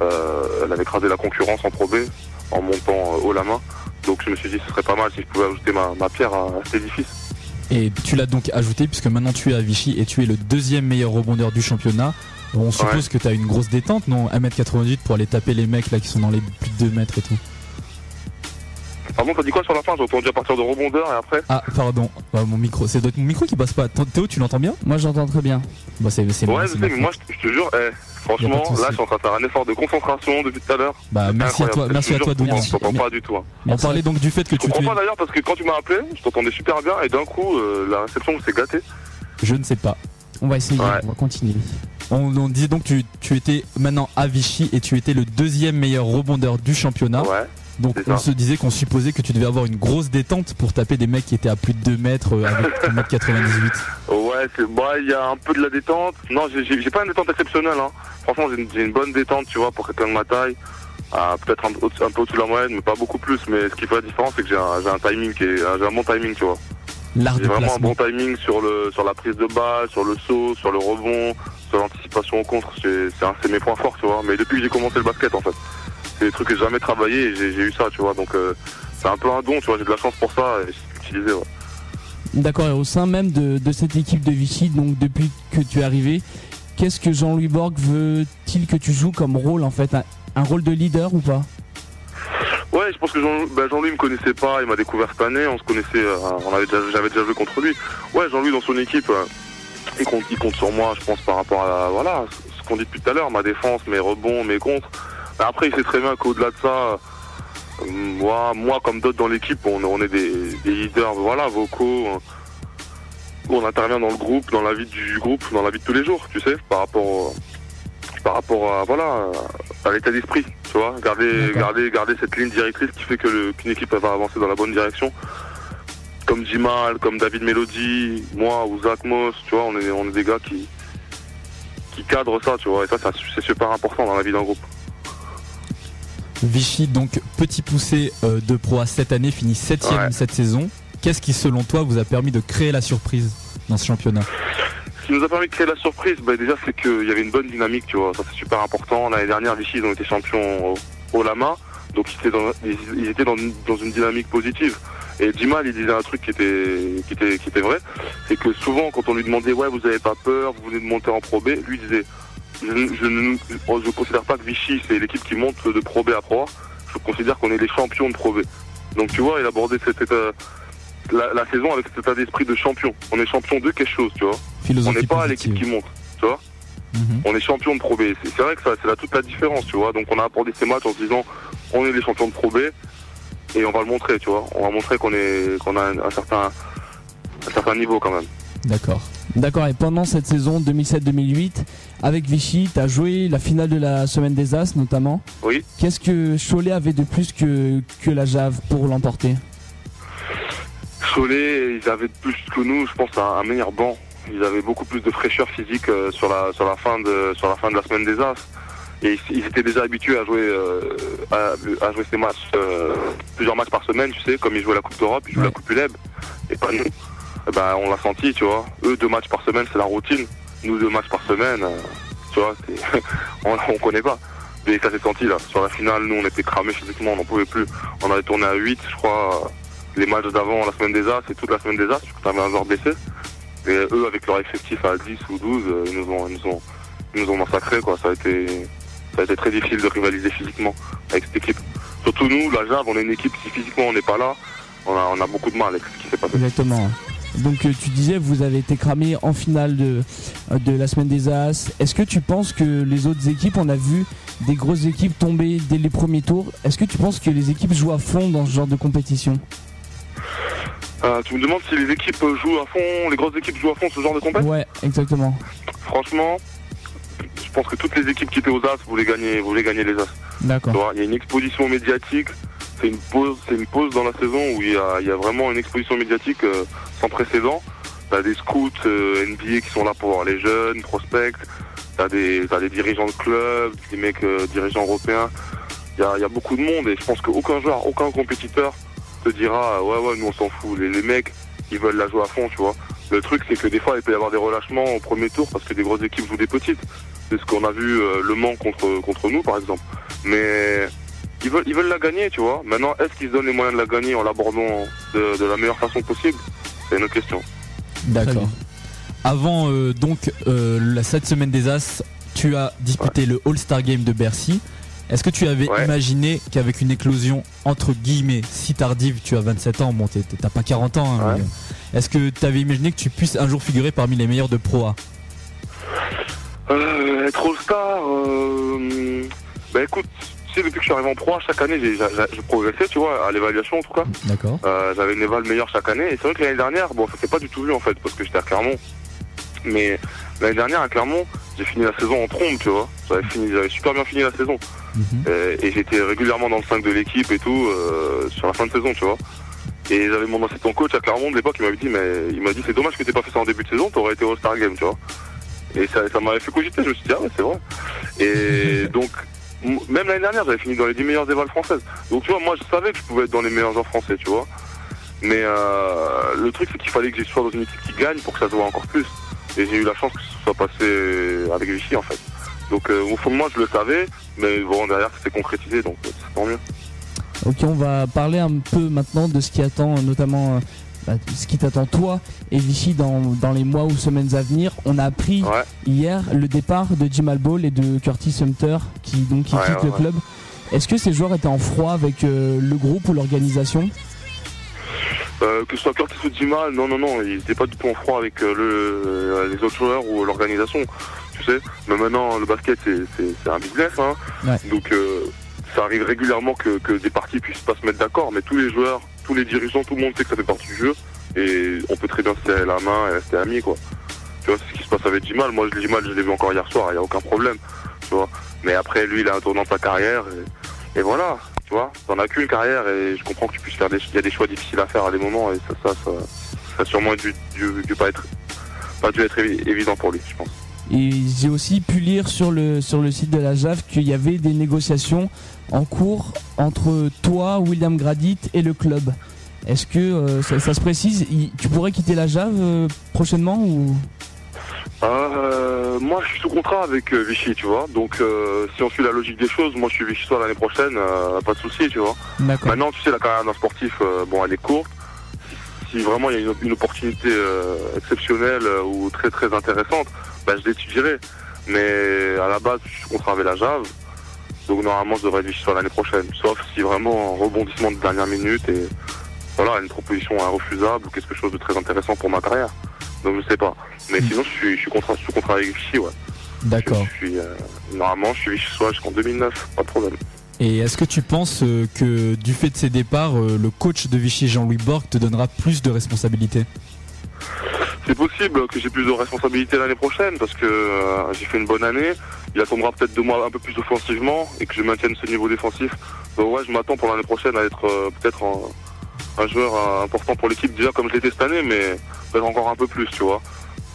Euh, elle avait écrasé la concurrence en Pro B en montant euh, haut la main. Donc je me suis dit ce serait pas mal si je pouvais ajouter ma, ma pierre à, à cet édifice. Et tu l'as donc ajouté puisque maintenant tu es à Vichy et tu es le deuxième meilleur rebondeur du championnat. On suppose que tu as une grosse détente, non? 1m98 pour aller taper les mecs là qui sont dans les plus de 2 mètres et tout. Pardon, t'as dit quoi sur la fin J'ai entendu à partir de rebondeur et après Ah pardon, Ouais, mon micro, c'est doit être mon micro qui passe pas. Théo, tu l'entends bien Moi j'entends très bien. Bah c'est c'est Ouais, moi, je sais, ma mais moi, je, je te jure, eh, franchement, là, je suis en train de faire un effort de concentration depuis tout à l'heure. Bah merci à toi, merci Je à toi Donia. Je t'entends pas du tout. hein. On parlait donc du fait que Je tu, tu comprends pas d'ailleurs parce que quand tu m'as appelé, je t'entendais super bien et d'un coup, euh, la réception s'est gâtée. Je ne sais pas. On va essayer, Ouais. on va continuer. On, on disait donc que tu, tu étais maintenant à Vichy et tu étais le deuxième meilleur rebondeur du championnat. Ouais. Donc on se disait qu'on supposait que tu devais avoir une grosse détente pour taper des mecs qui étaient à plus de 2 mètres euh, avec 1m98. Ouais, c'est, bah, il y a un peu de la détente. Non, j'ai, pas une détente exceptionnelle, hein. Franchement, j'ai une, bonne détente, tu vois, pour quelqu'un de ma taille. Ah, peut-être un, peu au- un peu au-dessus de la moyenne, mais pas beaucoup plus. Mais ce qui fait la différence, c'est que j'ai un, timing j'ai un bon timing, tu vois. J'ai vraiment un bon timing sur le sur la prise de balle, sur le saut, sur le rebond, sur l'anticipation au contre. C'est mes points forts, tu vois. Mais depuis que j'ai commencé le basket, en fait, c'est des trucs que j'ai jamais travaillé et j'ai eu ça, tu vois. Donc euh, c'est un peu un don, tu vois. J'ai de la chance pour ça et j'ai utilisé. Ouais. D'accord, et au sein même de, de cette équipe de Vichy, donc depuis que tu es arrivé, qu'est-ce que Jean-Louis Borg veut-il que tu joues comme rôle en fait un, un rôle de leader ou pas? Ouais, je pense que Jean, Jean-Louis me connaissait pas, il m'a découvert cette année, on se connaissait, euh, on avait déjà, j'avais déjà joué contre lui. Ouais, Jean-Louis dans son équipe, euh, il compte, il compte sur moi, je pense par rapport à voilà, ce qu'on dit depuis tout à l'heure, ma défense, mes rebonds, mes contres. Mais après, il sait très bien qu'au-delà de ça, euh, moi, moi comme d'autres dans l'équipe, on, on est des, des leaders, voilà, vocaux. où on intervient dans le groupe, dans la vie du groupe, dans la vie de tous les jours, tu sais, par rapport, au- par rapport à voilà, à l'état d'esprit, tu vois, garder, D'accord. garder, garder cette ligne directrice qui fait qu'une équipe elle va avancer dans la bonne direction. Comme Jimal, comme David Melody, moi ou Zach Moss, tu vois, on est, on est des gars qui, qui cadrent ça, tu vois, et ça, ça, c'est super important dans la vie d'un groupe. Vichy, donc petit poussé euh, de Pro A cette année, finit 7 Ouais. cette saison. Qu'est-ce qui, selon toi, vous a permis de créer la surprise dans ce championnat? Ce qui nous a permis de créer la surprise, bah, déjà, c'est qu'il y avait une bonne dynamique, tu vois. Ça, c'est super important. L'année dernière, Vichy, ils ont été champions au, au Lama. Donc, ils étaient, dans, ils, étaient dans, une- dans une dynamique positive. Et Jimal, il disait un truc qui était, qui était, qui était vrai. C'est que souvent, quand on lui demandait, ouais, vous avez pas peur, vous venez de monter en Pro B, lui il disait, je, ne je considère pas que Vichy c'est l'équipe qui monte de Pro B à Pro A. Je considère qu'on est les champions de Pro B. Donc tu vois, il a abordé cette état, la, saison avec cet état d'esprit de champion. On est champion de quelque chose, tu vois. on n'est pas l'équipe qui monte, tu vois. Mhm. On est champion de Pro B. C'est vrai que ça, c'est là toute la différence, tu vois. Donc on a abordé ces matchs en se disant, on est les champions de Pro B et on va le montrer, tu vois. On va montrer qu'on est, qu'on a un, certain, un certain niveau quand même. D'accord. D'accord, et pendant cette saison 2007-2008, avec Vichy, tu as joué la finale de la Semaine des As notamment. Oui. Qu'est-ce que Cholet avait de plus que, que la Jave pour l'emporter? Cholet, ils avaient plus que nous, je pense, un, meilleur banc. Ils avaient beaucoup plus de fraîcheur physique euh, sur la, sur la, fin, de, sur la fin de la Semaine des As. Et ils étaient déjà habitués à jouer, euh, à, jouer ces matchs, euh, plusieurs matchs par semaine, tu sais, comme ils jouaient la Coupe d'Europe, ils jouaient la Coupe ULEB, et pas nous. Eh ben, on l'a senti, tu vois. Eux, deux matchs par semaine, c'est la routine. Nous, deux matchs par semaine, euh, tu vois, on, on connaît pas. Mais ça s'est senti là. Sur la finale, nous, on était cramés physiquement, on n'en pouvait plus. On avait tourné à 8, je crois. Les matchs d'avant, la semaine des As, c'est toute la semaine des As, tu avais un joueur blessé. Et eux, avec leur effectif à 10 ou 12, euh, ils nous ont, ils nous ont, ils nous ont massacrés, quoi. Ça a été, ça a été très difficile de rivaliser physiquement avec cette équipe. Surtout nous, la Jave, on est une équipe, si physiquement on n'est pas là, on a, on a beaucoup de mal avec ce qui s'est passé. Donc euh, tu disais vous avez été cramé en finale de, de la semaine des As. Est-ce que tu penses que les autres équipes, on a vu des grosses équipes tomber dès les premiers tours. Est-ce que tu penses que les équipes jouent à fond dans ce genre de compétition? Euh, Tu me demandes si les équipes jouent à fond, les grosses équipes jouent à fond ce genre de compétition Ouais, exactement. Franchement, je pense que toutes les équipes qui étaient aux As voulaient gagner, voulaient gagner les As. D'accord. Il y a une exposition médiatique c'est une pause, c'est une pause dans la saison où il y a, vraiment une exposition médiatique euh, sans précédent. T'as des scouts euh, NBA qui sont là pour voir les jeunes, prospects. T'as des, des dirigeants de clubs, des mecs euh, dirigeants européens. Il y a, beaucoup de monde et je pense qu'aucun joueur, aucun compétiteur te dira ouais ouais nous on s'en fout. Les, mecs ils veulent la jouer à fond, tu vois. Le truc c'est que des fois il peut y avoir des relâchements au premier tour parce que des grosses équipes jouent des petites. C'est ce qu'on a vu Le Mans contre contre nous par exemple. Mais ils veulent, ils veulent la gagner, tu vois. Maintenant, est-ce qu'ils donnent les moyens de la gagner en l'abordant de, la meilleure façon possible? C'est une autre question. D'accord. Avant euh, donc euh, la, cette semaine des As, tu as disputé le All-Star Game de Bercy. Est-ce que tu avais imaginé qu'avec une éclosion entre guillemets si tardive, tu as 27 ans, bon t'as pas 40 ans, hein, euh, est-ce que tu avais imaginé que tu puisses un jour figurer parmi les meilleurs de Pro A? Être All-Star, bah écoute, depuis que je suis arrivé en pro, chaque année, j'ai progressé, tu vois, à l'évaluation en tout cas. D'accord. Euh, j'avais une éval meilleure chaque année. Et c'est vrai que l'année dernière, bon, ça s'est pas du tout vu en fait, parce que j'étais à Clermont. Mais l'année dernière à Clermont, j'ai fini la saison en trompe, tu vois. J'avais fini, j'avais super bien fini la saison. Mhm. Et, j'étais régulièrement dans le 5 de l'équipe et tout, euh, sur la fin de saison, tu vois. Et j'avais mon ancien coach à Clermont de l'époque, il m'avait dit, mais il m'a dit, c'est dommage que t'aies pas fait ça en début de saison, t'aurais été au Star Game, tu vois. Et ça, ça m'avait fait cogiter, je me suis dit, ah ouais, c'est vrai. Et donc, même l'année dernière, j'avais fini dans les 10 meilleures évals françaises. Donc tu vois, moi je savais que je pouvais être dans les meilleurs joueurs français, tu vois. Mais euh, le truc c'est qu'il fallait que je sois dans une équipe qui gagne pour que ça se voit encore plus. Et j'ai eu la chance que ce soit passé avec Vichy en fait. Donc euh, au fond de moi je le savais, mais bon derrière c'est concrétisé donc c'est tant mieux. Ok, on va parler un peu maintenant de ce qui attend notamment bah, ce qui t'attend toi et Vichy dans, les mois ou semaines à venir. On a appris hier le départ de Jim Alball et de Curtis Sumter qui donc qui quittent le club. Est-ce que ces joueurs étaient en froid avec euh, le groupe ou l'organisation? Euh, que ce soit Curtis ou Jimal, non, non, non, ils n'étaient pas du tout en froid avec euh, les autres joueurs ou l'organisation, tu sais. Mais maintenant, le basket, c'est un business, hein. Donc, ça arrive régulièrement que, que, des parties puissent pas se mettre d'accord, mais tous les joueurs tous les dirigeants, tout le monde sait que ça fait partie du jeu. Et on peut très bien se serrer la main et rester amis, quoi. Tu vois, c'est ce qui se passe avec Jimal. Moi, Jimal, je l'ai vu encore hier soir, il n'y a aucun problème. Tu vois. Mais après, lui, il a un tournant de sa carrière. Et, voilà, tu vois. T'en as qu'une carrière et je comprends que tu puisses faire des, y a des choix difficiles à faire à des moments et ça, ça, ça, a sûrement dû, pas être, pas dû être évident pour lui, je pense. Et j'ai aussi pu lire sur le, sur le site de la JAV qu'il y avait des négociations en cours entre toi, William Gradit et le club. Est-ce que euh, ça, se précise Tu pourrais quitter la JAV euh, prochainement ou? Euh, moi, je suis sous contrat avec Vichy, tu vois. Donc, si on suit la logique des choses, moi, je suis Vichy soit l'année prochaine, pas de souci, tu vois. Maintenant, tu sais, la carrière d'un sportif, bon, elle est courte. Si, vraiment il y a une, opportunité exceptionnelle ou très très intéressante, bah, je l'étudierai. Mais à la base, je suis contrat avec la Jave. Donc normalement, je devrais être sur l'année prochaine. Sauf si vraiment un rebondissement de dernière minute et voilà, une proposition irrefusable ou quelque chose de très intéressant pour ma carrière. Donc je sais pas. Mais Hmm. sinon, je suis, je suis contrat, sous contrat avec Vichy, ouais. D'accord. Je suis, euh, normalement, je suis Vichy soit jusqu'en 2009, pas de problème. Et est-ce que tu penses euh, que du fait de ses départs, euh, le coach de Vichy, Jean-Louis Borg, te donnera plus de responsabilités? C'est possible que j'ai plus de responsabilités l'année prochaine parce que euh, j'ai fait une bonne année. Il attendra peut-être de moi un peu plus offensivement et que je maintienne ce niveau défensif. Donc ouais, je m'attends pour l'année prochaine à être euh, peut-être un, joueur euh, important pour l'équipe déjà comme je l'étais cette année, mais peut-être encore un peu plus, tu vois.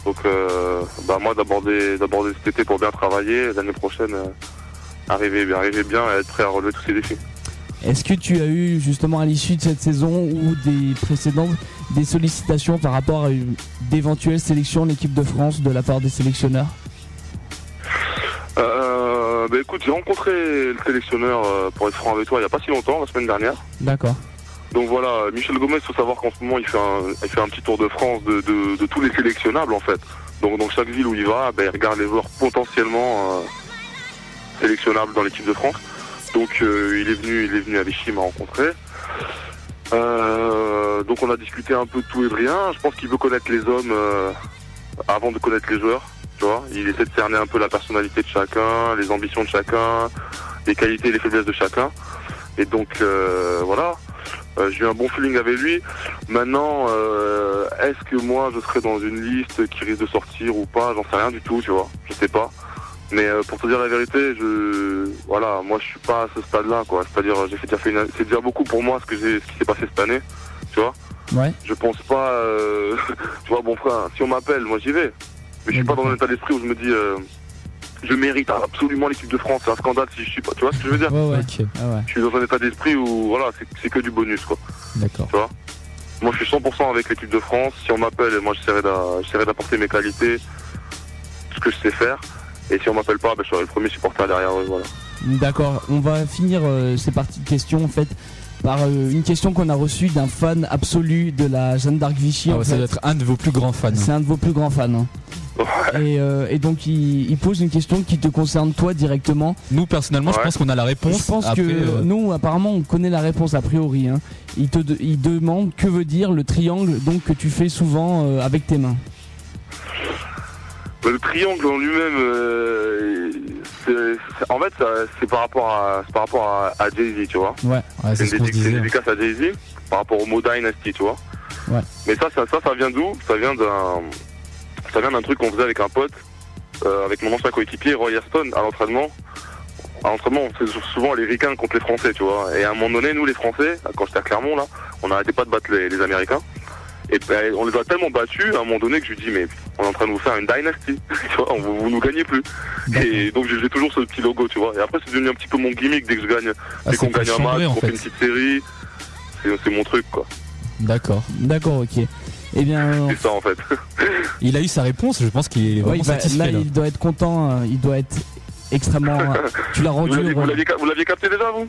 Donc bah moi d'aborder cet été pour bien travailler, l'année prochaine arriver arriver bien et être prêt à relever tous ces défis. Est-ce que tu as eu justement à l'issue de cette saison ou des précédentes des sollicitations par rapport à une- d'éventuelles sélections en équipe de France de la part des sélectionneurs? Euh, bah écoute, j'ai rencontré le sélectionneur euh, pour être franc avec toi il y a pas si longtemps, la semaine dernière. D'accord. Donc voilà, Michel Gomez, il faut savoir qu'en ce moment, il fait un, il fait un petit tour de France de, de- de tous les sélectionnables, en fait. Donc dans chaque ville où il va, ben, il regarde les joueurs potentiellement euh, sélectionnables dans l'équipe de France. Donc euh, il est venu, il est venu à Vichy, il m'a rencontré. Euh, donc on a discuté un peu de tout et de rien. Je pense qu'il veut connaître les hommes euh, avant de connaître les joueurs. Tu vois, il essaie de cerner un peu la personnalité de chacun, les ambitions de chacun, les qualités et les faiblesses de chacun. Et donc euh, voilà, euh, j'ai eu un bon feeling avec lui. Maintenant, euh, est-ce que moi je serai dans une liste qui risque de sortir ou pas? J'en sais rien du tout, tu vois. Je sais pas. Mais euh, pour te dire la vérité, je voilà, moi je suis pas à ce stade-là, quoi. C'est-à-dire, j'ai fait déjà fait une, c'est déjà beaucoup pour moi ce que j'ai, ce qui s'est passé cette année, tu vois. Ouais. Je pense pas, euh, tu vois, bon frère, si on m'appelle, moi j'y vais. Mais je suis pas dans un état d'esprit où je me dis, euh, je mérite absolument l'équipe de France. C'est un scandale si je suis pas. Tu vois ce que je veux dire? Ouais, ouais. Ah ouais. Je suis dans un état d'esprit où voilà, c'est, que du bonus, quoi. d'accord. Tu vois? Moi, je suis 100% avec l'équipe de France. Si on m'appelle, moi, j'essaierai d'apporter mes qualités, ce que je sais faire. Et si on m'appelle pas, ben, je serai le premier supporter derrière eux. Voilà. D'accord. On va finir euh, ces parties de questions en fait par euh, une question qu'on a reçue d'un fan absolu de la Jeanne d'Arc Vichy. Ah ouais, ça fait. doit être un de vos plus grands fans. C'est un de vos plus grands fans. hein. Et, euh, et donc il, il pose une question qui te concerne toi directement. Nous personnellement, je pense qu'on a la réponse. Je pense Après, que euh, nous apparemment on connaît la réponse a priori. hein. Il te de- il demande que veut dire le triangle donc que tu fais souvent euh, avec tes mains? Le triangle en lui-même, euh, en fait, c'est par rapport à, par rapport à, à Jay-Z, tu vois. Ouais. ouais, c'est C'est ce une, une dédicace à Jay-Z par rapport au mot Dynasty, tu vois. Ouais. Mais ça, ça, ça, ça vient d'où? Ça vient d'un, ça vient d'un truc qu'on faisait avec un pote, euh, avec mon ancien coéquipier Roy Aston à l'entraînement. À l'entraînement, on faisait souvent les Ricains contre les Français, tu vois. Et à un moment donné, nous les Français, quand j'étais à Clermont là, on n'arrêtait pas de battre les, les Américains. Et ben, on les a tellement battus à un moment donné que je lui dis mais on est en train de vous faire une dynasty, tu vois, on, vous, vous nous gagnez plus. Et donc j'ai toujours ce petit logo, tu vois. Et après c'est devenu un petit peu mon gimmick dès que je gagne, Ah, dès qu'on gagne un match, en qu'on fait une petite série, c'est mon truc quoi. D'accord. D'accord, ok. Eh bien, C'est ça en fait. Il a eu sa réponse. Je pense qu'il est vraiment va- satisfait. là, là. il doit être content. euh, il doit être extrêmement. tu l'as rendu. l'aviez vous l'aviez capté déjà vous?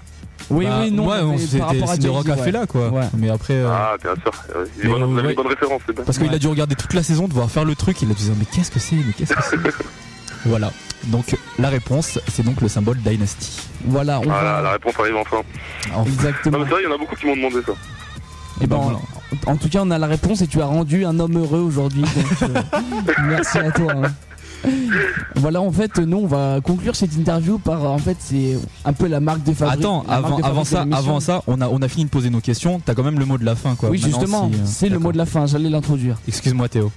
Oui, Bah, oui, non. ouais, mais par c'était rapport à Rock fait ouais. là, quoi. Ouais. Mais après, euh, Ah bien sûr. Une bonne référence, c'est bien. parce qu'il Ouais. a dû regarder toute la saison, devoir faire le truc. Il a dit mais qu'est-ce que c'est, mais qu'est-ce que c'est. voilà. Donc la réponse, c'est donc le symbole Dynasty. Voilà, on Ah, la, va. la réponse arrive enfin. Enfin, Exactement. Non mais c'est vrai, il y en a beaucoup qui m'ont demandé ça. Eh ben, ben, voilà. En tout cas, on a la réponse et tu as rendu un homme heureux aujourd'hui. donc, euh, merci à toi. hein. Voilà, en fait, nous, on va conclure cette interview par, en fait, c'est un peu la marque de fabrique. Attends, avant, de avant fabrique de ça, avant ça, on a, on a fini de poser nos questions. T'as quand même le mot de la fin, quoi. Oui, Maintenant, justement, euh, c'est le mot de la fin. J'allais l'introduire. Excuse-moi, Théo.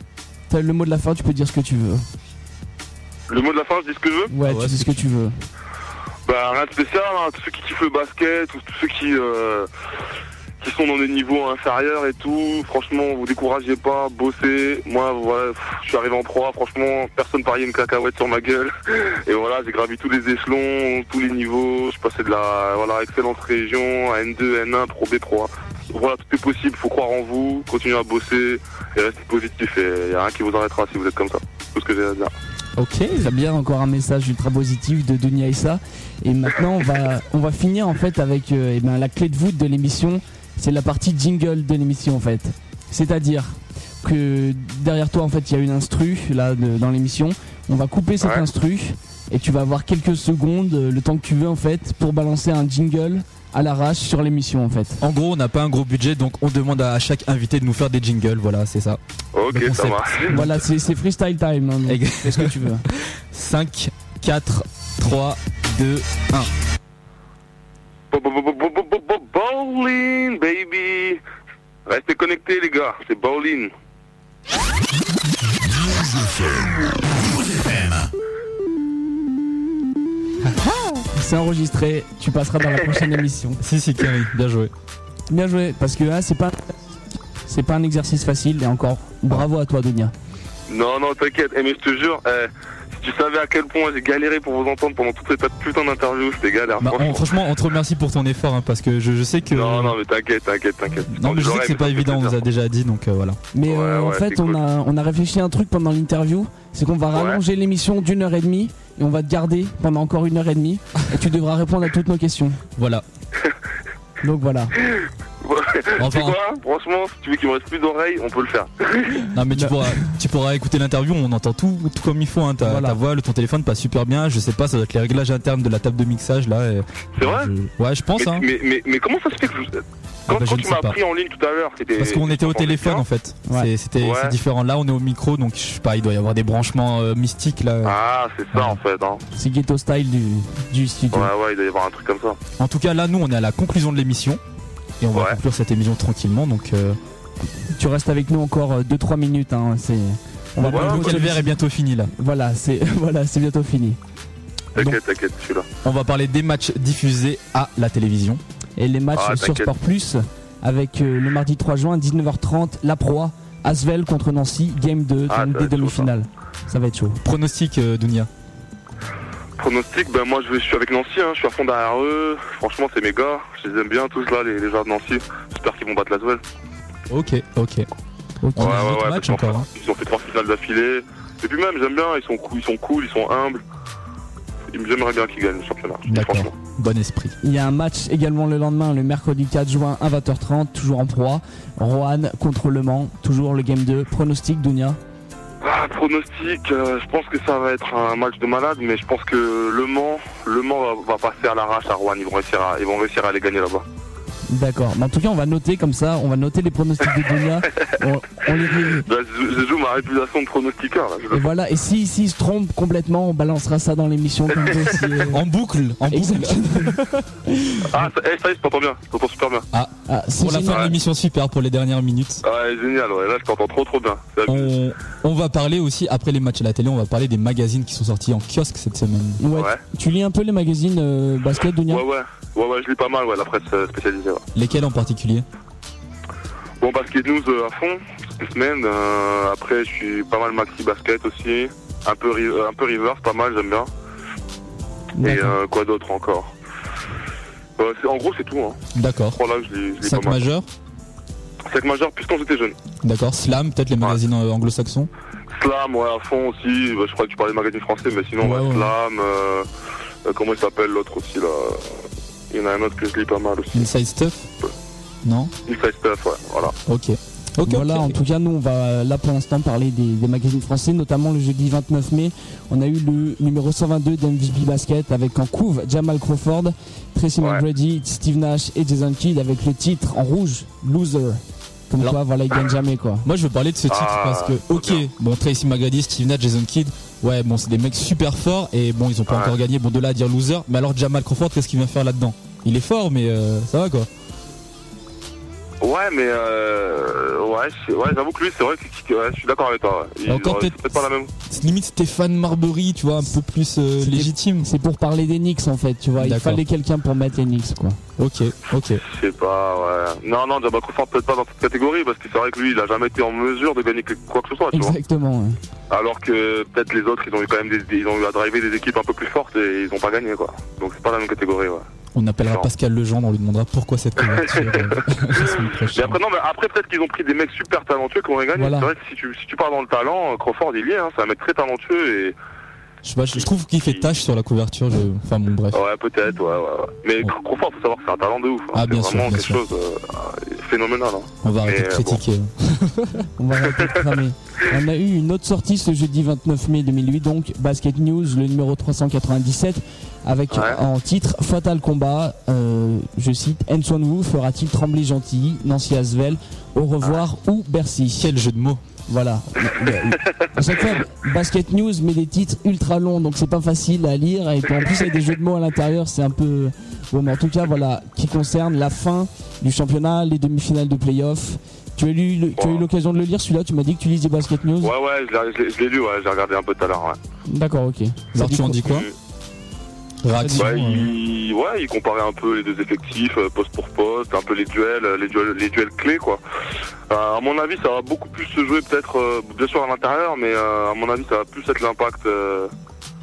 T'as le mot de la fin, tu peux dire ce que tu veux. Le mot de la fin, je dis ce que je veux. Ouais, Ah ouais, tu dis ce que tu veux. Bah rien de spécial, hein. tous ceux qui kiffent le basket, tous, tous ceux qui euh, qui sont dans des niveaux inférieurs et tout, franchement vous découragez pas, bossez. Moi voilà, je suis arrivé en 3, franchement personne pariait une cacahuète sur ma gueule. Et voilà, j'ai gravi tous les échelons, tous les niveaux, je passé de la voilà, excellente région à N2, N1, Pro B, Pro A. Voilà, tout est possible, faut croire en vous, continuez à bosser et rester positif et y a rien qui vous arrêtera si vous êtes comme ça. Tout ce que j'ai à dire. Ok, très bien, encore un message ultra positif de Dunia Issa. Et maintenant, on va, on va finir en fait avec euh, eh ben, la clé de voûte de l'émission. C'est la partie jingle de l'émission en fait. C'est-à-dire que derrière toi, en fait, il y a une instru là de- dans l'émission On va couper cet instru et tu vas avoir quelques secondes, le temps que tu veux en fait, pour balancer un jingle à l'arrache sur l'émission en fait. En gros, on n'a pas un gros budget, donc on demande à chaque invité de nous faire des jingles. Voilà, c'est ça. Ok, ça marche. Voilà, c'est freestyle time. Hein, Qu'est-ce que tu veux 5, 4, 3, 2, 1. Bowling, baby. Restez connectés, les gars. C'est bowling. C'est enregistré, tu passeras dans la prochaine émission. Si, si, Kerry, bien joué. Bien joué, parce que là, c'est pas, c'est pas un exercice facile, et encore, bravo à toi, Dunia. Non, non, t'inquiète, eh, mais je te jure, eh, tu savais à quel point j'ai galéré pour vous entendre pendant toute cette putain d'interview, c'était galère. Bah, franchement. On, te remercie pour ton effort, hein, parce que je, sais que. Non, non, mais t'inquiète, t'inquiète, t'inquiète. Non, mais je sais que c'est pas évident, on nous a déjà dit, donc euh, voilà. Mais euh, en fait, on a, on a réfléchi à un truc pendant l'interview, c'est qu'on va rallonger l'émission d'une heure et demie, et on va te garder pendant encore une heure et demie, et tu devras répondre à toutes nos questions. Voilà. Donc voilà. Enfin, quoi Franchement, si tu veux qu'il me reste plus d'oreilles, on peut le faire. non mais tu pourras, tu pourras écouter l'interview, on entend tout, tout comme il faut. Hein. Ta, voix, le, ton téléphone passe super bien. Je sais pas, ça doit être les réglages internes de la table de mixage là. C'est vrai Ouais, je pense. Mais, hein. mais, mais, comment ça se fait que je... Quand, ah bah, tu m'as pris en ligne tout à l'heure, c'était. Parce qu'on était au téléphone en fait. C'était différent. Là, on est au micro, donc je sais pas, il doit y avoir des branchements euh, mystiques là. Ah, c'est ça en fait. Hein. C'est ghetto style du, du studio. Ouais, ouais, il doit y avoir un truc comme ça. En tout cas, là, nous, on est à la conclusion de l'émission et on va conclure cette émission tranquillement. Donc, euh, tu restes avec nous encore 2-3 euh, minutes. Hein, c'est. On va voir le calvaire est bientôt fini là. Voilà, c'est voilà, c'est bientôt fini. T'inquiète, t'inquiète, je suis là. On va parler des matchs diffusés à la télévision. Et les matchs ah, sur Sport Plus avec euh, le mardi 3 juin 19h30 la proie Asvel contre Nancy game 2 ah, des demi-finales. Ça. va être chaud. Pronostic Dunia. Pronostic, ben moi je, suis avec Nancy, hein, je suis à fond derrière eux. Franchement, c'est mes gars, je les aime bien tous là, les, les joueurs de Nancy. J'espère qu'ils vont battre la Duel. Ok, ok. ouais, ouais, ouais, match encore, hein. Ils ont fait trois finales d'affilée. Et puis même, j'aime bien, ils sont, cool, ils sont cool, ils sont humbles. J'aimerais bien qu'ils gagnent le championnat. D'accord. Bon esprit. Il y a un match également le lendemain, le mercredi 4 juin à 20h30, toujours en proie. Rohan contre Le Mans, toujours le game 2. Pronostic, Dunia ah, pronostic, euh, je pense que ça va être un match de malade, mais je pense que Le Mans, Le Mans va, passer à l'arrache à Rouen. Ils vont réussir à, ils vont réussir à aller gagner là-bas. D'accord. Mais en tout cas, on va noter comme ça, on va noter les pronostics de Dunia. on, les... Bah, je, joue ma réputation de pronostiqueur. et voilà. Et si, si se trompe complètement, on balancera ça dans l'émission comme euh. En boucle. En boucle. ah, ça, eh, ça y est, je t'entends bien. Je t'entends super bien. Ah, ah pour la fin de l'émission, super pour les dernières minutes. Ouais, génial. Ouais, là, je t'entends trop, trop bien. On, on, va parler aussi après les matchs à la télé. On va parler des magazines qui sont sortis en kiosque cette semaine. Ouais. tu lis un peu les magazines euh, basket, Dunia? Ouais, ouais. Ouais, ouais, je lis pas mal, ouais, la presse euh, Lesquels en particulier? Bon, Basket News euh, à fond, cette semaine. Euh, après, je suis pas mal Maxi Basket aussi. Un peu, un peu Reverse, pas mal, j'aime bien. Et quoi d'autre encore? En gros, c'est tout. Hein. D'accord. Voilà, je lis, je Sac majeur? Sac majeur, plus quand j'étais jeune. D'accord. Slam, peut-être les magazines anglo-saxons? Slam, ouais, à fond aussi. Bah, je crois que tu parlais de magazines français, mais sinon, Slam. comment il s'appelle l'autre aussi là? Il y en a un autre que je lis pas mal aussi. Inside Stuff Non Inside Stuff, ouais, voilà. Ok. voilà, en tout cas, nous, on va là pour l'instant parler des, magazines français, notamment le jeudi 29 mai. On a eu le numéro 122 d'MVP Basket avec en couve Jamal Crawford, Tracy McGrady, Steve Nash et Jason Kidd avec le titre en rouge, Loser. Comme quoi, voilà, ils gagnent jamais quoi. Moi, je veux parler de ce titre ah, parce que, ok, bon, Tracy McGrady, Steve Nash, Jason Kidd, ouais, bon, c'est des mecs super forts et bon, ils ont pas encore gagné. Bon, de là à dire loser, mais alors Jamal Crawford, qu'est-ce qu'il vient faire là-dedans? Il est fort, mais euh, ça va quoi. Ouais, mais euh, ouais, ouais j'avoue que lui, c'est vrai que je suis d'accord avec toi. Il, Encore peut-être pas la même. Limite Stéphane Marbury, tu vois, un peu plus euh, légitime. C'est pour parler des Knicks en fait, tu vois. Il fallait quelqu'un pour mettre les Knicks, quoi. Ok, ok. Je sais pas, ouais. Non, non, Jamal Crawford peut-être pas dans cette catégorie parce que c'est vrai que lui, il a jamais été en mesure de gagner quoi que ce soit, tu Exactement. Ouais. Alors que peut-être les autres, ils ont eu quand même des, ils ont eu à driver des équipes un peu plus fortes et ils ont pas gagné, quoi. Donc c'est pas la même catégorie, ouais. On appellera Pascal Legendre, on lui demandera pourquoi cette couverture. mais après, non, mais après peut-être qu'ils ont pris des mecs super talentueux qui ont gagné. C'est vrai que si tu, si tu parles dans le talent, Crawford il y est, hein, c'est un mec très talentueux et Je, sais pas, je, je trouve qu'il fait tâche sur la couverture. Je... Enfin bon, bref. Ouais, peut-être, ouais, ouais. ouais. Mais Ouais. Crawford, faut savoir que c'est un talent de ouf. hein. Ah, c'est bien sûr, vraiment bien quelque sûr. chose euh, phénoménal. Hein. On va arrêter Mais, de euh, critiquer. On va arrêter de cramer. On a eu une autre sortie ce jeudi 29 mai 2008, donc Basket News, le numéro 397, avec Ouais. en titre Fatal Combat. euh, je cite Enson Wu fera-t-il trembler Gentilly, Nancy Asvel, au revoir ou Bercy. Quel jeu de mots. Voilà. À chaque fois, Basket News met des titres ultra longs, donc c'est pas facile à lire. Et puis en plus, avec des jeux de mots à l'intérieur, c'est un peu. Bon, mais en tout cas, voilà, qui concerne la fin du championnat, les demi-finales de playoff. Tu as, lu le- tu as eu l'occasion de le lire celui-là? Tu m'as dit que tu lisais Basket News? Ouais, ouais, je l'ai- je l'ai- je l'ai lu, ouais, j'ai regardé un peu tout à l'heure, ouais. D'accord, ok. Alors tu en dis quoi? Réaction. Ouais, il, ouais, il comparait un peu les deux effectifs, euh, poste pour poste, un peu les duels, euh, les duels, les duels clés, quoi. Euh, à mon avis, ça va beaucoup plus se jouer peut-être, euh, bien sûr à l'intérieur, mais euh, à mon avis, ça va plus être l'impact.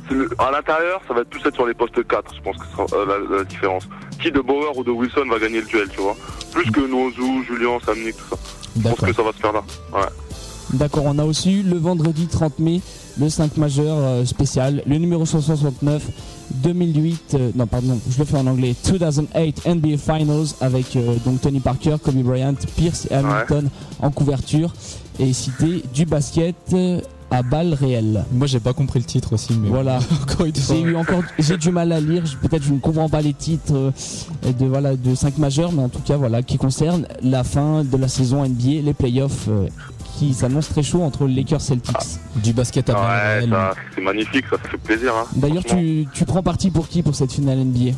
c'est à l'intérieur, ça va être plus être sur les postes 4, je pense que ce sera euh, la, la différence. Qui de Bauer ou de Wilson va gagner le duel, tu vois Plus que Nozu, Julien, Samnik, tout ça. Je pense que ça va se faire là. Ouais. D'accord, on a aussi eu le vendredi 30 mai le 5 majeur spécial, le numéro 169 2008, euh, non pardon, je le fais en anglais, 2008 NBA Finals avec euh, donc Tony Parker, Kobe Bryant, Pierce et Hamilton en couverture et cité du basket euh, à balles réelles. Moi j'ai pas compris le titre aussi, mais Voilà. encore une fois. J'ai eu encore, j'ai du mal à lire. je- Peut-être je ne comprends pas les titres euh, de voilà de 5 majeurs, mais en tout cas voilà qui concerne la fin de la saison NBA, les playoffs euh, qui s'annoncent très chaud entre les Lakers Celtics. Du basket à Ouais, c'est magnifique, ça, ça fait plaisir. Hein, D'ailleurs, tu, tu prends parti pour qui pour cette finale NBA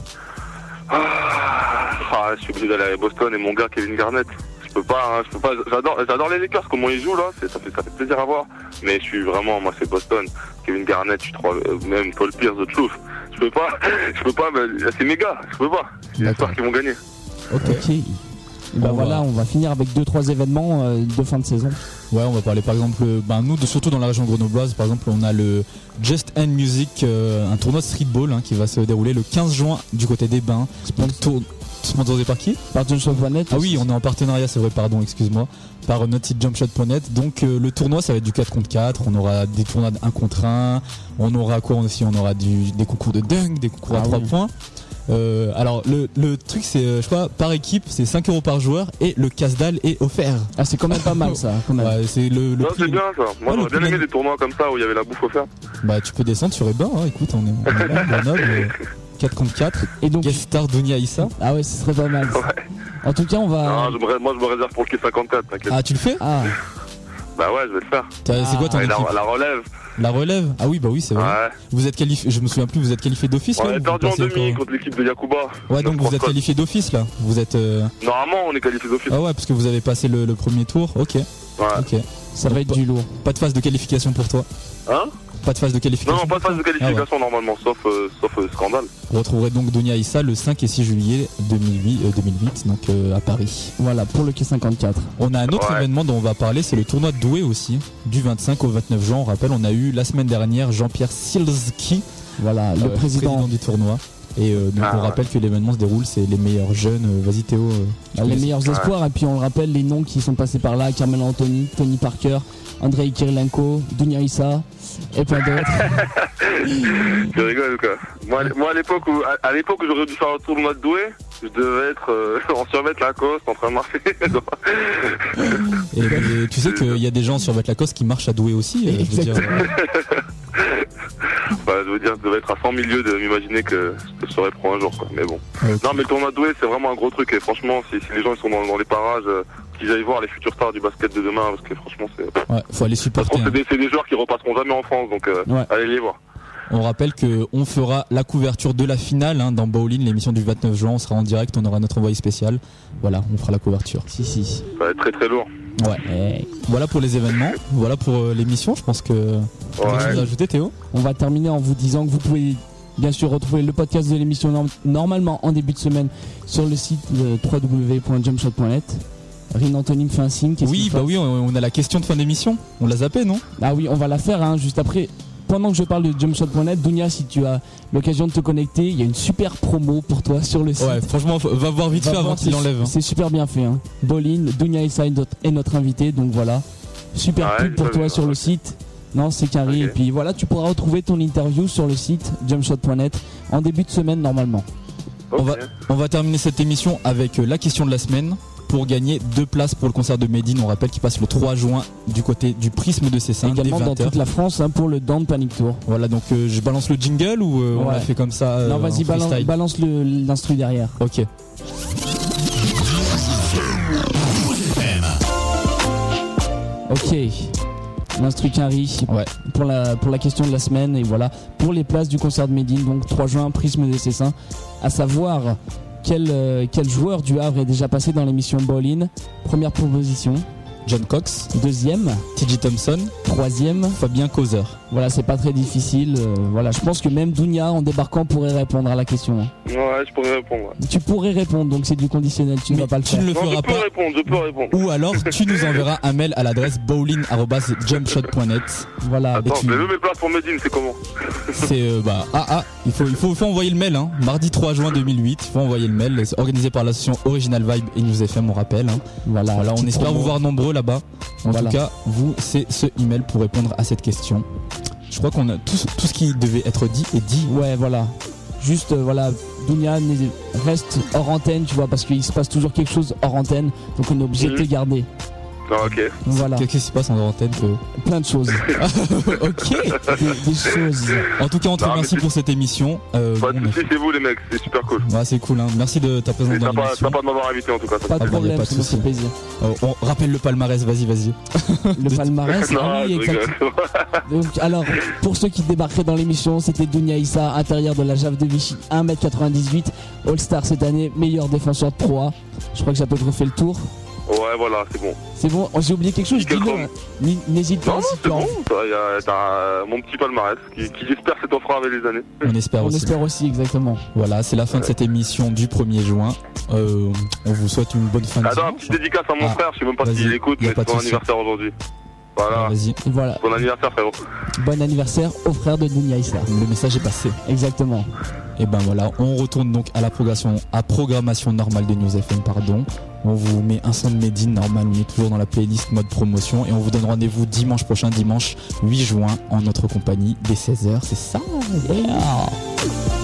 Ah, je suis obligé d'aller à Boston et mon gars Kevin Garnett. Je peux pas, hein, je peux pas. J'adore, j'adore les Lakers comment ils jouent là. C'est, ça fait, ça fait plaisir à voir. Mais je suis vraiment, moi c'est Boston. Kevin Garnett, je suis trop, euh, même Paul Pierce, The Truth. Je peux pas, je peux pas. mais c'est mes gars. Je peux pas. L'histoire qu'ils vont gagner. Ok. Ok. Ben On voilà, va- on va finir avec deux trois événements euh, de fin de saison. Ouais, on va parler par exemple, ben, nous, de- surtout dans la région grenobloise, par exemple, on a le Just End Music, euh, un tournoi de streetball hein, qui va se dérouler le 15 juin du côté des Bains. Tour- sponsorisé par qui? Par John Shop.net. Ah oui, on est en partenariat, c'est vrai, pardon, excuse-moi, par notre site jumpshot.net. Donc euh, le tournoi, ça va être du 4 contre 4, on aura des tournois de 1 contre 1, on aura quoi aussi? On aura du, des concours de dunk, des concours à Ah 3 oui. points. Euh, alors le, le truc c'est, euh, je crois, par équipe, c'est 5 euros par joueur et le casse-dalle est offert. Ah c'est quand même pas mal ça. Quand même. Ouais, c'est le, le Non, c'est bien ça. Moi, Ouais, j'aurais bien aimé des tournois comme ça où il y avait la bouffe offerte. Bah tu peux descendre sur Ebain, hein, écoute, on est, on est là, Grenoble, euh, 4 contre 4. Et donc Guest star Dunia Issa. ah ouais, ce serait pas mal. ça. Ouais. En tout cas, on va. Non, je me ré- moi, je me réserve pour le K54. T'inquiète. Ah tu le fais? Ah, Bah ouais, je vais le faire. C'est quoi ton la, équipe la relève. La relève Ah oui, bah oui, c'est vrai. Ouais. Vous êtes qualifié, je me souviens plus, vous êtes qualifié d'office On là perdu en demi contre l'équipe de Yakuba. Ouais, donc vous êtes qualifié d'office là. Vous êtes. euh, Normalement, on est qualifié d'office. Ah ouais, parce que vous avez passé le, le premier tour. Ok, Ouais. ok. ça va être du lourd. Pas de phase de qualification pour toi. Hein? Pas de phase de qualification. non, pas de phase de qualification normalement, sauf, euh, sauf euh, scandale. Vous retrouverez donc Dunia Issa le 5 et 6 juillet 2008, euh, 2008 donc euh, à Paris. Voilà pour le K54. On a un autre Ouais. événement dont on va parler, c'est le tournoi de Douai aussi, du 25 au 29 juin. On rappelle, on a eu la semaine dernière Jean-Pierre Silski, Voilà, le président. du tournoi. Et euh, donc Ah on ouais. rappelle que l'événement se déroule, c'est les meilleurs jeunes. Euh, Vas-y Théo. euh, tu Ah, les meilleurs espoirs et puis on le rappelle les noms qui sont passés par là Carmelo Anthony, Tony Parker, Andrei Kirilenko, Dunia Issa et plein d'autres. Tu rigoles quoi. Moi, moi à l'époque où, à, à l'époque où j'aurais dû faire le tournoi de Douai, je devais être euh, en survêt Lacoste en train de marcher. Et, et tu sais qu'il y a des gens sur Lacoste qui marchent à Douai aussi. euh, je veux dire, Bah, je veux dire, je devais être à 100 milieux de m'imaginer que je serais pro un jour quoi. Mais bon. Non mais le tournoi de Douai c'est vraiment un gros truc et franchement si, si les gens ils sont dans, dans les parages, euh, qu'ils aillent voir les futurs stars du basket de demain parce que franchement c'est. Ouais, faut aller supporter. hein. c'est des, c'est des joueurs qui repasseront jamais en France donc euh, Ouais. allez les voir. On rappelle que on fera la couverture de la finale hein, dans Bowling, l'émission du 29 juin. On sera en direct, on aura notre envoyé spécial. Voilà, on fera la couverture. si si. Ça va être très très lourd. Ouais. Eh, Voilà pour les événements. Voilà pour euh, l'émission. Je pense que. Quelque chose Ouais. à ajouter, Théo? On va terminer en vous disant que vous pouvez bien sûr retrouver le podcast de l'émission norm- normalement en début de semaine sur le site www.jumpshot.net. Rin Anthony me fait un signe. Oui, bah oui, on, on a la question de fin d'émission. On l'a zappé, non? Ah oui, on va la faire hein, juste après. Pendant que je parle de jumpshot.net, Dunia, si tu as l'occasion de te connecter, il y a une super promo pour toi sur le site. Ouais, franchement, va voir vite Va fait avant qu'il c'est- enlève. hein. C'est super bien fait. Hein. Bolin, Dunia Issa est notre, invité, donc voilà. Super Ouais, pub pour toi sur le site. Non, c'est Carrie. Et puis voilà, tu pourras retrouver ton interview sur le site jumpshot.net en début de semaine normalement. On, va, on va terminer cette émission avec euh, la question de la semaine pour gagner deux places pour le concert de Medine. On rappelle qu'il passe le 3 juin du côté du prisme de Cessin. Également dans toute la France hein, pour le Down Panic Tour. Voilà, donc euh, je balance le jingle ou euh, on l'a fait comme ça Non, vas-y, balance, balance l'instru derrière. Ok. Ok. L'instru Quinry ouais. pour, la, pour la question de la semaine. Et voilà, pour les places du concert de Medine, donc 3 juin, Prisme des Cessins. À savoir quel, euh, quel joueur du Havre est déjà passé dans l'émission Ball Première proposition. John Cox. Deuxième. TJ Thompson. Troisième. Fabien Causer. Voilà, c'est pas très difficile. Euh, voilà, je pense que même Dounia, en débarquant, pourrait répondre à la question. Hein. Ouais, je pourrais répondre. Tu pourrais répondre, donc c'est du conditionnel, tu ne vas pas le tu faire. Ne le feras je pas. peux répondre, je peux répondre. Ou alors, tu nous enverras un mail à l'adresse bowling.jumpshot.net. Voilà. Attends, mais le mes places pour Medine, c'est comment? C'est, euh, bah, ah, ah, il faut, il faut, envoyer le mail, hein. Mardi 3 juin 2008, il faut envoyer le mail. C'est organisé par l'association Original Vibe et News FM, on rappelle. Hein. Voilà. Voilà, on espère vous voir nombreux là-bas. En tout cas, vous, c'est ce email pour répondre à cette question. Je crois qu'on a tout, tout ce qui devait être dit est dit. Ouais, voilà. Juste, euh, voilà, Dunia reste hors antenne, tu vois, parce qu'il se passe toujours quelque chose hors antenne, donc on est obligé de te garder. Ah, ok. Voilà. Qu'est-ce qui se passe en antenne Plein de choses. ok. Des, des, choses. En tout cas, on te remercie pour cette émission. Euh, pas de bon, c'est vous les mecs, c'est super cool. Ouais, c'est cool. Hein. Merci de ta présence dans l'émission. Sympa de m'avoir invité en tout cas. Pas de problème, ah, bah, plaisir. Euh, on rappelle le palmarès, vas-y, vas-y. le palmarès, non, ah oui, exactement. Donc, alors, pour ceux qui débarqueraient dans l'émission, c'était Dunia Issa, intérieur de la Jave de Vichy, 1m98, All-Star cette année, meilleur défenseur de Pro A. Je crois que j'ai à peu près fait le tour. Ouais, voilà, c'est bon. C'est bon, oh, j'ai oublié quelque chose, dis-le. Hein. N'hésite pas. Non, c'est bon, t'as mon petit palmarès qui, qui j'espère s'étoffera avec les années. On espère on aussi. On espère aussi, exactement. Voilà, c'est la fin de cette émission du 1er juin. Euh, on vous souhaite une bonne fin de Attends, petite dédicace à mon ah, frère, je sais même pas s'il écoute, mais c'est son anniversaire aujourd'hui. Voilà. Ah, Vas-y. Voilà. Bon anniversaire, frérot. Bon anniversaire au frère de Dunia Issa. Le message est passé. Exactement. Et ben voilà, on retourne donc à la programmation, à programmation normale de News FM, pardon. On vous met un son de Medine normal, on est toujours dans la playlist mode promotion et on vous donne rendez-vous dimanche prochain, dimanche 8 juin, en notre compagnie dès 16h. C'est ça? Yeah.